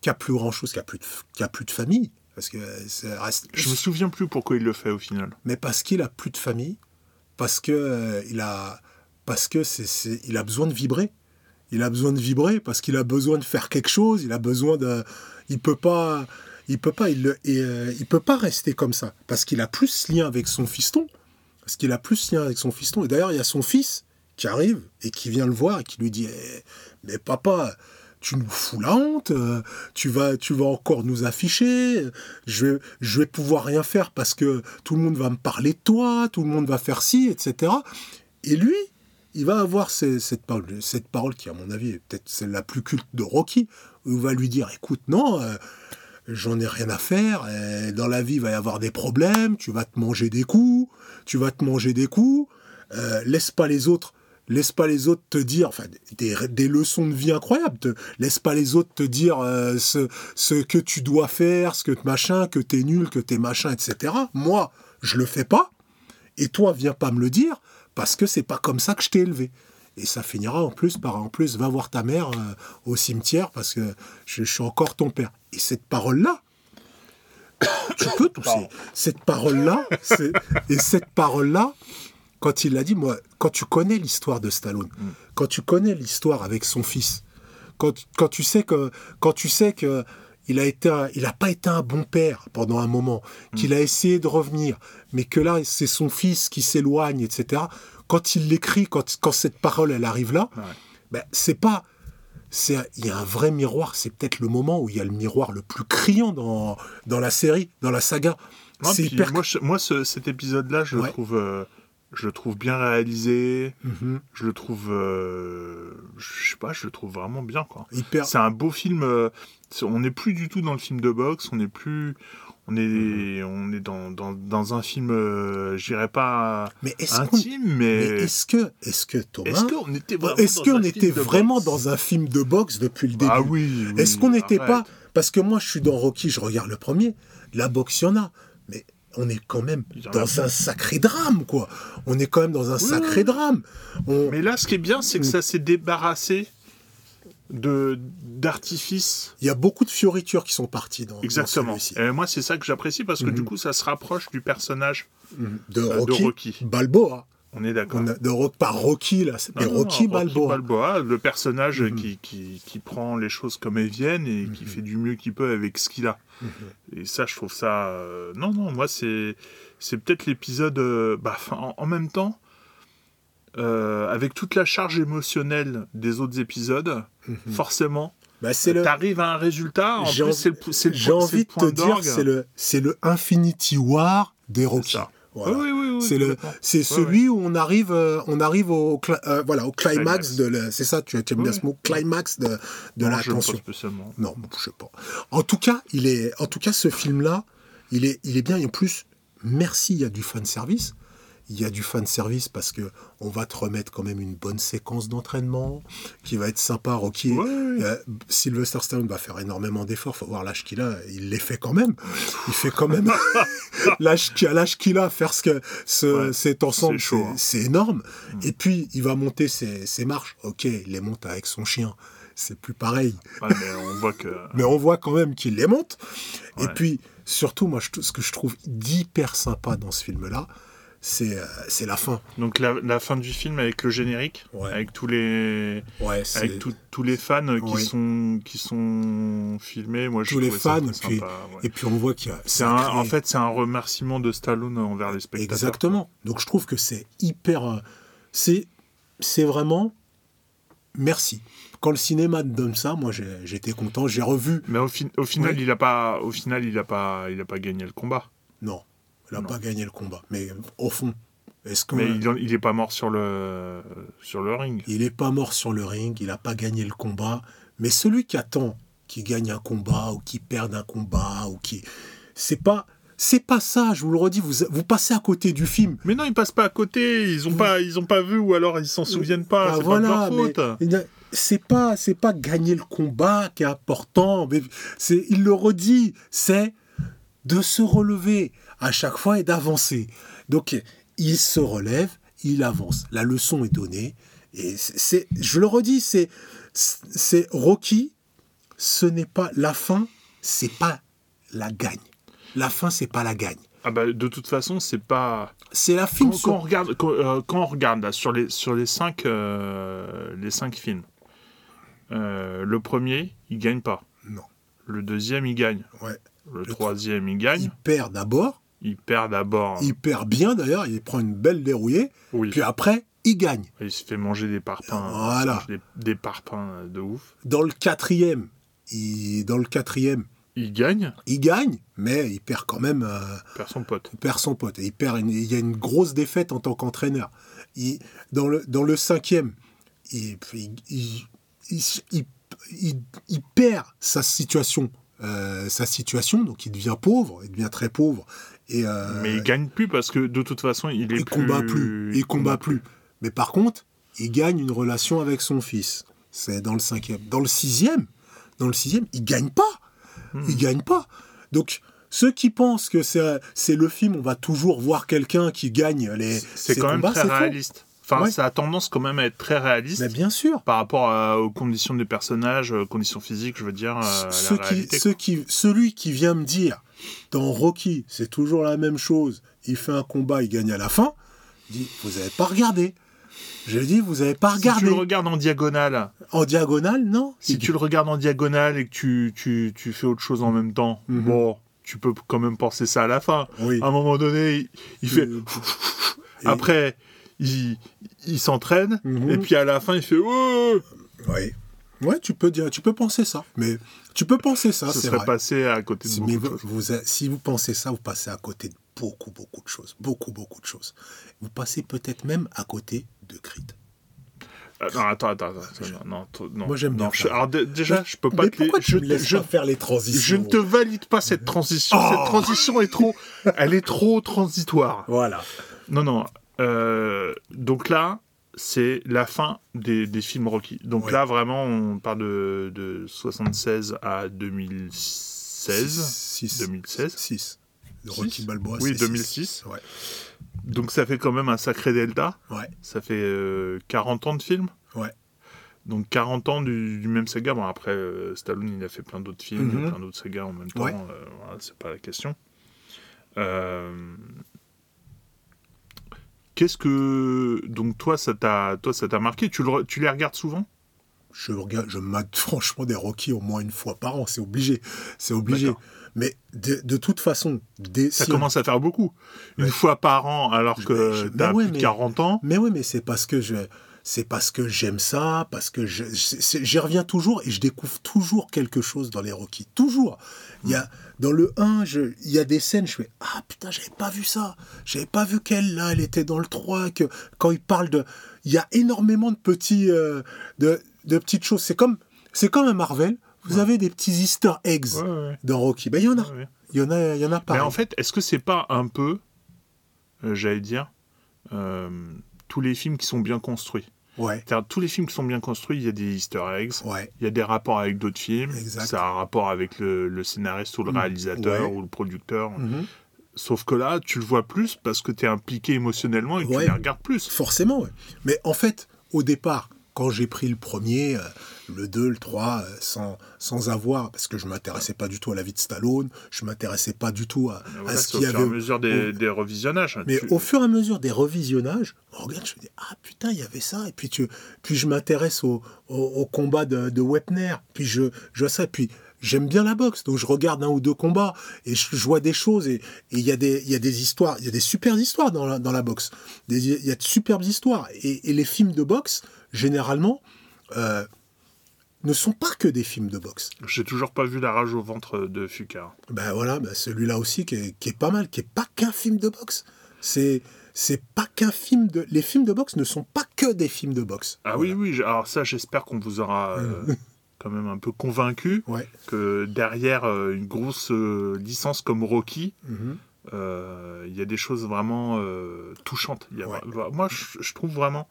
qui a plus grand chose, qui a plus de, qui a plus de famille, parce que ça reste. Je me souviens plus pourquoi il le fait au final. mais parce qu'il a plus de famille, parce que euh, il a, parce que c'est- il a besoin de vibrer. Il a besoin de vibrer parce qu'il a besoin de faire quelque chose. Il a besoin de, il peut pas, il peut pas, il, le- euh, il peut pas rester comme ça parce qu'il a plus lien avec son fiston, parce qu'il a plus lien avec son fiston. Et d'ailleurs, il y a son fils qui arrive et qui vient le voir et qui lui dit, Eh, mais papa. Tu nous fous la honte, euh, tu vas, tu vas encore nous afficher, je, je vais pouvoir rien faire parce que tout le monde va me parler de toi, tout le monde va faire ci, etc. Et lui, il va avoir cette, parole, cette parole qui, à mon avis, est peut-être celle la plus culte de Rocky, où il va lui dire, écoute, non, euh, j'en ai rien à faire, et dans la vie, il va y avoir des problèmes, tu vas te manger des coups, tu vas te manger des coups, euh, laisse pas les autres. Laisse pas les autres te dire, enfin, des, des leçons de vie incroyables. Te, laisse pas les autres te dire euh, ce, ce que tu dois faire, ce que machin, que t'es nul, que t'es machin, etc. Moi, je le fais pas. Et toi, viens pas me le dire parce que c'est pas comme ça que je t'ai élevé. Et ça finira en plus par en plus, va voir ta mère euh, au cimetière parce que je, je suis encore ton père. Et cette parole-là, tu peux tousser. Cette parole-là, c'est- et cette parole-là, quand il l'a dit, moi, quand tu connais l'histoire de Stallone, quand tu connais l'histoire avec son fils, quand, quand tu sais que, quand tu sais que il a été, un- il a pas été un bon père pendant un moment, qu'il a essayé de revenir, mais que là c'est son fils qui s'éloigne, etc. Quand il l'écrit, quand, quand cette parole elle arrive là, Ouais. ben, c'est pas, il y a un vrai miroir. C'est peut-être le moment où il y a le miroir le plus criant dans, dans la série, dans la saga. Puis hyper. Moi, je- moi ce- cet épisode-là, je, Ouais. le trouve, euh, je le trouve bien réalisé. Mhm. Je le trouve, euh, je sais pas, je le trouve vraiment bien, quoi. hyper. C'est un beau film. euh, on n'est plus du tout dans le film de boxe. On n'est plus. On est, Mhm. on est dans, dans, dans un film, euh, je dirais pas Mais est-ce qu'on, intime, mais mais. est-ce que, est-ce que Thomas, Est-ce qu'on était vraiment, est-ce qu'on était de vraiment boxe dans un film de boxe depuis le début Ah oui. oui, Est-ce qu'on n'était pas. Parce que moi, je suis dans Rocky, je regarde le premier. La boxe, il y en a. Mais on est quand même dans un sacré drame, quoi. On est quand même dans un Oui, sacré oui. drame. On- Mais là, ce qui est bien, c'est que Mm. ça s'est débarrassé de d'artifices. Il y a beaucoup de fioritures qui sont parties dans, dans Exactement. celui-ci. Et moi, c'est ça que j'apprécie parce que Mhm. du coup, ça se rapproche du personnage Mhm. De euh, Rocky, de Rocky. Balboa. On est d'accord. On a- de Ro- pas Rocky, là, c'est Non, mais non, Rocky Balboa. Balboa, le personnage Mhm. qui, qui, qui prend les choses comme elles viennent et qui Mhm. fait du mieux qu'il peut avec ce qu'il a. Mhm. Et ça, je trouve ça. euh, Non, non, moi, c'est c'est peut-être l'épisode. euh, bah, en même temps, euh, avec toute la charge émotionnelle des autres épisodes, Mhm. forcément, Bah, c'est le, t'arrives à un résultat. En J'ai envie- de te dire, c'est le, c'est le Infinity War des Rocky. Voilà. Oui, oui, oui, C'est le, c'est celui où on arrive, euh, on arrive au, euh, voilà, au climax, Climax. de, la- c'est ça, tu, tu aimes bien ce mot, climax de, de Non, la pas tension. spécialement. Non, je sais pas. En tout cas, il est, en tout cas, ce film-là, il est, il est bien. Et en plus, merci, il y a du fan service. Il y a du fan service parce que on va te remettre quand même une bonne séquence d'entraînement qui va être sympa. Rocky, euh, Sylvester Stallone va faire énormément d'efforts. Faut voir l'âge qu'il a. Il les fait quand même. Il fait quand même l'âge qu'il a faire ce que ce, cet ensemble. Hein. C'est énorme. Mm. Et puis il va monter ses, ses marches. Ok, il les monte avec son chien c'est plus pareil. mais on voit que. mais on voit quand même qu'il les monte. Et puis, surtout, moi, ce que je trouve d'hyper sympa dans ce film-là, c'est euh, c'est la fin. Donc la, la, fin du film avec le générique, avec tous les avec tous les fans qui sont qui sont filmés. Moi, tous les fans. puis, et puis on voit qu'il y a. C'est en fait c'est un remerciement de Stallone envers les spectateurs. Exactement. Donc je trouve que c'est hyper. Euh, c'est c'est vraiment merci quand le cinéma donne ça, moi j'étais content, j'ai revu. Mais au, au final, il n'a pas, au final, il a pas, il a pas gagné le combat. Non, il n'a pas gagné le combat. Mais au fond, est-ce que Mais il n'est pas mort sur le, sur le ring. Il n'est pas mort sur le ring, il n'a pas gagné le combat. Mais celui qui attend qu'il gagne un combat ou qui perde un combat ou qui, c'est pas c'est pas ça, je vous le redis, vous, vous passez à côté du film. Mais non, ils passent pas à côté, ils ont pas ils ont pas vu ou alors ils s'en souviennent pas, ah, c'est pas leur faute c'est pas c'est pas gagner le combat qui est important, mais c'est il le redit, c'est de se relever à chaque fois et d'avancer. Donc il se relève, il avance. La leçon est donnée et c'est je le redis, c'est c'est Rocky, ce n'est pas la fin, c'est pas la gagne. La fin c'est pas la gagne. Ah bah, de toute façon, c'est pas. C'est la fin. Quand, on regarde, quand, euh, on regarde sur les sur les cinq euh, les cinq films, euh, le premier, il gagne pas. Non. Le deuxième, il gagne. Ouais. Le, troisième, il gagne. Il perd d'abord. Il perd d'abord. Il perd bien d'ailleurs, il prend une belle dérouillée. Oui. Puis après, il gagne. Il se fait manger des parpaings. Voilà. Des, parpaings de ouf. Dans le quatrième, il, dans le quatrième, il gagne. Il gagne, mais il perd quand même. Euh, il perd son pote. Il perd son pote. il, perd il y a une grosse défaite en tant qu'entraîneur. Dans le, dans le cinquième, il, il, perd sa situation, euh, sa situation, donc il devient pauvre, il devient très pauvre. Et, euh, mais il gagne plus parce que de toute façon, il est il combat plus, il, combat, plus. Mais par contre, il gagne une relation avec son fils. C'est dans le cinquième. Dans le sixième, dans le sixième, il gagne pas. Hmm. Il gagne pas. Donc ceux qui pensent que c'est le film, on va toujours voir quelqu'un qui gagne les. C'est quand même très réaliste. Enfin, ça a tendance quand même à être très réaliste. Mais bien sûr. Par rapport aux conditions des personnages, aux conditions physiques, je veux dire. Euh, ceux qui, celui qui vient me dire, dans Rocky, c'est toujours la même chose, il fait un combat, il gagne à la fin, dit, vous n'avez pas regardé. Je dis, vous n'avez pas regardé. Si tu le regardes en diagonale. En diagonale, non. Si tu le regardes en diagonale et que tu, tu, tu fais autre chose en même temps, mhm. bon, tu peux quand même penser ça à la fin. Oui. À un moment donné, il, fait. Après, il, il s'entraîne, mhm. et puis à la fin, il fait Oui. Ouais, tu peux dire, tu peux penser ça, mais tu peux penser ça. Ce serait passé à côté de beaucoup de choses. Vous, si vous pensez ça, vous passez à côté de beaucoup, beaucoup de choses, beaucoup, beaucoup de choses. Vous passez peut-être même à côté de Creed. Euh, non, attends, attends, attends. Non, non, Moi, j'aime bien. alors, déjà, je peux pas. Mais pourquoi tu je, me laisses je, faire les transitions? Je ne te valide pas cette transition. Cette oh transition est trop, elle est trop transitoire. Voilà. Non, non. Euh, donc là, c'est la fin des, films Rocky. Donc là, vraiment, on part de, de 76 à 2016. 6. 2016. 6. Rocky Balboa, Oui, 2006. Ouais. Donc ça fait quand même un sacré delta. Ouais. Ça fait 40 euh, ans de films. Ouais. Donc 40 ans du, même saga. Bon, après, euh, Stallone, il a fait plein d'autres films, mhm. plein d'autres sagas en même temps. c'est pas la question. Qu'est-ce que donc toi ça t'a toi ça t'a marqué? Tu, le, tu les regardes souvent? Je regarde, je mate franchement des Rocky au moins une fois par an, c'est obligé, c'est obligé. Mais de, toute façon, ça commence à faire beaucoup. Une fois par an, alors que tu as plus de 40 ans. Mais oui, mais c'est parce que je c'est parce que j'aime ça, parce que j'y reviens toujours et je découvre toujours quelque chose dans les Rocky. Toujours. Il y a, dans le 1, il y a des scènes, je fais Ah putain, j'avais pas vu ça. J'avais pas vu qu'elle, là, elle était dans le 3. Que, quand il parle de. Il y a énormément de, petits, euh, de, de, petites choses. C'est comme, c'est comme un Marvel. Vous avez des petits easter eggs dans Rocky. Ben, il y en a. Il y en a, il y en a pas. Mais en fait, est-ce que c'est pas un peu, euh, j'allais dire, euh, tous les films qui sont bien construits? Ouais. Tous les films qui sont bien construits, il y a des easter eggs, Ouais. il y a des rapports avec d'autres films, Exact. ça a un rapport avec le, le scénariste ou le réalisateur Ouais. ou le producteur. Mhm. Sauf que là, tu le vois plus parce que tu es impliqué émotionnellement et que tu les regardes plus. Forcément. Mais en fait, au départ, quand j'ai pris le premier, euh, le 2, le 3, euh, sans, sans avoir, parce que je m'intéressais pas du tout à la vie de Stallone, je m'intéressais pas du tout à, ce au qu'il y fur et avait. à mesure des, des revisionnages. Mais Tu- au fur et à mesure des revisionnages, on regarde, je me dis ah putain il y avait ça et puis tu, puis je m'intéresse au, au, au combat de, de Wepner, puis je je vois ça et puis j'aime bien la boxe donc je regarde un ou deux combats et je, vois des choses et il y a des il y a des histoires il y a des super histoires dans la dans la boxe il y a de superbes histoires et, et les films de boxe généralement euh, ne sont pas que des films de boxe. J'ai toujours pas vu la rage au ventre de Fuka. Ben voilà, ben celui-là aussi qui est, qui est pas mal, qui est pas qu'un film de boxe. C'est c'est pas qu'un film de. Les films de boxe ne sont pas que des films de boxe. Ah oui, oui, alors ça, j'espère qu'on vous aura euh, quand même un peu convaincu Ouais. que derrière euh, une grosse euh, licence comme Rocky, Mhm. il y a des choses vraiment euh, touchantes. Y a Ouais. Moi, je, je trouve vraiment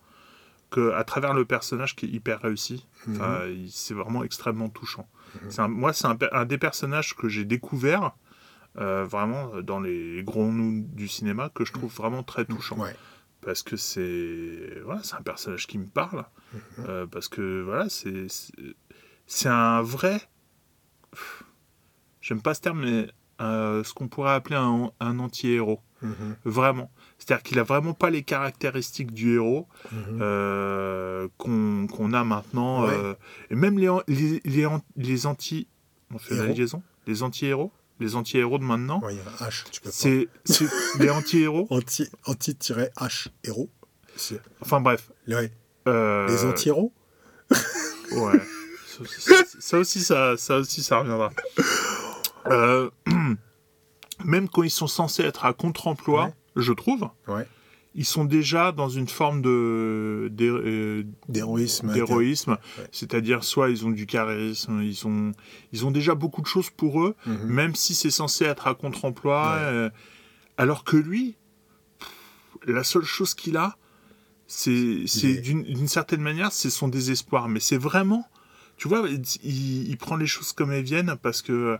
que à travers le personnage qui est hyper réussi, Mhm. enfin, c'est vraiment extrêmement touchant. Un- moi, c'est un, des personnages que j'ai découvert euh, vraiment dans les grands noms du cinéma que je trouve vraiment très touchant Ouais. parce que c'est voilà, c'est un personnage qui me parle euh, parce que voilà c'est un vrai j'aime pas ce terme mais euh, ce qu'on pourrait appeler un, un anti-héros Mhm. vraiment c'est à dire qu'il a vraiment pas les caractéristiques du héros Mhm. euh, qu'on a maintenant Ouais. euh, et même les, les, les, an- les anti on fait la Héros. liaison les anti-héros? Les anti-héros de maintenant? Ouais, il y a un H, tu peux pas. c'est les anti-héros? Anti, anti-H, héros. C'est- enfin bref ouais. euh, Les anti-héros? Ouais. ça, ça- ça aussi, ça, ça aussi, ça reviendra. Euh, même quand ils sont censés être à contre-emploi, Ouais. Je trouve, Ouais. ils sont déjà dans une forme de euh, D'héroïsme. d'héroïsme. Ouais. C'est-à-dire, soit ils ont du charisme, ils ont, ils ont déjà beaucoup de choses pour eux, Mhm. même si c'est censé être à contre-emploi. Ouais. euh, alors que lui, pff, la seule chose qu'il a, c'est c'est est- d'une certaine manière, c'est son désespoir. Mais c'est vraiment, tu vois, il, il prend les choses comme elles viennent parce que euh,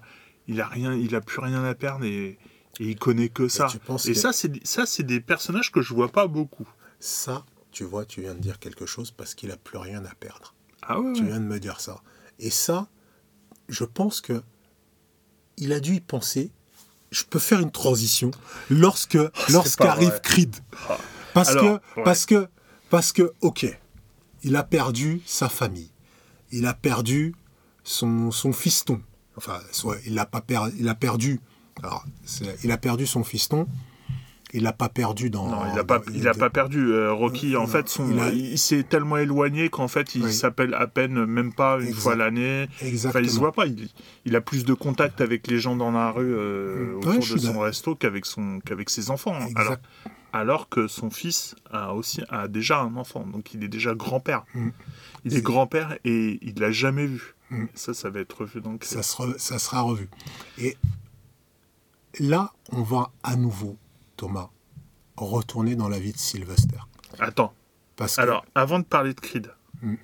il a rien, il a plus rien à perdre et, et il connaît que ça. Et que- ça, c'est ça, c'est des personnages que je vois pas beaucoup. Ça, tu vois, tu viens de dire quelque chose parce qu'il a plus rien à perdre. Ah ouais. Tu viens de me dire ça. Et ça, je pense que il a dû y penser. Je peux faire une transition lorsque lorsqu'arrive vrai. Creed. Parce Alors, que ouais. parce que parce que OK, il a perdu sa famille. Il a perdu son, son fiston. Enfin, soit il a pas per- il a perdu. Alors, il a perdu son fiston. Il l'a pas perdu dans. Non, il n'a pas, dans- il a pas perdu. euh, Rocky, en non, fait, son, il a- il, s'est tellement éloigné qu'en fait, il Oui. s'appelle à peine, même pas une Exact. fois l'année. Enfin, Exactement. il se voit pas. Il, il a plus de contact avec les gens dans la rue euh, autour Ouais, de son resto qu'avec son, qu'avec ses enfants. Exact. Alors, alors que son fils a aussi a déjà un enfant, donc il est déjà grand-père. Mm. Il est grand-père et il l'a jamais vu. Mm. Ça, ça va être revu donc. ça sera, ça sera revu. Et là, on va à nouveau, Thomas, retourner dans la vie de Sylvester. Attends. Parce que, Alors, avant de parler de Creed, Mm.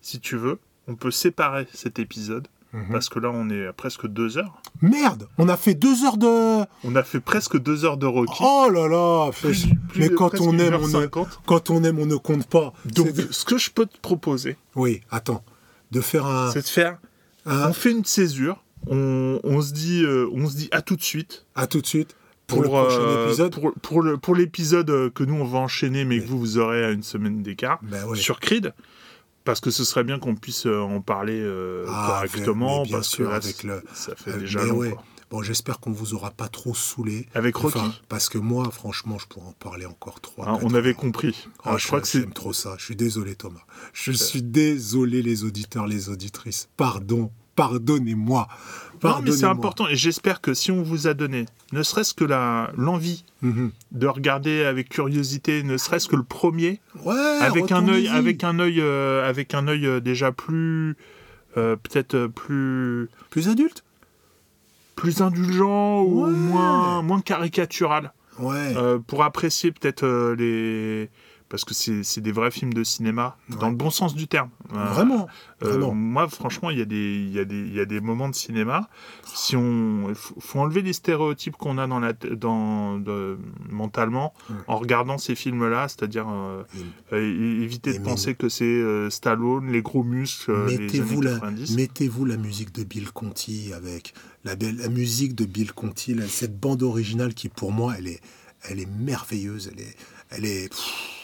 si tu veux, on peut séparer cet épisode. Mhm. Parce que là, on est à presque deux heures. merde, on a fait deux heures de... On a fait presque deux heures de Rocky. Oh là là Plus- plus Mais quand on, aime, on ne, quand on aime, on ne compte pas. Donc, de- ce que je peux te proposer, Oui, attends. De faire un... c'est de faire. un- On fait une césure. On, on se dit, euh, on se dit à tout de suite À tout de suite pour, le prochain euh, épisode. Pour, pour le pour l'épisode que nous on va enchaîner, mais que vous vous aurez à une semaine d'écart Ben ouais. sur Creed. Parce que ce serait bien qu'on puisse euh, en parler euh, Ah, correctement, bien parce sûr, que là, avec le- ça fait Euh, déjà long. ouais. Bon, j'espère qu'on vous aura pas trop saoulé. Avec Rocky, Enfin, parce que moi, franchement, je pourrais en parler encore trois. hein, on avait heures. compris. Ah, je crois que c'est J'aime trop ça. Je suis désolé, Thomas. Je suis désolé, les auditeurs, les auditrices. Pardon. Pardonnez-moi. Non, mais c'est important et j'espère que si on vous a donné, ne serait-ce que la l'envie Mhm. de regarder avec curiosité, ne serait-ce que le premier, Ouais, avec un avec un œil, euh, avec un œil euh, déjà plus, euh, peut-être euh, plus, Plus adulte plus indulgent ou moins, moins caricatural. Ouais. euh, pour apprécier peut-être euh, les. Parce que c'est des vrais films de cinéma, dans le bon sens du terme. Euh, Vraiment, euh, vraiment. moi, franchement, il y, a des- y, a des- il y a des moments de cinéma. Si on, il faut, enlever les stéréotypes qu'on a dans la, dans, de- mentalement Ouais. en regardant ces films-là, c'est-à-dire euh, euh, éviter Et de penser que c'est Stallone, les gros muscles, les Mettez-vous la, 90. mettez-vous la musique de Bill Conti avec la, la musique de Bill Conti, là, cette bande originale qui pour moi elle est, elle est merveilleuse, elle est, elle est. pff.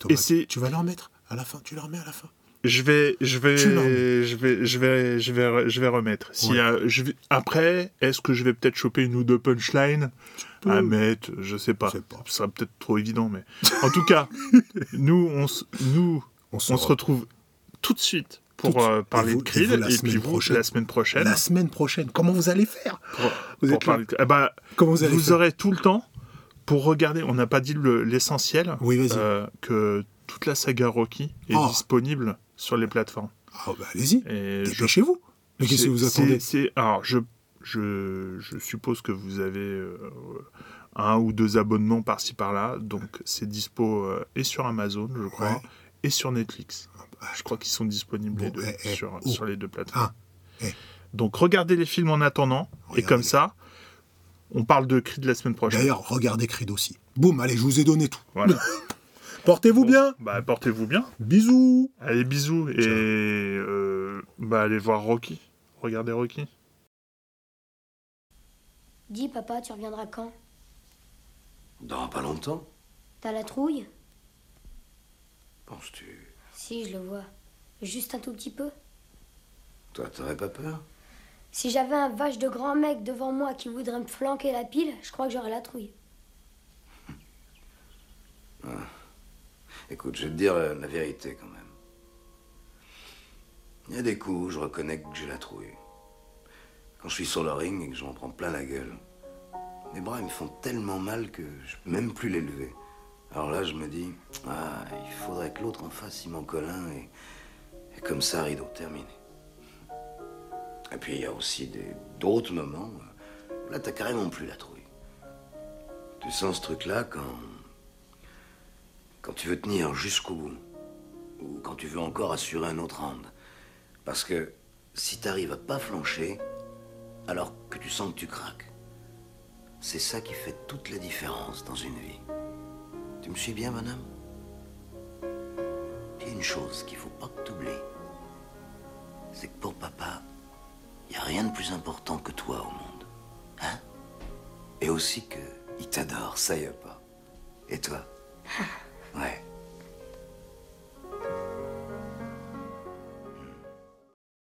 Thomas, Et c'est- tu vas la remettre à la fin, tu la remets à la fin. Je vais, je vais, je vais, je vais, je vais, je vais remettre. Si, Ouais. euh, je vais- après, est-ce que je vais peut-être choper une ou deux punchlines? À mettre Je sais pas. Pas. Ce sera peut-être trop évident, mais en tout cas, nous, on, nous, On se, on se retrouve tout de suite pour Tout euh, parler Et vous- de et Creed vous, la et, semaine puis vous prochaine. la semaine prochaine la semaine prochaine. Comment vous allez faire? Pour, Vous êtes parler Eh ben, Comment vous allez vous aurez tout le temps pour regarder. On n'a pas dit le- l'essentiel. Oui, euh, que toute la saga Rocky est Oh. disponible sur les plateformes. Ah, bah, allez-y, dépêchez-vous. Mais qu'est-ce que vous attendez Alors, je, je, je suppose que vous avez euh, un ou deux abonnements par-ci par-là. Donc, c'est dispo euh, et sur Amazon, je crois, Ouais. et sur Netflix. bah, Je crois qu'ils sont disponibles Bon, les deux eh, eh, sur, oh. sur les deux plateformes. Ah, eh. Donc, regardez les films en attendant. Et comme ça, on parle de Creed la semaine prochaine. D'ailleurs, regardez Creed aussi. Boum, allez, je vous ai donné tout. Voilà. Portez-vous bien. Bah, portez-vous bien. Bisous. Allez, bisous. Et euh, bah, allez voir Rocky. Regardez Rocky. Dis, papa, tu reviendras quand? Dans pas longtemps, T'as la trouille? Penses-tu? Si, je le vois. Juste un tout petit peu. Toi, t'aurais pas peur? Si j'avais un vache de grand mec devant moi qui voudrait me flanquer la pile, je crois que j'aurais la trouille. Écoute, je vais te dire la, la vérité quand même. Il y a des coups où je reconnais que j'ai la trouille. Quand je suis sur le ring et que je m'en prends plein la gueule. Mes bras ils me font tellement mal que je peux même plus les lever. Alors là, je me dis, ah, il faudrait que l'autre en face, il m'en colle un et comme ça, rideau terminé. Et puis il y a aussi d'autres moments. où Là, t'as carrément plus la trouille. Tu sens ce truc-là quand. Quand tu veux tenir jusqu'au bout. Ou quand tu veux encore assurer un autre round. Parce que si t'arrives à pas flancher, alors que tu sens que tu craques, c'est ça qui fait toute la différence dans une vie. Tu me suis bien, madame Il y a une chose qu'il faut pas que tu oublies. C'est que pour papa, il n'y a rien de plus important que toi au monde. Hein? Et aussi que il t'adore, ça y est pas. Et toi? Ouais.